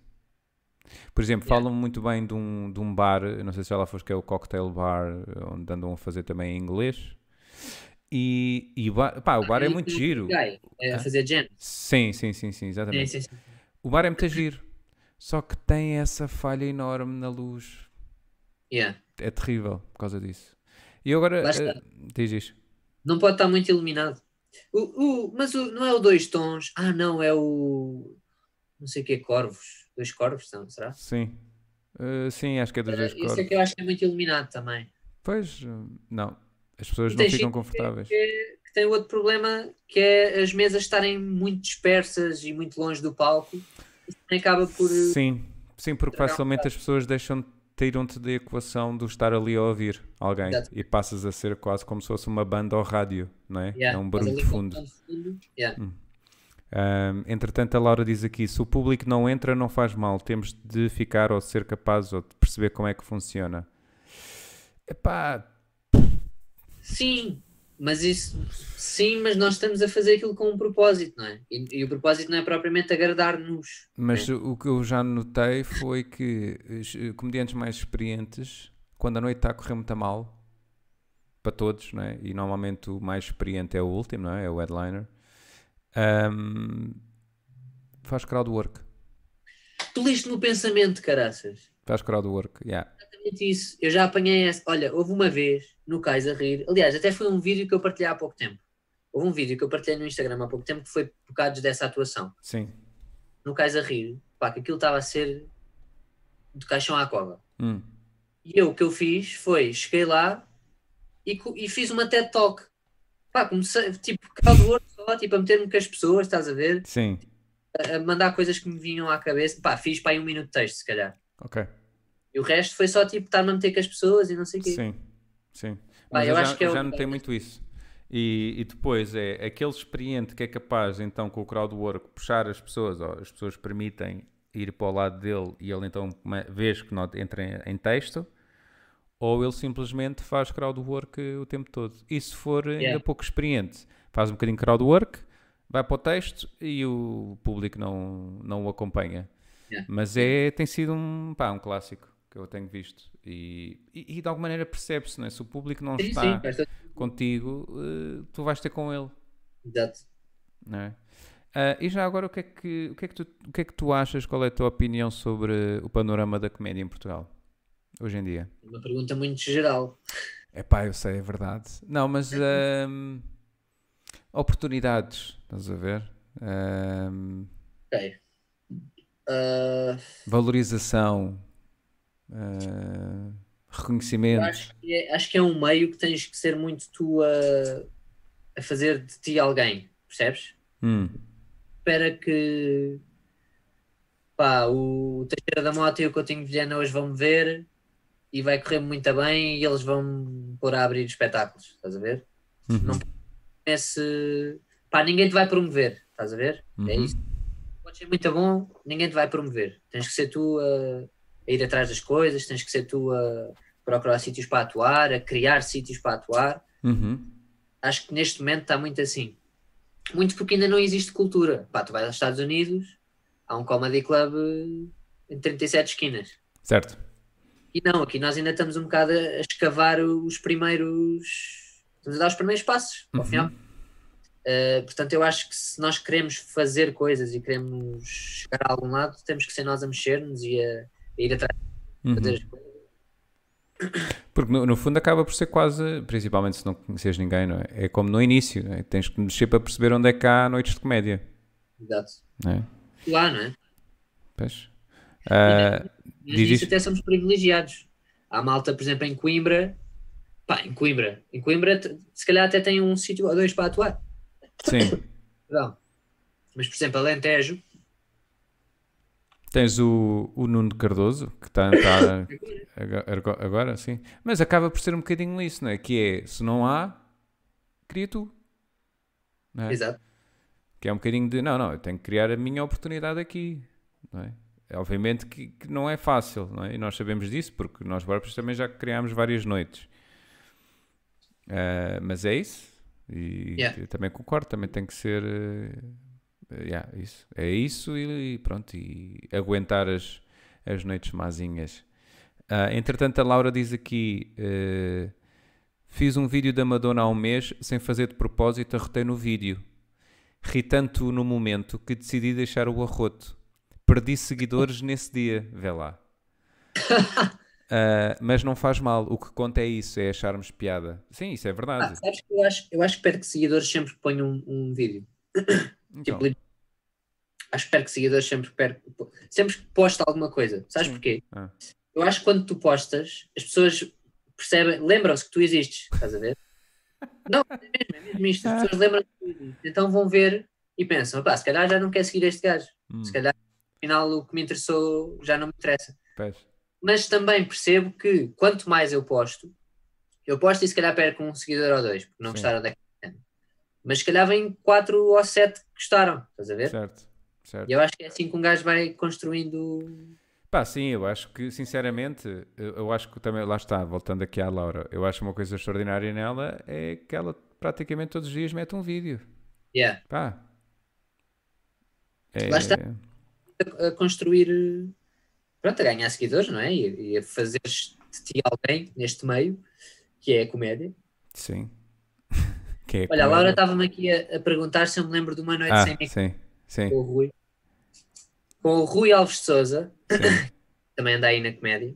[SPEAKER 1] Por exemplo,
[SPEAKER 2] Yeah.
[SPEAKER 1] falam muito bem de um, de um bar, não sei se já lá foste, que é o Cocktail Bar, onde andam a fazer também em inglês. E, e o bar, pá, o bar é
[SPEAKER 2] E
[SPEAKER 1] muito giro.
[SPEAKER 2] Guy, é, a fazer jam.
[SPEAKER 1] Sim, sim, sim, sim,
[SPEAKER 2] Sim,
[SPEAKER 1] exatamente.
[SPEAKER 2] sim, sim.
[SPEAKER 1] O bar é muito giro. Só que tem essa falha enorme na luz.
[SPEAKER 2] Yeah.
[SPEAKER 1] É terrível por causa disso. E agora. Eh, diz isto.
[SPEAKER 2] Não pode estar muito iluminado. O, o, mas o, não é o dois tons. Ah, não, é o. Não sei o que é, corvos. Dois corvos, são, será?
[SPEAKER 1] Sim. Eh, sim, acho que é dos dois
[SPEAKER 2] Isso é que eu acho que é muito iluminado também.
[SPEAKER 1] Pois, eh, não. As pessoas não ficam confortáveis.
[SPEAKER 2] Que, que tem outro problema que é as mesas estarem muito dispersas e muito longe do palco. Isso acaba por.
[SPEAKER 1] Sim, sim, porque facilmente as pessoas deixam tiram-te da equação do estar ali a ouvir alguém
[SPEAKER 2] Exato.
[SPEAKER 1] e passas a ser quase como se fosse uma banda ao rádio, não é?
[SPEAKER 2] Yeah,
[SPEAKER 1] é um barulho de
[SPEAKER 2] um
[SPEAKER 1] fundo.
[SPEAKER 2] Yeah.
[SPEAKER 1] Ahm, entretanto, a Laura diz aqui: se o público não entra, não faz mal. Temos de ficar ou de ser capazes ou de perceber como é que funciona. Epá,
[SPEAKER 2] Sim, mas isso. Sim, mas nós estamos a fazer aquilo com um propósito, não é? E, e o propósito não é propriamente agradar-nos.
[SPEAKER 1] mas o que eu já notei foi que os eh, comediantes mais experientes, quando a noite está a correr muito mal, para todos, não é? E normalmente o mais experiente é o último, não é? É o headliner. ahm, faz crowdwork.
[SPEAKER 2] Tu leste-me o pensamento, caraças.
[SPEAKER 1] Faz crowdwork, yeah.
[SPEAKER 2] Exatamente isso. Eu já apanhei essa. Olha, houve uma vez no Cais a rir. Aliás, até foi um vídeo que eu partilhei há pouco tempo. Houve um vídeo que eu partilhei no Instagram há pouco tempo que foi bocados dessa atuação.
[SPEAKER 1] Sim.
[SPEAKER 2] No Cais a rir, pá, que aquilo estava a ser de caixão à cova.
[SPEAKER 1] Hum.
[SPEAKER 2] E eu o que eu fiz foi, cheguei lá e, e fiz uma TED Talk. Pá, comecei, tipo, crowdwork só, tipo, a meter-me com as pessoas, estás a ver?
[SPEAKER 1] Sim,
[SPEAKER 2] A, a mandar coisas que me vinham à cabeça. Pá, fiz para aí um minuto de texto, se calhar.
[SPEAKER 1] ok.
[SPEAKER 2] E o resto foi só, tipo, estar-me a meter com as pessoas e não sei o quê.
[SPEAKER 1] Sim, sim.
[SPEAKER 2] Pá,
[SPEAKER 1] Mas
[SPEAKER 2] eu
[SPEAKER 1] eu,
[SPEAKER 2] acho
[SPEAKER 1] já,
[SPEAKER 2] que é
[SPEAKER 1] já notei muito isso. E, e depois é aquele experiente que é capaz, então, com o crowdwork, puxar as pessoas, ou as pessoas permitem ir para o lado dele e ele então vês que não entra em, texto, ou ele simplesmente faz crowdwork o tempo todo. E se for ainda
[SPEAKER 2] Yeah.
[SPEAKER 1] pouco experiente, faz um bocadinho de crowdwork, vai para o texto e o público não, não o acompanha.
[SPEAKER 2] Yeah.
[SPEAKER 1] Mas é, tem sido um, pá, um clássico que eu tenho visto. E, e, e de alguma maneira percebe-se, não é? Se o público não
[SPEAKER 2] Sim,
[SPEAKER 1] está
[SPEAKER 2] sim,
[SPEAKER 1] contigo, eh, tu vais ter com ele,
[SPEAKER 2] Exato.
[SPEAKER 1] não é? Ah, e já agora, o que, é que, o, que é que tu, o que é que tu achas? Qual é a tua opinião sobre o panorama da comédia em Portugal, hoje em dia?
[SPEAKER 2] Uma pergunta muito geral.
[SPEAKER 1] É pá, eu sei, é verdade. Não, mas ahm, oportunidades, estás a ver? Ahm,
[SPEAKER 2] Ok. Ah,
[SPEAKER 1] valorização, ah, reconhecimento.
[SPEAKER 2] acho, que é, acho que é um meio que tens que ser muito tu a, a fazer de ti alguém, percebes?
[SPEAKER 1] Hum,
[SPEAKER 2] Espera que pá, o Teixeira da Mota e o Coutinho Vilhena hoje vão me ver e vai correr muito bem e eles vão pôr a abrir espetáculos, estás a ver?
[SPEAKER 1] uhum,
[SPEAKER 2] Não esse pá, ninguém te vai promover, estás a ver? É
[SPEAKER 1] Uhum.
[SPEAKER 2] isso. Pode ser muito bom, ninguém te vai promover. Tens que ser tu a, a ir atrás das coisas, tens que ser tu a procurar sítios para atuar, a criar sítios para atuar.
[SPEAKER 1] uhum,
[SPEAKER 2] Acho que neste momento está muito assim. Muito porque ainda não existe cultura. Pá, tu vais aos Estados Unidos, há um comedy club em 37 esquinas.
[SPEAKER 1] certo.
[SPEAKER 2] E não, aqui nós ainda estamos um bocado a escavar os primeiros. Estamos a dar os primeiros passos. Ao
[SPEAKER 1] Uhum.
[SPEAKER 2] final. Uh, portanto, eu acho que se nós queremos fazer coisas e queremos chegar a algum lado, temos que ser nós a mexer-nos e a, a ir atrás
[SPEAKER 1] Uhum.
[SPEAKER 2] fazer as coisas.
[SPEAKER 1] Porque no, no fundo acaba por ser quase, principalmente se não conheces ninguém, não é? É como no início, é? tens que mexer para perceber onde é que há noites de comédia,
[SPEAKER 2] Exato.
[SPEAKER 1] não é?
[SPEAKER 2] Lá, não é?
[SPEAKER 1] Pois. Ah,
[SPEAKER 2] Mas
[SPEAKER 1] Diz
[SPEAKER 2] nisso
[SPEAKER 1] isto.
[SPEAKER 2] até somos privilegiados. Há malta, por exemplo, em Coimbra. Pá, em Coimbra. Em Coimbra, se calhar até tem um sítio ou dois para atuar.
[SPEAKER 1] sim, *coughs*
[SPEAKER 2] Perdão. Mas, por exemplo, Alentejo.
[SPEAKER 1] Tens o, o Nuno Cardoso, que está tá, *laughs* agora, agora, sim, mas acaba por ser um bocadinho isso, não é? Que é, se não há, cria tu. Não é?
[SPEAKER 2] Exato.
[SPEAKER 1] Que é um bocadinho de, não, não, eu tenho que criar a minha oportunidade aqui, não é? Obviamente que, que não é fácil, não é? E nós sabemos disso porque nós próprios também já criámos várias noites. Ah, mas é isso. E
[SPEAKER 2] Yeah.
[SPEAKER 1] eu também concordo, também tem que ser eh, yeah, isso. É isso e, pronto, e aguentar as, as noites mazinhas. Ah, entretanto, a Laura diz aqui: eh, fiz um vídeo da Madonna há um mês sem fazer de propósito, arrotei no vídeo. Ri tanto no momento que decidi deixar o arroto. Perdi seguidores *laughs* nesse dia, vê lá. Ah, mas não faz mal, o que conta é isso, é acharmos piada. Sim, isso é
[SPEAKER 2] Ah,
[SPEAKER 1] verdade.
[SPEAKER 2] que eu acho, eu acho que perco seguidores sempre que ponho um, um vídeo.
[SPEAKER 1] Então,
[SPEAKER 2] Tipo, acho que perco seguidores sempre que perco. Sempre que posto alguma coisa. Sabes
[SPEAKER 1] Sim.
[SPEAKER 2] porquê?
[SPEAKER 1] Ah.
[SPEAKER 2] Eu acho que quando tu postas, as pessoas percebem, lembram-se que tu existes. Estás a ver? *laughs* Não, é mesmo, é mesmo isto. As pessoas lembram-se que tu existes. Então vão ver e pensam, pá, se calhar já não quer seguir este gajo.
[SPEAKER 1] hum,
[SPEAKER 2] Se calhar, afinal, o que me interessou já não me interessa.
[SPEAKER 1] pois.
[SPEAKER 2] Mas também percebo que quanto mais eu posto, eu posto e se calhar perco um seguidor ou dois, porque não
[SPEAKER 1] Sim.
[SPEAKER 2] gostaram da conta. Mas se calhar vem quatro ou sete que gostaram, estás a ver?
[SPEAKER 1] Certo, certo.
[SPEAKER 2] E eu acho que é assim que um gajo vai construindo.
[SPEAKER 1] Pá, sim, eu acho que, sinceramente, eu, acho que também, lá está, voltando aqui à Laura, eu acho uma coisa extraordinária nela é que ela praticamente todos os dias mete um vídeo.
[SPEAKER 2] Yeah.
[SPEAKER 1] Pá. É,
[SPEAKER 2] Lá está. A, construir. Pronto, a ganhar seguidores, não é? E, e a fazer de ti alguém neste meio, que é a comédia.
[SPEAKER 1] Sim. *laughs* é
[SPEAKER 2] Olha, a. Laura estava-me aqui a, a perguntar se eu me lembro de uma noite
[SPEAKER 1] Ah,
[SPEAKER 2] sem
[SPEAKER 1] sim, sim,
[SPEAKER 2] com o Rui. Com o Rui Alves de Souza. *coughs* também anda aí na comédia.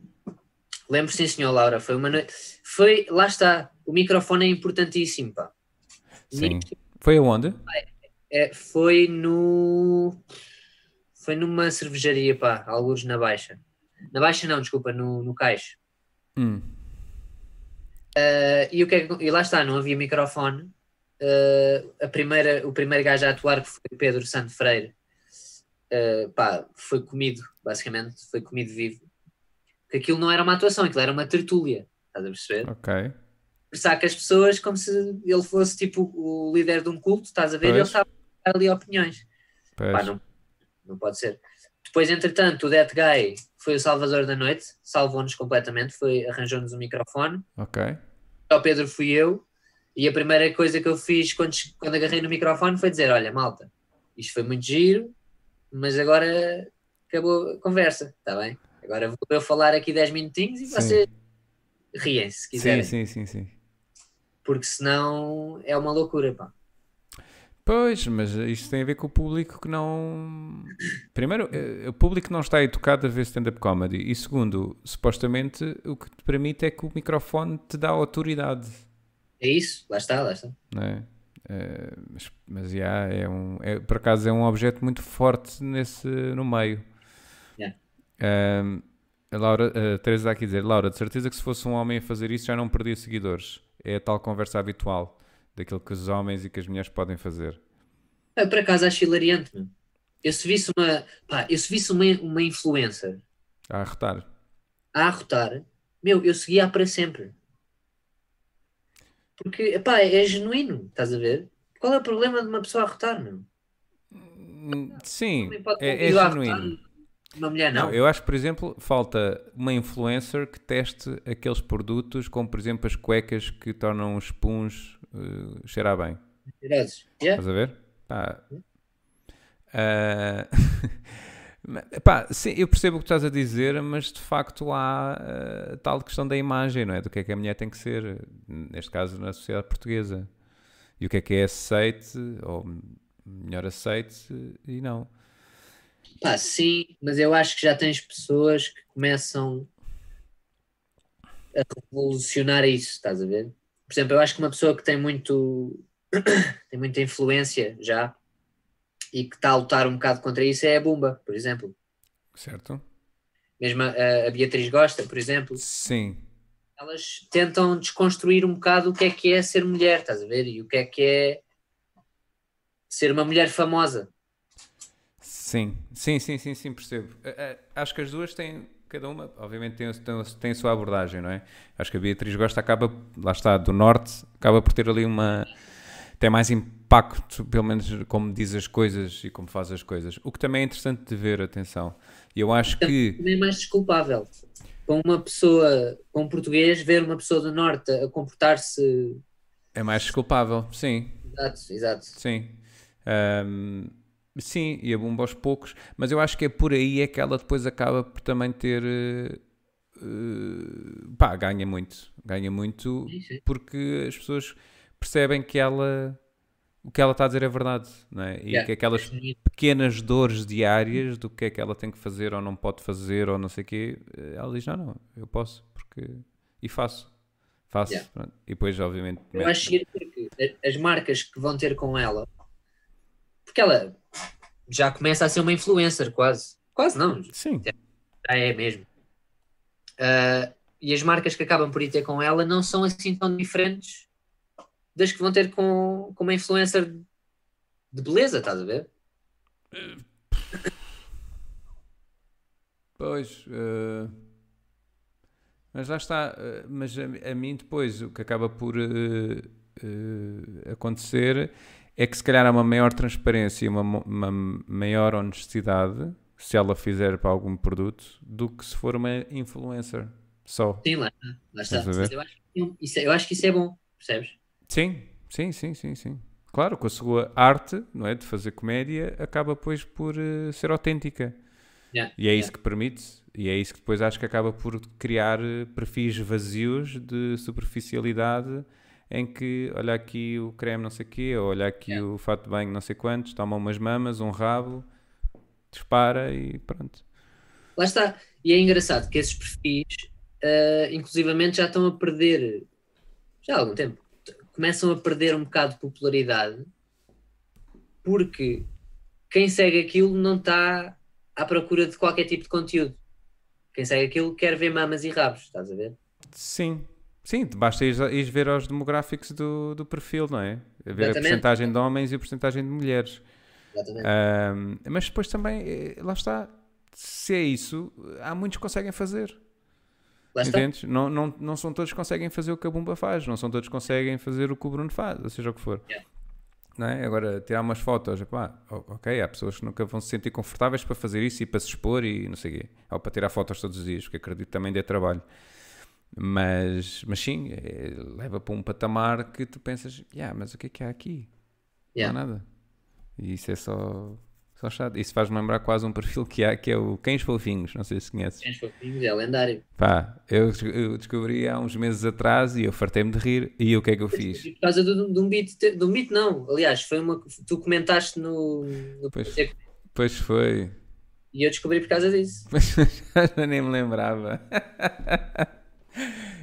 [SPEAKER 2] Lembro, sim, senhor Laura, foi uma noite. Foi, lá está, o microfone é importantíssimo, pá.
[SPEAKER 1] sim.
[SPEAKER 2] Nisto,
[SPEAKER 1] Foi aonde?
[SPEAKER 2] é, foi no. Foi numa cervejaria, pá, alguns na Baixa. Na Baixa, não, desculpa, no, no Cais.
[SPEAKER 1] Hum,
[SPEAKER 2] Ah, e, o que é que- e lá está, não havia microfone. Ah, a primeira, o primeiro gajo a atuar, que foi o Pedro Santo Freire, ah, pá, foi comido, basicamente, foi comido vivo. Que aquilo não era uma atuação, aquilo era uma tertúlia, estás a perceber?
[SPEAKER 1] ok.
[SPEAKER 2] com as pessoas como se ele fosse tipo o líder de um culto, estás a ver? E ele
[SPEAKER 1] Pois.
[SPEAKER 2] estava a dar ali opiniões.
[SPEAKER 1] Pois.
[SPEAKER 2] Pá, não, não pode ser. Depois, entretanto, o That Guy foi o salvador da noite, salvou-nos completamente, foi arranjou-nos um microfone.
[SPEAKER 1] Ok.
[SPEAKER 2] Ao Pedro fui eu, e a primeira coisa que eu fiz quando, quando agarrei no microfone foi dizer: Olha, malta, isto foi muito giro, mas agora acabou a conversa, está bem? Agora vou eu falar aqui 10 minutinhos e vocês riem-se se quiserem,
[SPEAKER 1] Sim, sim, sim, sim.
[SPEAKER 2] porque senão é uma loucura, pá.
[SPEAKER 1] Pois, mas isto tem a ver com o público que não. *coughs* Primeiro, eh, o público não está educado a ver stand-up comedy. E segundo, supostamente o que te permite é que o microfone te dá autoridade.
[SPEAKER 2] É isso, lá está, lá está.
[SPEAKER 1] É? Eh, mas, mas já, é um, é, por acaso é um objeto muito forte nesse, no meio.
[SPEAKER 2] Yeah.
[SPEAKER 1] A Laura, a Teresa está aqui a dizer, Laura, de certeza que se fosse um homem a fazer isso já não perdia seguidores. É a tal conversa habitual daquilo que os homens e que as mulheres podem fazer.
[SPEAKER 2] Ah, por acaso acho hilariante, meu. Eu se visse uma, pá, eu se visse uma, uma influencer
[SPEAKER 1] A arrotar.
[SPEAKER 2] a arrotar, meu, eu seguia para sempre. Porque, pá, é genuíno, estás a ver? Qual é o problema de uma pessoa arrotar, meu?
[SPEAKER 1] Hum, Sim, é, é genuíno.
[SPEAKER 2] Uma mulher
[SPEAKER 1] Não,
[SPEAKER 2] não.
[SPEAKER 1] eu acho por exemplo, falta uma influencer que teste aqueles produtos, como por exemplo as cuecas que tornam os puns uh, cheirar bem.
[SPEAKER 2] Yeah.
[SPEAKER 1] Estás a ver? Pá. Mas, *laughs* pá, sim, eu percebo o que estás a dizer, mas de facto há ah, tal questão da imagem, não é? Do que é que a mulher tem que ser, neste caso na sociedade portuguesa. E o que é que é aceite, ou melhor aceite, e não.
[SPEAKER 2] Pá, sim, mas eu acho que já tens pessoas que começam a revolucionar isso, estás a ver? Por exemplo, eu acho que uma pessoa que tem muito *coughs* tem muita influência já e que está a lutar um bocado contra isso é a Bumba, por exemplo.
[SPEAKER 1] Certo?
[SPEAKER 2] Mesmo a, a Beatriz Gosta, por exemplo,
[SPEAKER 1] Sim.
[SPEAKER 2] elas tentam desconstruir um bocado o que é que é ser mulher, estás a ver? E o que é que é ser uma mulher famosa.
[SPEAKER 1] Sim, sim, sim, sim, sim, percebo. Acho que as duas têm, cada uma, obviamente, tem, tem, tem a sua abordagem, não é? Acho que a Beatriz Gosta acaba, lá está, do Norte, acaba por ter ali uma. tem mais impacto, pelo menos como diz as coisas e como faz as coisas. O que também é interessante de ver, atenção. E eu acho que.
[SPEAKER 2] também é mais desculpável. Com uma pessoa, com um português, ver uma pessoa do Norte a comportar-se.
[SPEAKER 1] É mais desculpável, sim,
[SPEAKER 2] Exato, exato.
[SPEAKER 1] sim. Ahm, sim, e a bomba aos poucos, mas eu acho que é por aí é que ela depois acaba por também ter. eh, pá, ganha muito. Ganha muito
[SPEAKER 2] Sim, sim.
[SPEAKER 1] porque as pessoas percebem que ela. O que ela está a dizer é verdade, não é? E
[SPEAKER 2] Yeah.
[SPEAKER 1] que aquelas pequenas dores diárias do que é que ela tem que fazer ou não pode fazer ou não sei o quê, eh, ela diz: não, não, eu posso, porque. E faço. Faço.
[SPEAKER 2] Yeah.
[SPEAKER 1] E depois, obviamente.
[SPEAKER 2] Eu
[SPEAKER 1] mete-
[SPEAKER 2] acho que as marcas que vão ter com ela, porque ela já começa a ser uma influencer, quase. Quase não, já
[SPEAKER 1] Sim,
[SPEAKER 2] é mesmo. Ah, e as marcas que acabam por ir ter com ela não são assim tão diferentes das que vão ter com, com uma influencer de beleza, estás a ver?
[SPEAKER 1] Pois, eh, mas lá está. eh, mas a, a mim depois o que acaba por eh, eh, acontecer é que se calhar há uma maior transparência e uma, uma maior honestidade se ela fizer para algum produto do que se for uma influencer só.
[SPEAKER 2] Sim, lá, lá está. Eu acho, é- eu acho que isso é bom, percebes?
[SPEAKER 1] Sim, sim, sim, sim, sim. Claro, com a sua arte, não é, de fazer comédia, acaba depois por eh, ser autêntica.
[SPEAKER 2] Yeah,
[SPEAKER 1] E é isso
[SPEAKER 2] yeah.
[SPEAKER 1] que permite, e é isso que depois acho que acaba por criar eh, perfis vazios de superficialidade em que olha aqui o creme não sei o quê, ou olha aqui
[SPEAKER 2] Yeah.
[SPEAKER 1] o fato de banho não sei quantos, toma umas mamas, um rabo, dispara e pronto.
[SPEAKER 2] Lá está. E é engraçado que esses perfis, eh, inclusivamente, já estão a perder, já há algum tempo, começam a perder um bocado de popularidade porque quem segue aquilo não está à procura de qualquer tipo de conteúdo. Quem segue aquilo quer ver mamas e rabos, estás a ver?
[SPEAKER 1] Sim, sim, basta ir, ir ver aos demográficos do, do perfil, não é? A ver a
[SPEAKER 2] Exatamente.
[SPEAKER 1] porcentagem de homens e a porcentagem de mulheres.
[SPEAKER 2] Exatamente.
[SPEAKER 1] Ahm, mas depois também, eh, lá está, se é isso, há muitos que conseguem fazer.
[SPEAKER 2] Lá está.
[SPEAKER 1] Entendes? Não, não, não são todos que conseguem fazer o que a Bumba faz, não são todos que conseguem fazer o que o Bruno faz, ou seja o que for.
[SPEAKER 2] Yeah.
[SPEAKER 1] Não é? Agora, tirar umas fotos, epá, o- ok, há pessoas que nunca vão se sentir confortáveis para fazer isso e para se expor e não sei o quê. Ou para tirar fotos todos os dias, porque acredito que também dê trabalho. Mas, mas sim, é, leva para um patamar que tu pensas, yeah, mas o que é que há aqui?
[SPEAKER 2] Yeah.
[SPEAKER 1] Não há nada. E isso é só, só chato. Isso faz-me lembrar quase um perfil que há, que é o Cães Fofinhos, não sei se conheces.
[SPEAKER 2] Cães fofinhos, é lendário.
[SPEAKER 1] Pá, eu, eu descobri há uns meses atrás e eu fartei-me de rir. E o que é que eu fiz?
[SPEAKER 2] Por causa de, de um beat, de um beat não. Aliás, foi uma tu comentaste no, no
[SPEAKER 1] Pois. Pois foi.
[SPEAKER 2] e eu descobri por causa disso. *laughs* *laughs*
[SPEAKER 1] Já nem me lembrava.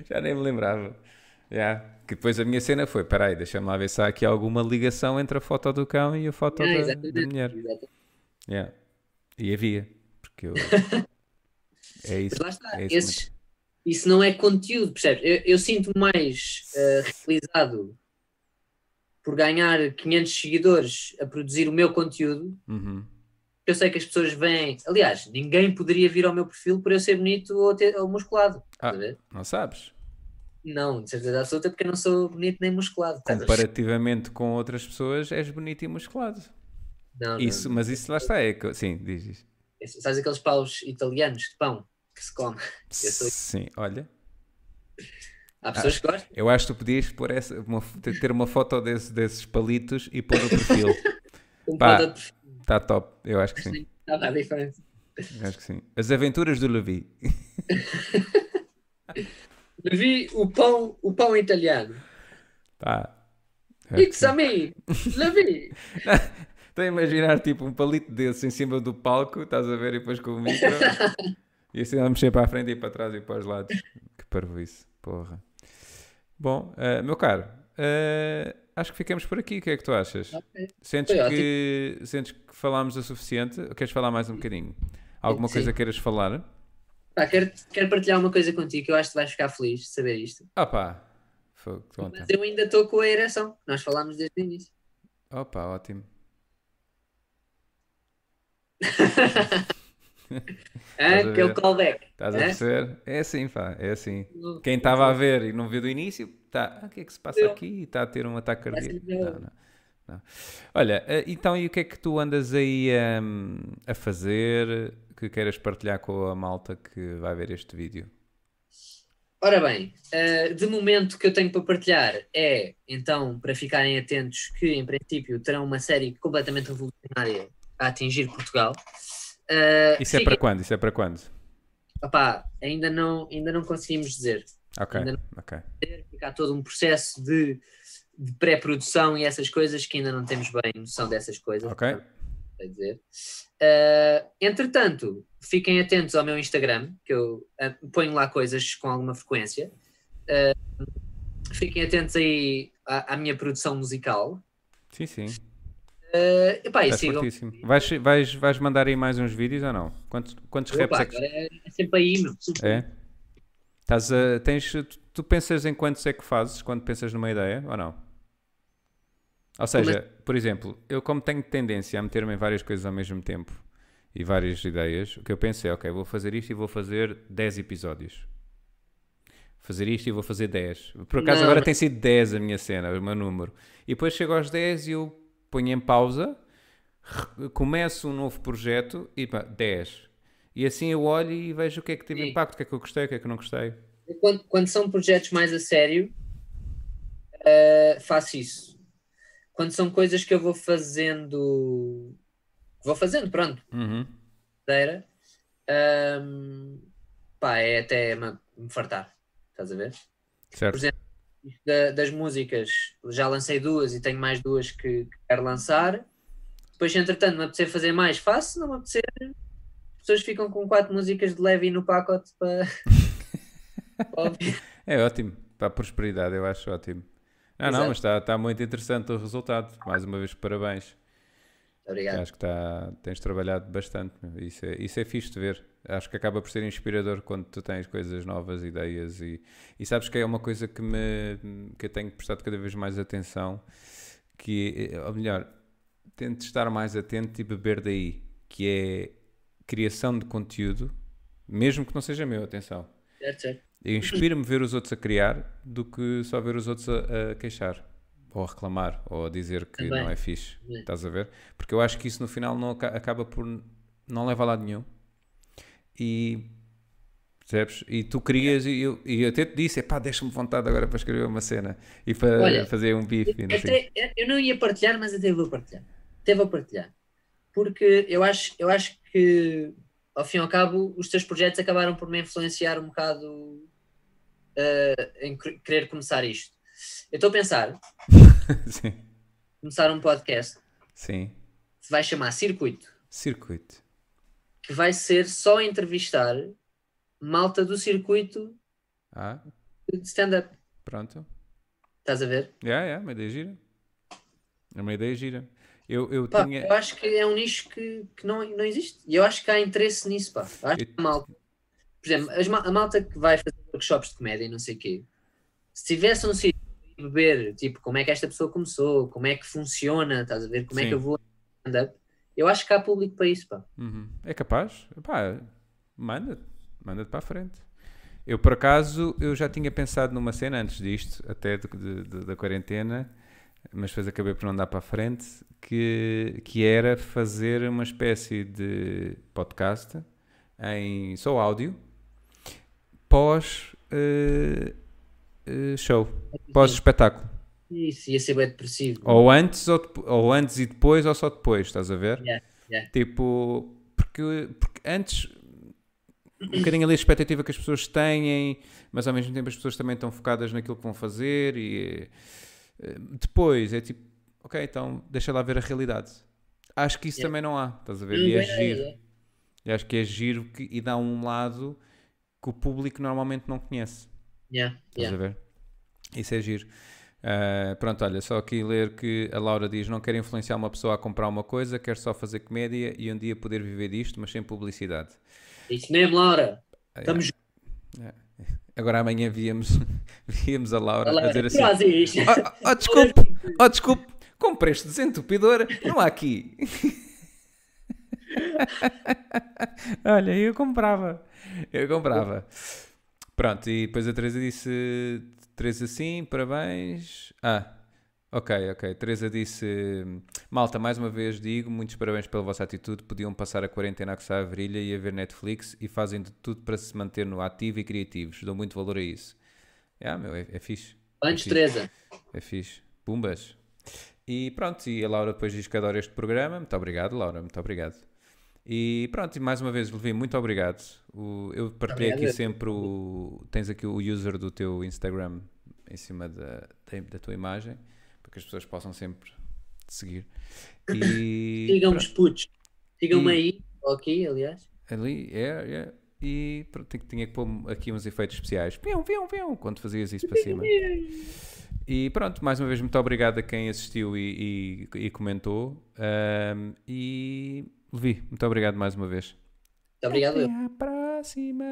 [SPEAKER 1] já nem me lembrava. Yeah. Que depois a minha cena foi: peraí, deixa-me lá ver se há aqui alguma ligação entre a foto do cão e a foto
[SPEAKER 2] Ah,
[SPEAKER 1] da, da mulher.
[SPEAKER 2] exatamente.
[SPEAKER 1] Yeah. E havia. Porque eu. *laughs* É isso.
[SPEAKER 2] Mas lá está,
[SPEAKER 1] é isso
[SPEAKER 2] esses- isso não é conteúdo, percebes? Eu, eu sinto mais eh, realizado por ganhar 500 seguidores a produzir o meu conteúdo.
[SPEAKER 1] Uhum.
[SPEAKER 2] Eu sei que as pessoas vêm. Aliás, ninguém poderia vir ao meu perfil por eu ser bonito ou, ter, ou musculado.
[SPEAKER 1] Ah. Não sabes?
[SPEAKER 2] Não, de certeza absoluta, porque eu não sou bonito nem musculado.
[SPEAKER 1] Comparativamente com outras pessoas, és bonito e musculado.
[SPEAKER 2] Não, não,
[SPEAKER 1] Isso, mas isso lá está. É que, sim, diz isso.
[SPEAKER 2] não. Sabes aqueles paus italianos de pão que se come? sou-
[SPEAKER 1] Sim, olha.
[SPEAKER 2] Há pessoas que gostam.
[SPEAKER 1] Eu acho que tu podias pôr essa, uma- ter uma foto desse- desses palitos e pôr no perfil. *laughs*
[SPEAKER 2] Um
[SPEAKER 1] Pá. Está top, eu acho que sim.
[SPEAKER 2] Nada a diferença.
[SPEAKER 1] Acho que sim. As aventuras do Levi. *laughs*
[SPEAKER 2] Vi o pão, o pão italiano.
[SPEAKER 1] Pá.
[SPEAKER 2] It's a me! Levi! *laughs*
[SPEAKER 1] Estou a imaginar tipo um palito desse em cima do palco, estás a ver, e depois com o micro. *laughs* e assim a mexer para a frente e para trás e para os lados. Que parvoíce, porra. Bom, eh, meu caro, eh, acho que ficamos por aqui. O que é que tu achas?
[SPEAKER 2] Ok.
[SPEAKER 1] Sentes
[SPEAKER 2] Foi
[SPEAKER 1] que, sentes que falámos o suficiente? Ou queres falar mais um bocadinho? Alguma
[SPEAKER 2] Sim.
[SPEAKER 1] coisa queiras falar?
[SPEAKER 2] Pá, quero, quero partilhar uma coisa contigo que eu acho que vais ficar feliz de saber isto.
[SPEAKER 1] Opa! Fogo, conta.
[SPEAKER 2] Mas eu ainda estou com a ereção. Nós falámos desde o início.
[SPEAKER 1] Opa, ótimo. *laughs*
[SPEAKER 2] Hã?
[SPEAKER 1] a
[SPEAKER 2] Aquele
[SPEAKER 1] ver?
[SPEAKER 2] callback.
[SPEAKER 1] Estás a
[SPEAKER 2] Hã?
[SPEAKER 1] perceber? É assim, pá, é assim. Quem estava a ver e não viu do início, tá, ah, o que é que se passa aqui? Está a ter um ataque cardíaco. Não, não, não. Olha, eh, então e o que é que tu andas aí hum, a fazer que queiras partilhar com a malta que vai ver este vídeo?
[SPEAKER 2] Ora bem, eh, de momento que eu tenho para partilhar é, então, para ficarem atentos, que em princípio terão uma série completamente revolucionária a atingir Portugal. Eh,
[SPEAKER 1] Isso é
[SPEAKER 2] fiquem-
[SPEAKER 1] para quando? Isso é para quando?
[SPEAKER 2] Opá, ainda não, ainda não conseguimos dizer.
[SPEAKER 1] Ok,
[SPEAKER 2] Ainda
[SPEAKER 1] ok.
[SPEAKER 2] Fica todo um processo de, de pré-produção e essas coisas que ainda não temos bem noção dessas coisas.
[SPEAKER 1] Ok.
[SPEAKER 2] Quer dizer. Eh, entretanto, fiquem atentos ao meu Instagram, que eu eh, ponho lá coisas com alguma frequência. Eh, fiquem atentos aí à, à minha produção musical.
[SPEAKER 1] Sim, sim.
[SPEAKER 2] Eh, epá,
[SPEAKER 1] Estás
[SPEAKER 2] sigam.
[SPEAKER 1] Vais, vais, vais mandar aí mais uns vídeos ou não? Quantos, quantos
[SPEAKER 2] Opa,
[SPEAKER 1] é que
[SPEAKER 2] é, é sempre aí, meu.
[SPEAKER 1] É? Estás a, tens, tu, tu pensas em quantos é que fazes quando pensas numa ideia ou não? Ou seja, por exemplo, eu como tenho tendência a meter-me em várias coisas ao mesmo tempo e várias ideias, o que eu penso é, ok, vou fazer isto e vou fazer 10 episódios. Fazer isto e vou fazer 10. Por acaso
[SPEAKER 2] Não,
[SPEAKER 1] agora tem sido 10 a minha cena, o meu número. E depois chego aos 10 e eu ponho em pausa, começo um novo projeto e pá, 10. E assim eu olho e vejo o que é que teve
[SPEAKER 2] Sim.
[SPEAKER 1] impacto, o que é que eu gostei, o que é que eu não gostei.
[SPEAKER 2] Quando, quando são projetos mais a sério, eh, faço isso. Quando são coisas que eu vou fazendo. Vou fazendo, pronto,
[SPEAKER 1] Uhum.
[SPEAKER 2] inteira, ahm, pá, é até me, fartar. Estás a ver?
[SPEAKER 1] Certo.
[SPEAKER 2] exemplo, Da- das músicas, já lancei duas e tenho mais duas que, que quero lançar. Depois, entretanto, me apetecer fazer mais, faço, não me apetecer. As pessoas ficam com quatro músicas de leve no pacote para. *laughs*
[SPEAKER 1] É ótimo. Para a prosperidade, eu acho ótimo. Não, não, mas está, está muito interessante o resultado. Mais uma vez, parabéns.
[SPEAKER 2] Obrigado.
[SPEAKER 1] Acho que está, tens trabalhado bastante. Isso é, isso é fixe de ver. Acho que acaba por ser inspirador quando tu tens coisas novas, ideias e, e sabes que é uma coisa que, me, que eu tenho prestado cada vez mais atenção, que, eh, ou melhor, tento estar mais atento e beber daí, que é criação de conteúdo, mesmo que não seja meu, atenção.
[SPEAKER 2] Certo, certo.
[SPEAKER 1] Eu inspiro-me ver os outros a criar do que só ver os outros a, a queixar. Ou a reclamar, ou a dizer que
[SPEAKER 2] Também.
[SPEAKER 1] não é fixe.
[SPEAKER 2] Também.
[SPEAKER 1] Estás a ver? Porque eu acho que isso no final não aca- acaba por. não leva a lado nenhum. E. Percebes? E tu querias, e eu, e eu até te disse: pá, deixa-me vontade agora para escrever uma cena e para
[SPEAKER 2] Olha,
[SPEAKER 1] fazer um bife. e sei.
[SPEAKER 2] Até- eu não ia partilhar, mas até vou partilhar. Até vou partilhar. Porque eu acho, eu acho que, ao fim e ao cabo, os teus projetos acabaram por me influenciar um bocado eh, em quer- querer começar isto. Eu estou a pensar, *laughs* começar um podcast
[SPEAKER 1] Sim.
[SPEAKER 2] se vai chamar Circuito,
[SPEAKER 1] Circuito.
[SPEAKER 2] Que vai ser só entrevistar malta do circuito
[SPEAKER 1] Ah,
[SPEAKER 2] de stand-up.
[SPEAKER 1] pronto.
[SPEAKER 2] Estás a ver?
[SPEAKER 1] É, é, uma ideia gira. É uma ideia gira. Eu, eu
[SPEAKER 2] Pá,
[SPEAKER 1] tinha.
[SPEAKER 2] eu acho que é um nicho que, que não, não existe. E eu acho que há interesse nisso, pá. Eu acho que a malta, por exemplo, a malta que vai fazer workshops de comédia e não sei o quê, se tivesse um sítio beber, tipo, como é que esta pessoa começou, como é que funciona, estás a ver, como é
[SPEAKER 1] Sim.
[SPEAKER 2] que eu vou stand-up, eu acho que há público para isso, pá.
[SPEAKER 1] Uhum. É capaz? Pá, manda-te, manda-te para a frente. Eu, por acaso, eu já tinha pensado numa cena antes disto, até de- de- de- da quarentena, mas depois acabei por não dar para a frente, que, que era fazer uma espécie de podcast em só áudio, pós eh, eh, show, pós espetáculo.
[SPEAKER 2] Isso ia ser bem depressivo.
[SPEAKER 1] Ou antes, ou, ou antes e depois, ou só depois, estás a ver?
[SPEAKER 2] Yeah, yeah.
[SPEAKER 1] Tipo, porque, porque antes, um bocadinho ali a expectativa que as pessoas têm, mas ao mesmo tempo as pessoas também estão focadas naquilo que vão fazer e eh, depois é tipo, ok, então deixa lá ver a realidade. Acho que isso
[SPEAKER 2] Yeah.
[SPEAKER 1] também não há, estás a ver?
[SPEAKER 2] Hum,
[SPEAKER 1] E é giro. E acho que é giro que, e dá um lado que o público normalmente não conhece.
[SPEAKER 2] Yeah,
[SPEAKER 1] Estás
[SPEAKER 2] yeah.
[SPEAKER 1] a ver? Isso é giro. Ah, pronto, olha, só aqui ler que a Laura diz: Não quero influenciar uma pessoa a comprar uma coisa, quero só fazer comédia e um dia poder viver disto, mas sem publicidade.
[SPEAKER 2] Isso mesmo, Laura.
[SPEAKER 1] Ah,
[SPEAKER 2] Estamos
[SPEAKER 1] Agora amanhã víamos, *laughs* víamos a Laura,
[SPEAKER 2] Laura,
[SPEAKER 1] a dizer assim:
[SPEAKER 2] isto.
[SPEAKER 1] oh, oh, desculpe, oh, desculpe, *laughs* comprei este desentupidor, não há aqui. *laughs* Olha, eu comprava, eu comprava. Pronto, e depois a Teresa disse: Teresa, sim, parabéns. Ah, ok, ok. Teresa disse: Malta, mais uma vez digo, muitos parabéns pela vossa atitude. Podiam passar a quarentena a coçar a virilha e a ver Netflix e fazem de tudo para se manter no ativo e criativos. Dou muito valor a isso. Ah, meu, é, é fixe.
[SPEAKER 2] Antes,
[SPEAKER 1] Sim.
[SPEAKER 2] Teresa.
[SPEAKER 1] É fixe. Pumbas. E pronto, e a Laura depois diz que adora este programa. Muito obrigado, Laura, muito obrigado. E pronto, e mais uma vez, Levi, muito obrigado. O- eu partilhei aqui sempre o. Tens aqui o user do teu Instagram em cima da, da, tua imagem, para que as pessoas possam sempre te seguir. E. *coughs*
[SPEAKER 2] Sigam-me os putos. Sigam-me
[SPEAKER 1] E-
[SPEAKER 2] aí, ou aqui, aliás.
[SPEAKER 1] Ali, é, é. E pronto, tinha- que pôr aqui uns efeitos especiais. Pião, pião, pião, quando fazias isso para cima. E pronto, mais uma vez, muito obrigado a quem assistiu e, e- e comentou. Ahm, e Levi, muito obrigado mais uma vez.
[SPEAKER 2] Muito obrigado.
[SPEAKER 1] Até à próxima.